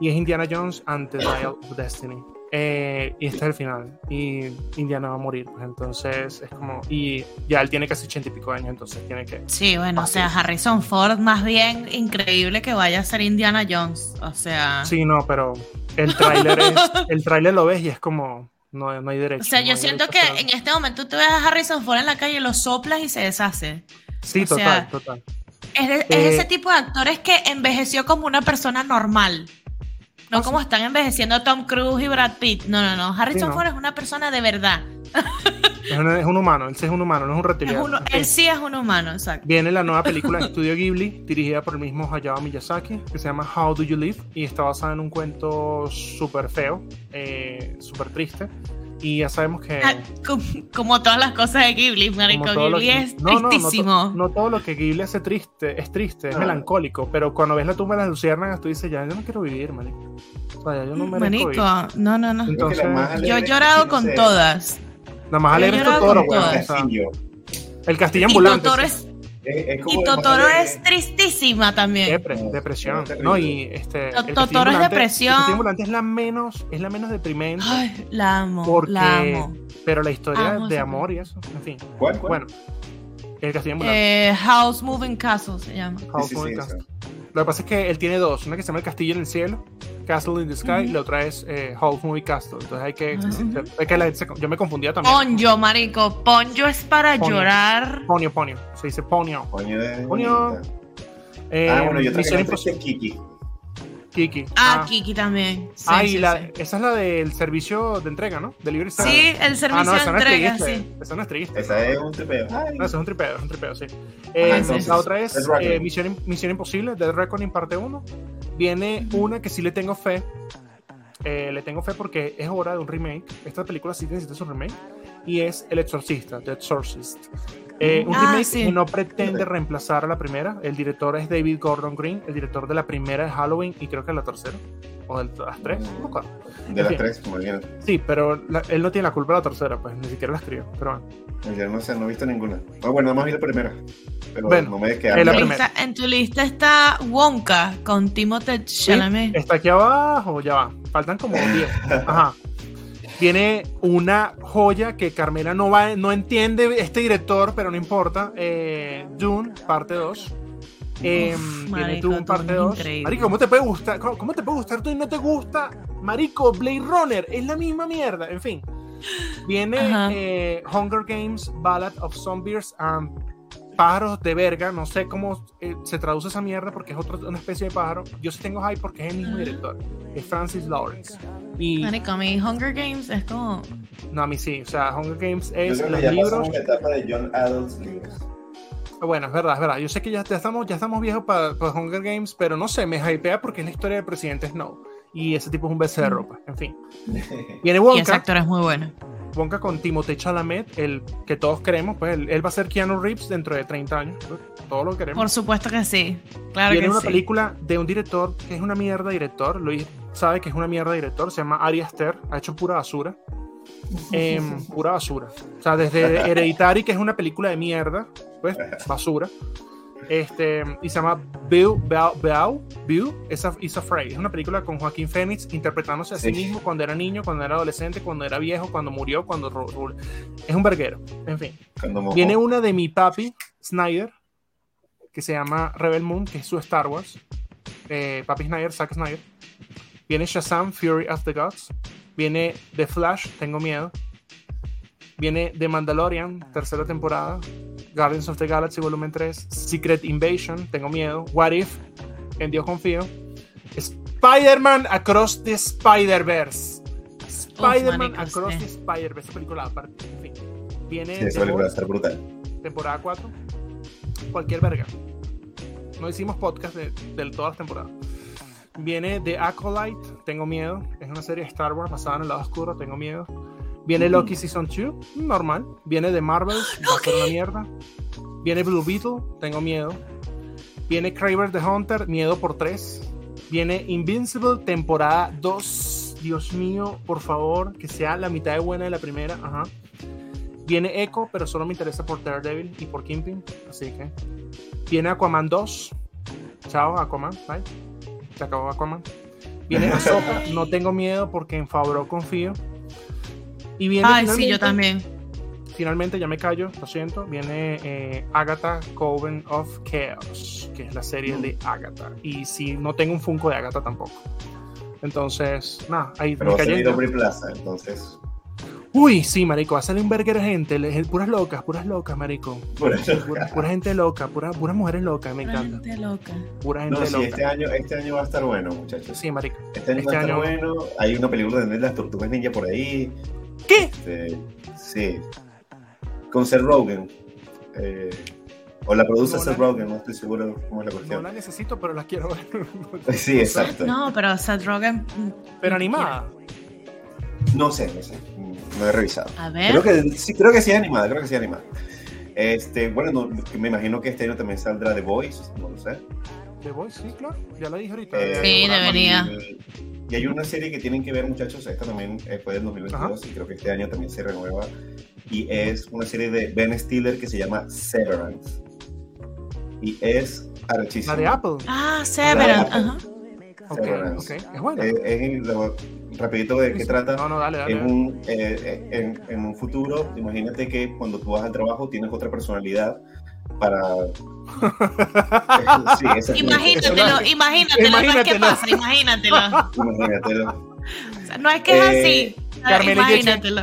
A: Y es Indiana Jones and the Dial of Destiny. Eh, y este es el final. Y Indiana va a morir, pues entonces es como. Y ya él tiene casi ochenta y pico años, entonces tiene que.
C: Sí, bueno, o sea, Harrison Ford, más bien increíble que vaya a ser Indiana Jones. O sea,
A: Sí, no, pero el tráiler es. El tráiler lo ves y es como. No, no hay derecho.
C: o sea,
A: no
C: yo siento que en este momento tú ves a Harrison Ford en la calle, lo soplas y se deshace.
A: Sí,
C: o
A: total,
C: sea,
A: total.
C: Es, de- es
A: Eh,
C: ese tipo de actores que envejeció como una persona normal. No
A: Ah,
C: como están envejeciendo Tom Cruise y Brad Pitt. No, no, no. Harrison
A: no.
C: Ford es una persona de verdad.
A: Es un, es un humano, él sí es un humano, no es un
C: Es
A: reptiliano.
C: uno-
A: En fin.
C: él sí es un humano, exacto.
A: Viene la nueva película de Studio Ghibli, dirigida por el mismo Hayao Miyazaki, que se llama How Do You Live, y está basada en un cuento súper feo, eh, súper triste. Y ya sabemos que.
C: Ah, como, como todas las cosas de Ghibli, marico. Ghibli
A: que-
C: es
A: no, no, no
C: tristísimo.
A: No, todo lo que Ghibli hace triste es triste, es
B: Ah.
A: melancólico, pero cuando ves la tumba de las luciérnagas, tú dices, ya, yo no quiero vivir, marico. O sea, ya yo no merezco
C: Marico,
A: vivir.
C: no, no, no.
A: Entonces,
C: Yo he
B: es
C: llorado
B: no
C: con todas.
A: Nada más
C: yo he
A: alegre es
C: llorado
A: Totoro,
B: Castillo.
A: El castillo
C: Y
A: ambulante.
C: Es,
B: Es-
C: y Totoro es tristísima también.
A: Depre- depresión.
B: no,
A: y este.
C: Totoro es depresión.
A: El castillo ambulante es la menos, es la menos deprimente.
C: Ay, la amo,
A: Porque,
C: la amo.
A: pero la historia
C: Amo
A: de amor y eso, en fin.
B: ¿Cuál? cuál?
A: Bueno, el castillo ambulante.
C: Eh, House Moving Castle se llama.
A: House
B: sí,
A: Moving
B: sí,
A: Castle. Lo que pasa es que él tiene dos, una que se llama El Castillo en el Cielo, Castle in the Sky, y la otra es eh, House Moving Castle. Entonces hay que,
C: Ujú.
A: hay que la- se- yo me confundía también.
C: Ponyo, marico. Ponyo es para
A: Ponyo.
C: llorar.
A: Ponio, ponio, se dice
B: es
A: Coño.
B: bonita.
A: Eh,
B: Ah, bueno, yo
A: Misión
B: también
A: Imposible,
B: es Kiki.
A: Kiki.
C: Ah, Kiki también. Sí,
A: Ah, y
C: sí,
A: la,
C: sí.
A: esa es la del servicio de entrega, ¿no? Delivery Service.
C: Sí, el servicio
A: Ah, no, esa
C: de
A: no es
C: entrega, sí.
A: Esa no es triste.
B: Esa es un tripeo. Ay,
A: No, eso es un tripeo, es un tripeo, sí. Eh,
B: Ajá,
A: la
B: entonces,
A: otra es eh, Misión, Misión Imposible, Dead Reckoning parte 1. Viene una que sí le tengo fe. Eh, le tengo fe porque es hora de un remake. Esta película sí necesita su remake. Y es El Exorcista, The Exorcist. Eh, un
C: Ah,
A: remake
C: sí.
A: que no pretende reemplazar a la primera. El director es David Gordon Green, el director de la primera de Halloween y creo que la tercera. O de las tres, no me.
B: De las tres, como dijeron.
A: Sí, pero la- él no tiene la culpa de la tercera, pues ni siquiera la escribió. Pero bueno.
B: Yo no sé, no he visto ninguna. Ah, bueno, nada más vi la primera. Pero
A: Bueno,
B: no me quedé
C: En lista- en tu lista está Wonka con Timothée Chalamet.
A: Está aquí abajo, ya va. Faltan como 10. Ajá. Tiene una joya que Carmela no, va, no entiende este director, pero no importa. Eh, Dune, parte 2. Eh, viene
C: marico,
A: Dune, parte
C: Dune es
A: 2.
C: increíble.
A: Marico, ¿cómo te puede gustar? ¿Cómo, cómo te puede gustar tú y no te gusta? Marico, Blade Runner, es la misma mierda. En fin. Viene eh, Hunger Games, Ballad of Zombies and Pájaros de verga. No sé cómo eh, se traduce esa mierda porque es otra, una especie de pájaro. Yo sí tengo hype porque es el mismo director. Es Francis Lawrence. Y
C: Marico, a mí Hunger Games es como...
A: no, a mí sí. O sea, Hunger Games
B: Yo
A: es
B: creo
A: los
B: que ya
A: libros.
B: la etapa de John Adams libros.
A: Bueno, es verdad, es verdad. Yo sé que ya, ya estamos, ya estamos viejos para Hunger Games, pero no sé, me hypea porque es la historia del presidente Snow. Y ese tipo es un becerro, pues. En fin. Viene
C: Y ese
A: Wonka,
C: actor es muy bueno.
A: Wonka con Timothée Chalamet, el que todos queremos, pues él, él va a ser Keanu Reeves dentro de 30 años. pues, Todos lo queremos.
C: Por supuesto que sí. Claro
A: Viene
C: que
A: una
C: sí.
A: película de un director que es una mierda director. Luis sabe que es una mierda director. Se llama Ari Aster. Ha hecho pura basura. Em, pura basura. O sea, desde Hereditary, que es una película de mierda, pues basura. Este, y se llama Bill, Bill, is, Afraid. Es una película con Joaquín Phoenix interpretándose a sí.
B: Sí.
A: mismo cuando era niño, cuando era adolescente, cuando era viejo, cuando murió, cuando. Es un verguero. En fin. Viene una de mi papi, Snyder, que se llama Rebel Moon, que es su Star Wars. Eh, papi Snyder, Zack Snyder. Viene Shazam, Fury of the Gods. Viene The Flash, Tengo Miedo. Viene The Mandalorian, tercera temporada. Guardians of the Galaxy, volumen 3. Secret Invasion, Tengo Miedo. What If, En Dios Confío. Spider-Man Across the Spider-Verse. Spider-Man Across the Spider-Verse, esa película aparte. En fin. Viene
B: Sí, esa
A: The
B: película va a
A: Boys,
B: estar brutal.
A: temporada 4. Cualquier verga. No hicimos podcast de, de todas las temporadas. Viene The Acolyte, Tengo Miedo. Es una serie de Star Wars basada en el lado oscuro, Tengo Miedo. Viene Loki Season 2, normal. Viene The Marvels, va a ser una mierda. Viene Blue Beetle, Tengo Miedo. Viene Kraber the Hunter, Miedo por 3. Viene Invincible, temporada 2. Dios mío, por favor, que sea la mitad de buena de la primera. Ajá. Viene Echo, pero solo me interesa por Daredevil y por Kingpin. Así que. Viene Aquaman 2. Chao, Aquaman. Bye. Se acabó Aquaman. Viene Ahsoka. No tengo miedo porque en Favreau confío. Y viene
C: Ay, sí, yo
A: finalmente-
C: también.
A: Finalmente, ya me callo, lo siento. Viene eh, Agatha Coven of Chaos, que es la serie de Agatha. Y si no tengo un Funko de Agatha tampoco. Entonces, nada, ahí
B: Pero
A: me
B: Aubrey Plaza, entonces.
A: Uy, sí, marico, va a salir un de gente, puras locas, puras locas, marico. Pura, pura gente loca, pura, puras mujeres locas, me encanta.
C: Gente loca.
A: Pura gente
B: No, sí,
A: loca.
B: este año, este año va a estar bueno, muchachos.
A: Sí, marico.
B: Este año
A: este
B: va a estar
A: año-
B: bueno. Hay una película de las tortugas ninja por ahí.
A: ¿Qué?
B: Este, sí. Con Seth Rogen. Eh, o la produce
A: No
B: Seth Rogen, no estoy seguro cómo es la
A: No
B: cuestión.
A: la necesito, pero la quiero ver.
B: Sí, exacto.
C: No, pero Seth Rogen. mm,
A: Pero animada.
B: No sé, no sé. No he revisado.
C: A ver.
B: Creo que sí, creo que sí es animada, creo que sí es animada. Este, bueno, no, me imagino que este año también saldrá The Voice, no lo sé.
A: The Voice, sí, claro. Ya la dije ahorita.
B: Eh,
C: Sí, debería.
B: Y, y hay una serie que tienen que ver, muchachos, esta también eh, fue del 2022 y creo que este año también se renueva. Y es una serie de Ben Stiller que se llama Severance. Y es arrechísima.
A: La de Apple.
C: Ah, Severance. Ajá.
A: Ok,
B: Severance.
A: ok. Es buena.
B: Eh, es lo- rapidito de qué trata.
A: No, no, dale, dale.
B: Es un, eh, eh, en, en un futuro, imagínate que cuando tú vas al trabajo tienes otra personalidad para... sí, esa es
C: Imagínatelo, imagínatelo. No es que
A: Imagínatelo.
C: pasa, imagínatelo.
B: Imagínatelo.
C: O sea, no es que es
B: Eh,
C: así.
A: Carmen
C: imagínatelo.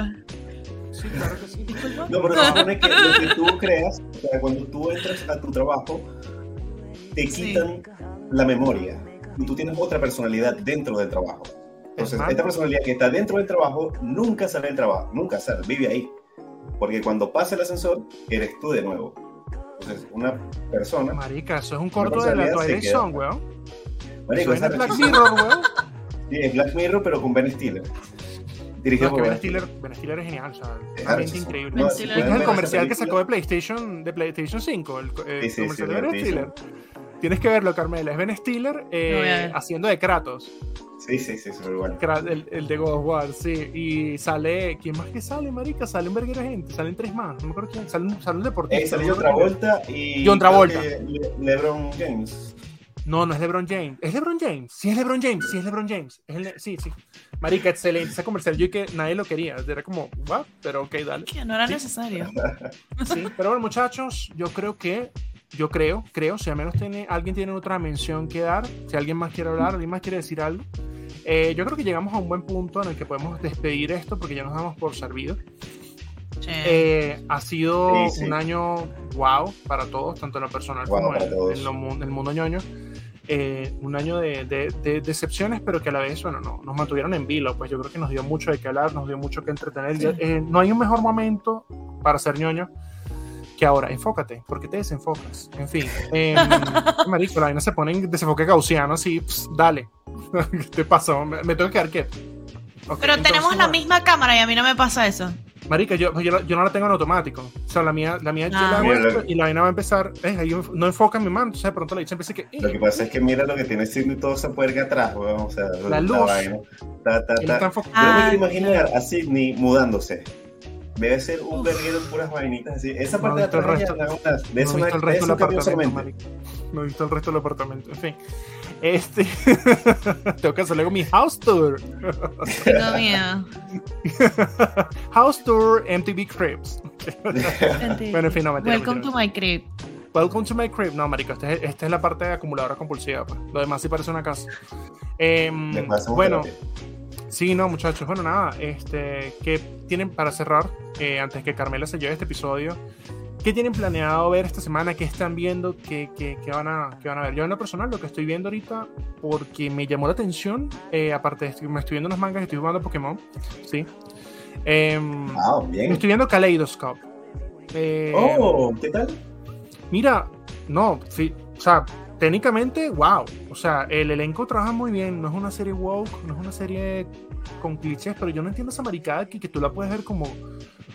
A: Sí, claro que sí.
B: No, pero se supone que lo que tú creas, o sea, cuando tú entras a tu trabajo, te
C: Sí.
B: quitan la memoria y tú tienes otra personalidad dentro del trabajo. Entonces, esta personalidad que está dentro del trabajo nunca sale del trabajo, nunca sale, vive ahí. Porque cuando pasa el ascensor, eres tú de nuevo. Entonces, una persona,
A: Marica, eso es un corto de la Twilight. Zone, weón.
B: Marico, esa-
A: Black Mirror, weón.
B: Sí, es Black Mirror, pero con Ben Stiller. Dirigido
A: No,
B: por
A: Ben Stiller, Ben Stiller es genial, o sea,
B: Es
A: una mente
B: arrecho.
A: increíble.
B: No,
A: es el comercial que sacó de PlayStation, de PlayStation 5, el, co- eh,
B: Sí, sí, sí,
A: comercial de Ben. Stiller. Tienes que verlo, Carmela. Es Ben Stiller eh, haciendo de Kratos.
B: Sí, sí, sí, bueno.
A: Kra- El, el de God of War, sí. Y sale. ¿Quién más que sale, marica? Sale un verguero gente. Salen tres más. No me acuerdo quién. Sale, un- sale un deportista.
B: Eh,
A: acuerdo quién.
B: Travolta y.
A: John Travolta.
B: Le- LeBron James.
A: No, no es LeBron James. ¿Es LeBron James? Sí, es LeBron James. Sí, es LeBron James. Es el- sí, sí. Marica, excelente. Ese comercial yo que nadie lo quería. Era como, ¿what? Pero ok, dale.
C: Que no era
A: Sí.
C: necesario.
A: Sí, pero bueno, muchachos, yo creo que, yo creo, creo, si al menos tiene, alguien tiene otra mención que dar, si alguien más quiere hablar, alguien más quiere decir algo, eh, yo creo que llegamos a un buen punto en el que podemos despedir esto porque ya nos damos por servido. Eh, ha sido
B: Sí, sí.
A: un año wow para todos, tanto en lo personal
B: Wow
A: como en, en lo en el mundo ñoño. Eh, un año de, de- de decepciones, pero que a la vez, bueno, no, nos mantuvieron en vilo, pues yo creo que nos dio mucho de qué hablar, nos dio mucho que entretener.
C: Sí.
A: Eh, no hay un mejor momento para ser ñoño que ahora. Enfócate, porque te desenfocas. En fin, eh, marico, la vaina se pone en desenfoque gaussiano, así, ps, dale. ¿Qué te pasó? Me, me tengo que quedar quieto. Ok,
C: Pero tenemos
A: entonces,
C: la
A: bueno.
C: misma cámara y a mí no me pasa eso.
A: Marica, yo, yo, la- yo no la tengo en automático. O sea, la mía, la mía yo
C: Ah.
A: la hago
B: Mira,
A: esto y la vaina va a empezar. eh, ahí no enfoca mi mano. Entonces de pronto la dicha empieza que.
B: Lo que pasa es que mira lo que tiene Sidney todo esa puerca atrás, weón. O sea,
A: La luz.
B: vaina. Ta, ta, ta. Yo no me
C: Ah,
B: quiero imaginar a Sidney mudándose. Debe ser un verguero de puras vainitas así. Esa
A: No
B: parte de atrás
A: resto.
B: de
A: No he visto el resto del apartamento. No he visto el resto del apartamento. En fin. Este. Tengo que hacer luego mi house tour.
C: Tengo miedo.
A: house tour MTV Cribs. Bueno, en fin, no mentira,
C: Welcome
A: mentira.
C: to my crib.
A: Welcome to my crib. No, marico, esta es, la parte de acumuladora compulsiva. Pues. Lo demás sí parece una casa.
B: Hacemos
A: bueno,
B: terapia.
A: Sí, no, muchachos. Bueno, nada, este, ¿qué tienen para cerrar? eh, antes que Carmela se lleve este episodio, ¿qué tienen planeado ver esta semana? ¿Qué están viendo? ¿Qué, qué, qué van, a, qué van a ver? Yo en lo personal, lo que estoy viendo ahorita, porque me llamó la atención, eh, aparte de esto, me estoy viendo unos mangas, estoy jugando Pokémon, ¿sí? Em,
B: Ah, bien.
A: estoy viendo Kaleidoscope. Eh,
B: Oh, ¿qué tal?
A: Mira, no, sí, o sea, técnicamente, wow. O sea, el elenco trabaja muy bien. No es una serie woke, no es una serie con clichés, pero yo no entiendo esa maricada aquí que tú la puedes ver como,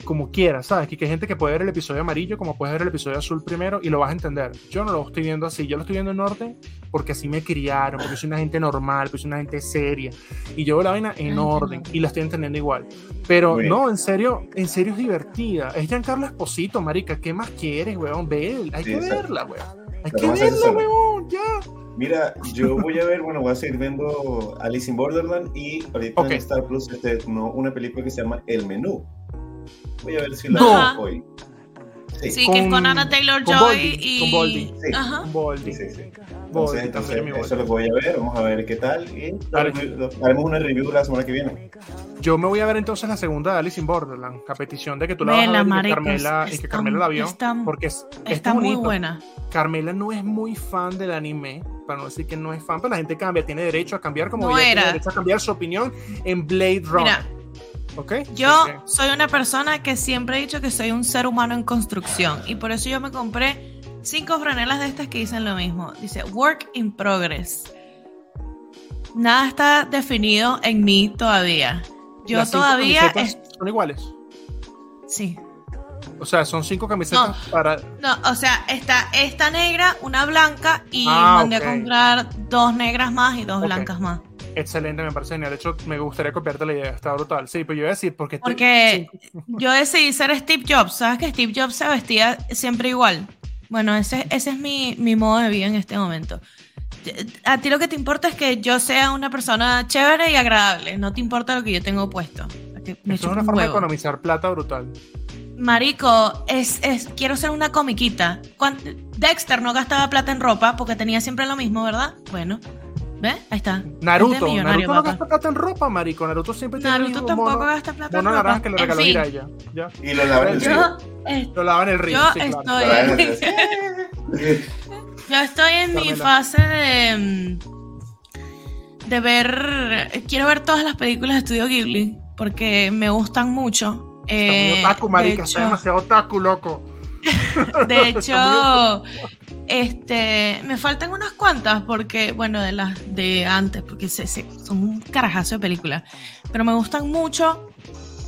A: como quieras, ¿sabes? Que hay gente que puede ver el episodio amarillo como puedes ver el episodio azul primero y lo vas a entender. Yo no lo estoy viendo así, yo lo estoy viendo en orden porque así me criaron, porque soy una gente normal, porque soy una gente seria. Y yo veo la vaina en
C: Entiendo.
A: orden y la estoy entendiendo igual. Pero no, en serio, en serio es divertida. Es Giancarlo Esposito, marica. ¿Qué más quieres, weón? Ve, hay
B: Sí,
A: que verla, weón. Hay que weón, ya.
B: Mira, yo voy a ver, bueno, voy a seguir viendo Alice in Borderland y ahorita en Star Plus este, no, una película que se llama El Menú. Voy a ver si la
A: No.
B: veo hoy. Sí,
C: Sí, que es con
A: Con-
C: Anna Taylor
A: con
C: Joy
A: Boldy,
C: y.
A: con Boldy.
B: Sí.
C: Ajá.
A: Boldy.
B: sí, sí. sí.
A: Boldy,
B: Entonces, entonces, eso lo voy a ver, vamos a ver qué tal y haremos una review la semana que viene.
A: Yo me voy a ver entonces la segunda de Alice in Borderland, a petición de que tú la vas a
C: Vela,
A: ver y que Carmela, y que Carmela la vio.
C: está-
A: porque es,
C: Está muy buena.
A: Carmela no es muy fan del anime, para no decir que no es fan, pero la gente cambia, tiene derecho a cambiar como
C: No
A: ella
C: era.
A: tiene derecho a cambiar su opinión en Blade Runner.
C: Mira,
A: ¿Ok?
C: yo soy una persona que siempre he dicho que soy un ser humano en construcción y por eso yo me compré cinco franelas de estas que dicen lo mismo. Dice Work in Progress. Nada está definido en mí todavía. Yo
A: las
C: todavía es-
A: son iguales.
C: sí.
A: O sea, son cinco camisetas para.
C: No, o sea, está esta negra, una blanca y
A: Ah,
C: mandé a comprar dos negras más y dos blancas más.
A: Excelente, me parece genial. De hecho, me gustaría copiarte la idea, está brutal. Sí, pero yo iba a decir, porque.
C: Porque
A: cinco-
C: yo decidí ser Steve Jobs. ¿Sabes que Steve Jobs se vestía siempre igual? Bueno, ese, ese es mi, mi modo de vida en este momento. A ti lo que te importa es que yo sea una persona chévere y agradable. No te importa lo que yo tengo puesto. Me
A: Esto es una
C: un
A: forma de economizar plata brutal.
C: Marico, es, es, quiero ser una comiquita. Dexter no gastaba plata en ropa porque tenía siempre lo mismo, ¿verdad? Bueno, ¿ves? Ahí está.
A: Naruto,
C: Este
A: Naruto no gasta plata en ropa, marico. Naruto siempre tiene
C: Naruto tampoco
A: mono,
C: gasta plata en ropa.
A: naranja que le
C: En
A: regaló
C: fin,
A: Jiraiya. Ya.
B: Y lo lavan en el río.
C: Yo, eh,
A: Lo lavan en el río.
C: Yo
A: sí, claro.
C: estoy-
B: lavan en
C: yo estoy en mi fase de. de ver. Quiero ver todas las películas de Estudio Ghibli porque me gustan mucho.
A: Está muy
C: Eh,
A: otaku, marica.
C: de
A: Está
C: hecho-
A: demasiado otaku, loco.
C: De hecho, Este, me faltan unas cuantas porque, bueno, de las de antes, porque se, se- son un carajazo de películas, pero me gustan mucho.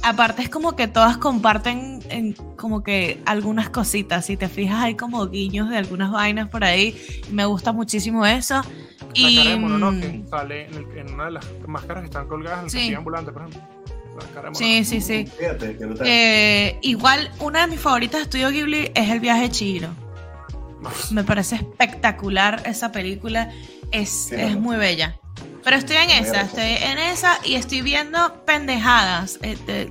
C: Aparte es como que todas comparten en como que algunas cositas, si te fijas hay como guiños de algunas vainas por ahí, me gusta muchísimo eso.
A: La
C: Y
A: cara de Mononoke
C: mm,
A: sale en, una de las máscaras que están colgadas en el
C: Sí.
A: ambulante, por ejemplo.
C: Sí, sí, sí.
B: Fíjate, brutal.
C: Eh, igual, una de mis favoritas de Estudio Ghibli es El viaje de Chihiro. Me parece espectacular esa película. Es,
B: Sí,
C: es muy bella. Pero estoy en
B: Muy
C: esa, estoy en esa y estoy viendo pendejadas. Este,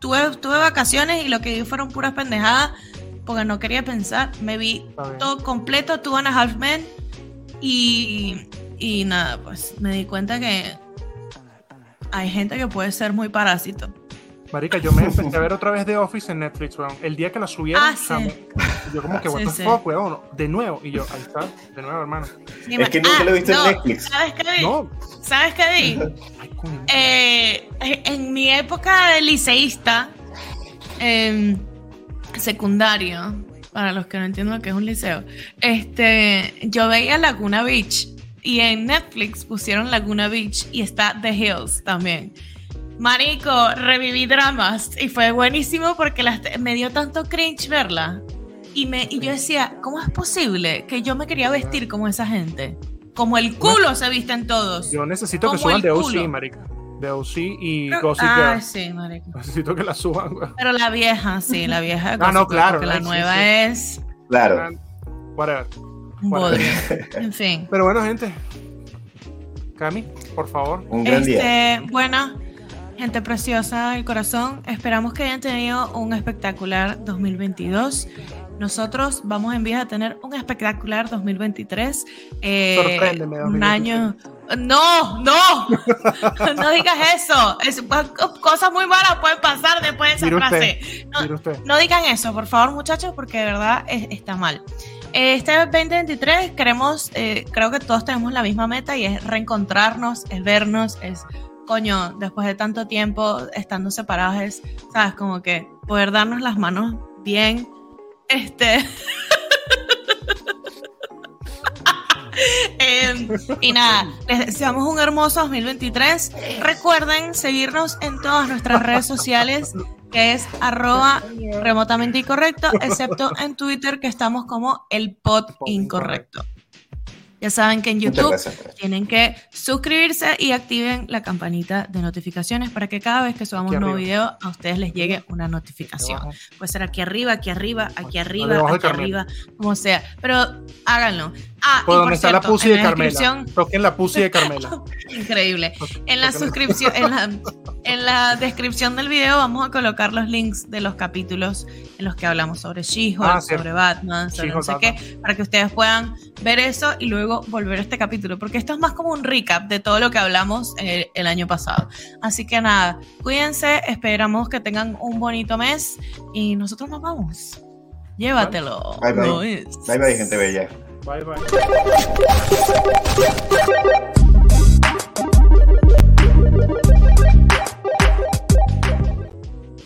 C: tuve, tuve vacaciones y lo que vi fueron puras pendejadas porque no quería pensar. Me vi todo completo, Two and a Half Men y, y nada, pues me di cuenta que hay gente que puede ser muy parásito.
A: Marica, yo me empecé a ver otra vez The Office en Netflix, weón. El día que la subieron,
C: Ah, sí.
A: yo como que, what the
C: sí.
A: fuck, weón, de nuevo. Y yo, ahí está, de nuevo, hermano.
C: Sí,
B: Es que nunca lo he visto en
C: no,
B: Netflix.
C: ¿Sabes qué vi?
A: No,
C: ¿Sabes qué vi? Eh, en mi época de liceísta, em, secundario, para los que no entienden lo que es un liceo, este, yo veía Laguna Beach y en Netflix pusieron Laguna Beach y está The Hills también. Marico, reviví dramas y fue buenísimo porque las- me dio tanto cringe verla. Y, me, y yo decía, ¿cómo es posible que yo me quería vestir como esa gente? Como el culo se visten todos.
A: Yo necesito que
C: como
A: suban
C: el
A: The OC, marica. The OC y
C: Pero-
A: Gossip
C: ah,
A: Girl.
C: sí, marico.
A: Necesito que la suban.
C: Pero la vieja, sí, la vieja. de
A: Ah, no, claro,
C: porque la
A: sí,
C: nueva
A: sí.
C: es
B: Claro.
A: Whatever.
C: Un
A: Bueno.
C: bodrio. En fin.
A: Pero bueno, gente. Cami, por favor.
B: Un gran día.
C: Este, bueno, gente preciosa del corazón, esperamos que hayan tenido un espectacular 2022. Nosotros vamos en vías a tener un espectacular 2023. eh,
A: Sorpréndeme,
C: un
A: 2023.
C: año. No, no, no digas eso. Es- cosas muy malas pueden pasar después de esa
A: Mire usted,
C: frase. No,
A: usted.
C: no digan eso, por favor, muchachos, porque de verdad es- está mal. Este 2023 queremos, eh, creo que todos tenemos la misma meta y es reencontrarnos, es vernos, es, coño, después de tanto tiempo estando separados, es, sabes, como que poder darnos las manos bien. Este. Em, y nada, les deseamos un hermoso 2023. Recuerden seguirnos en todas nuestras redes sociales, que es arroba remotamente incorrecto, excepto en Twitter, que estamos como el pod incorrecto. Ya saben que en YouTube
B: gracias.
C: Tienen que suscribirse y activen la campanita de notificaciones para que cada vez que subamos un nuevo video a ustedes les llegue una notificación. Puede ser aquí arriba, aquí arriba, aquí arriba, aquí arriba, como sea. Pero háganlo. Ah,
A: Por
C: y
A: donde está la
C: cierto,
A: pussy
C: en
A: de
C: la
A: Carmela. Toquen la pussy de Carmela.
C: Increíble. En la suscripción, en la, en la descripción del video vamos a colocar los links de los capítulos en los que hablamos sobre She-Hulk,
A: Ah,
C: sobre Batman, sobre no sé qué, para que ustedes puedan ver eso y luego volver a este capítulo, porque esto es más como un recap de todo lo que hablamos eh, el año pasado. Así que nada, cuídense, esperamos que tengan un bonito mes y nosotros nos vamos. Llévatelo.
B: Bye, bye.
C: Luis.
B: Bye bye, gente bella.
A: Bye, bye.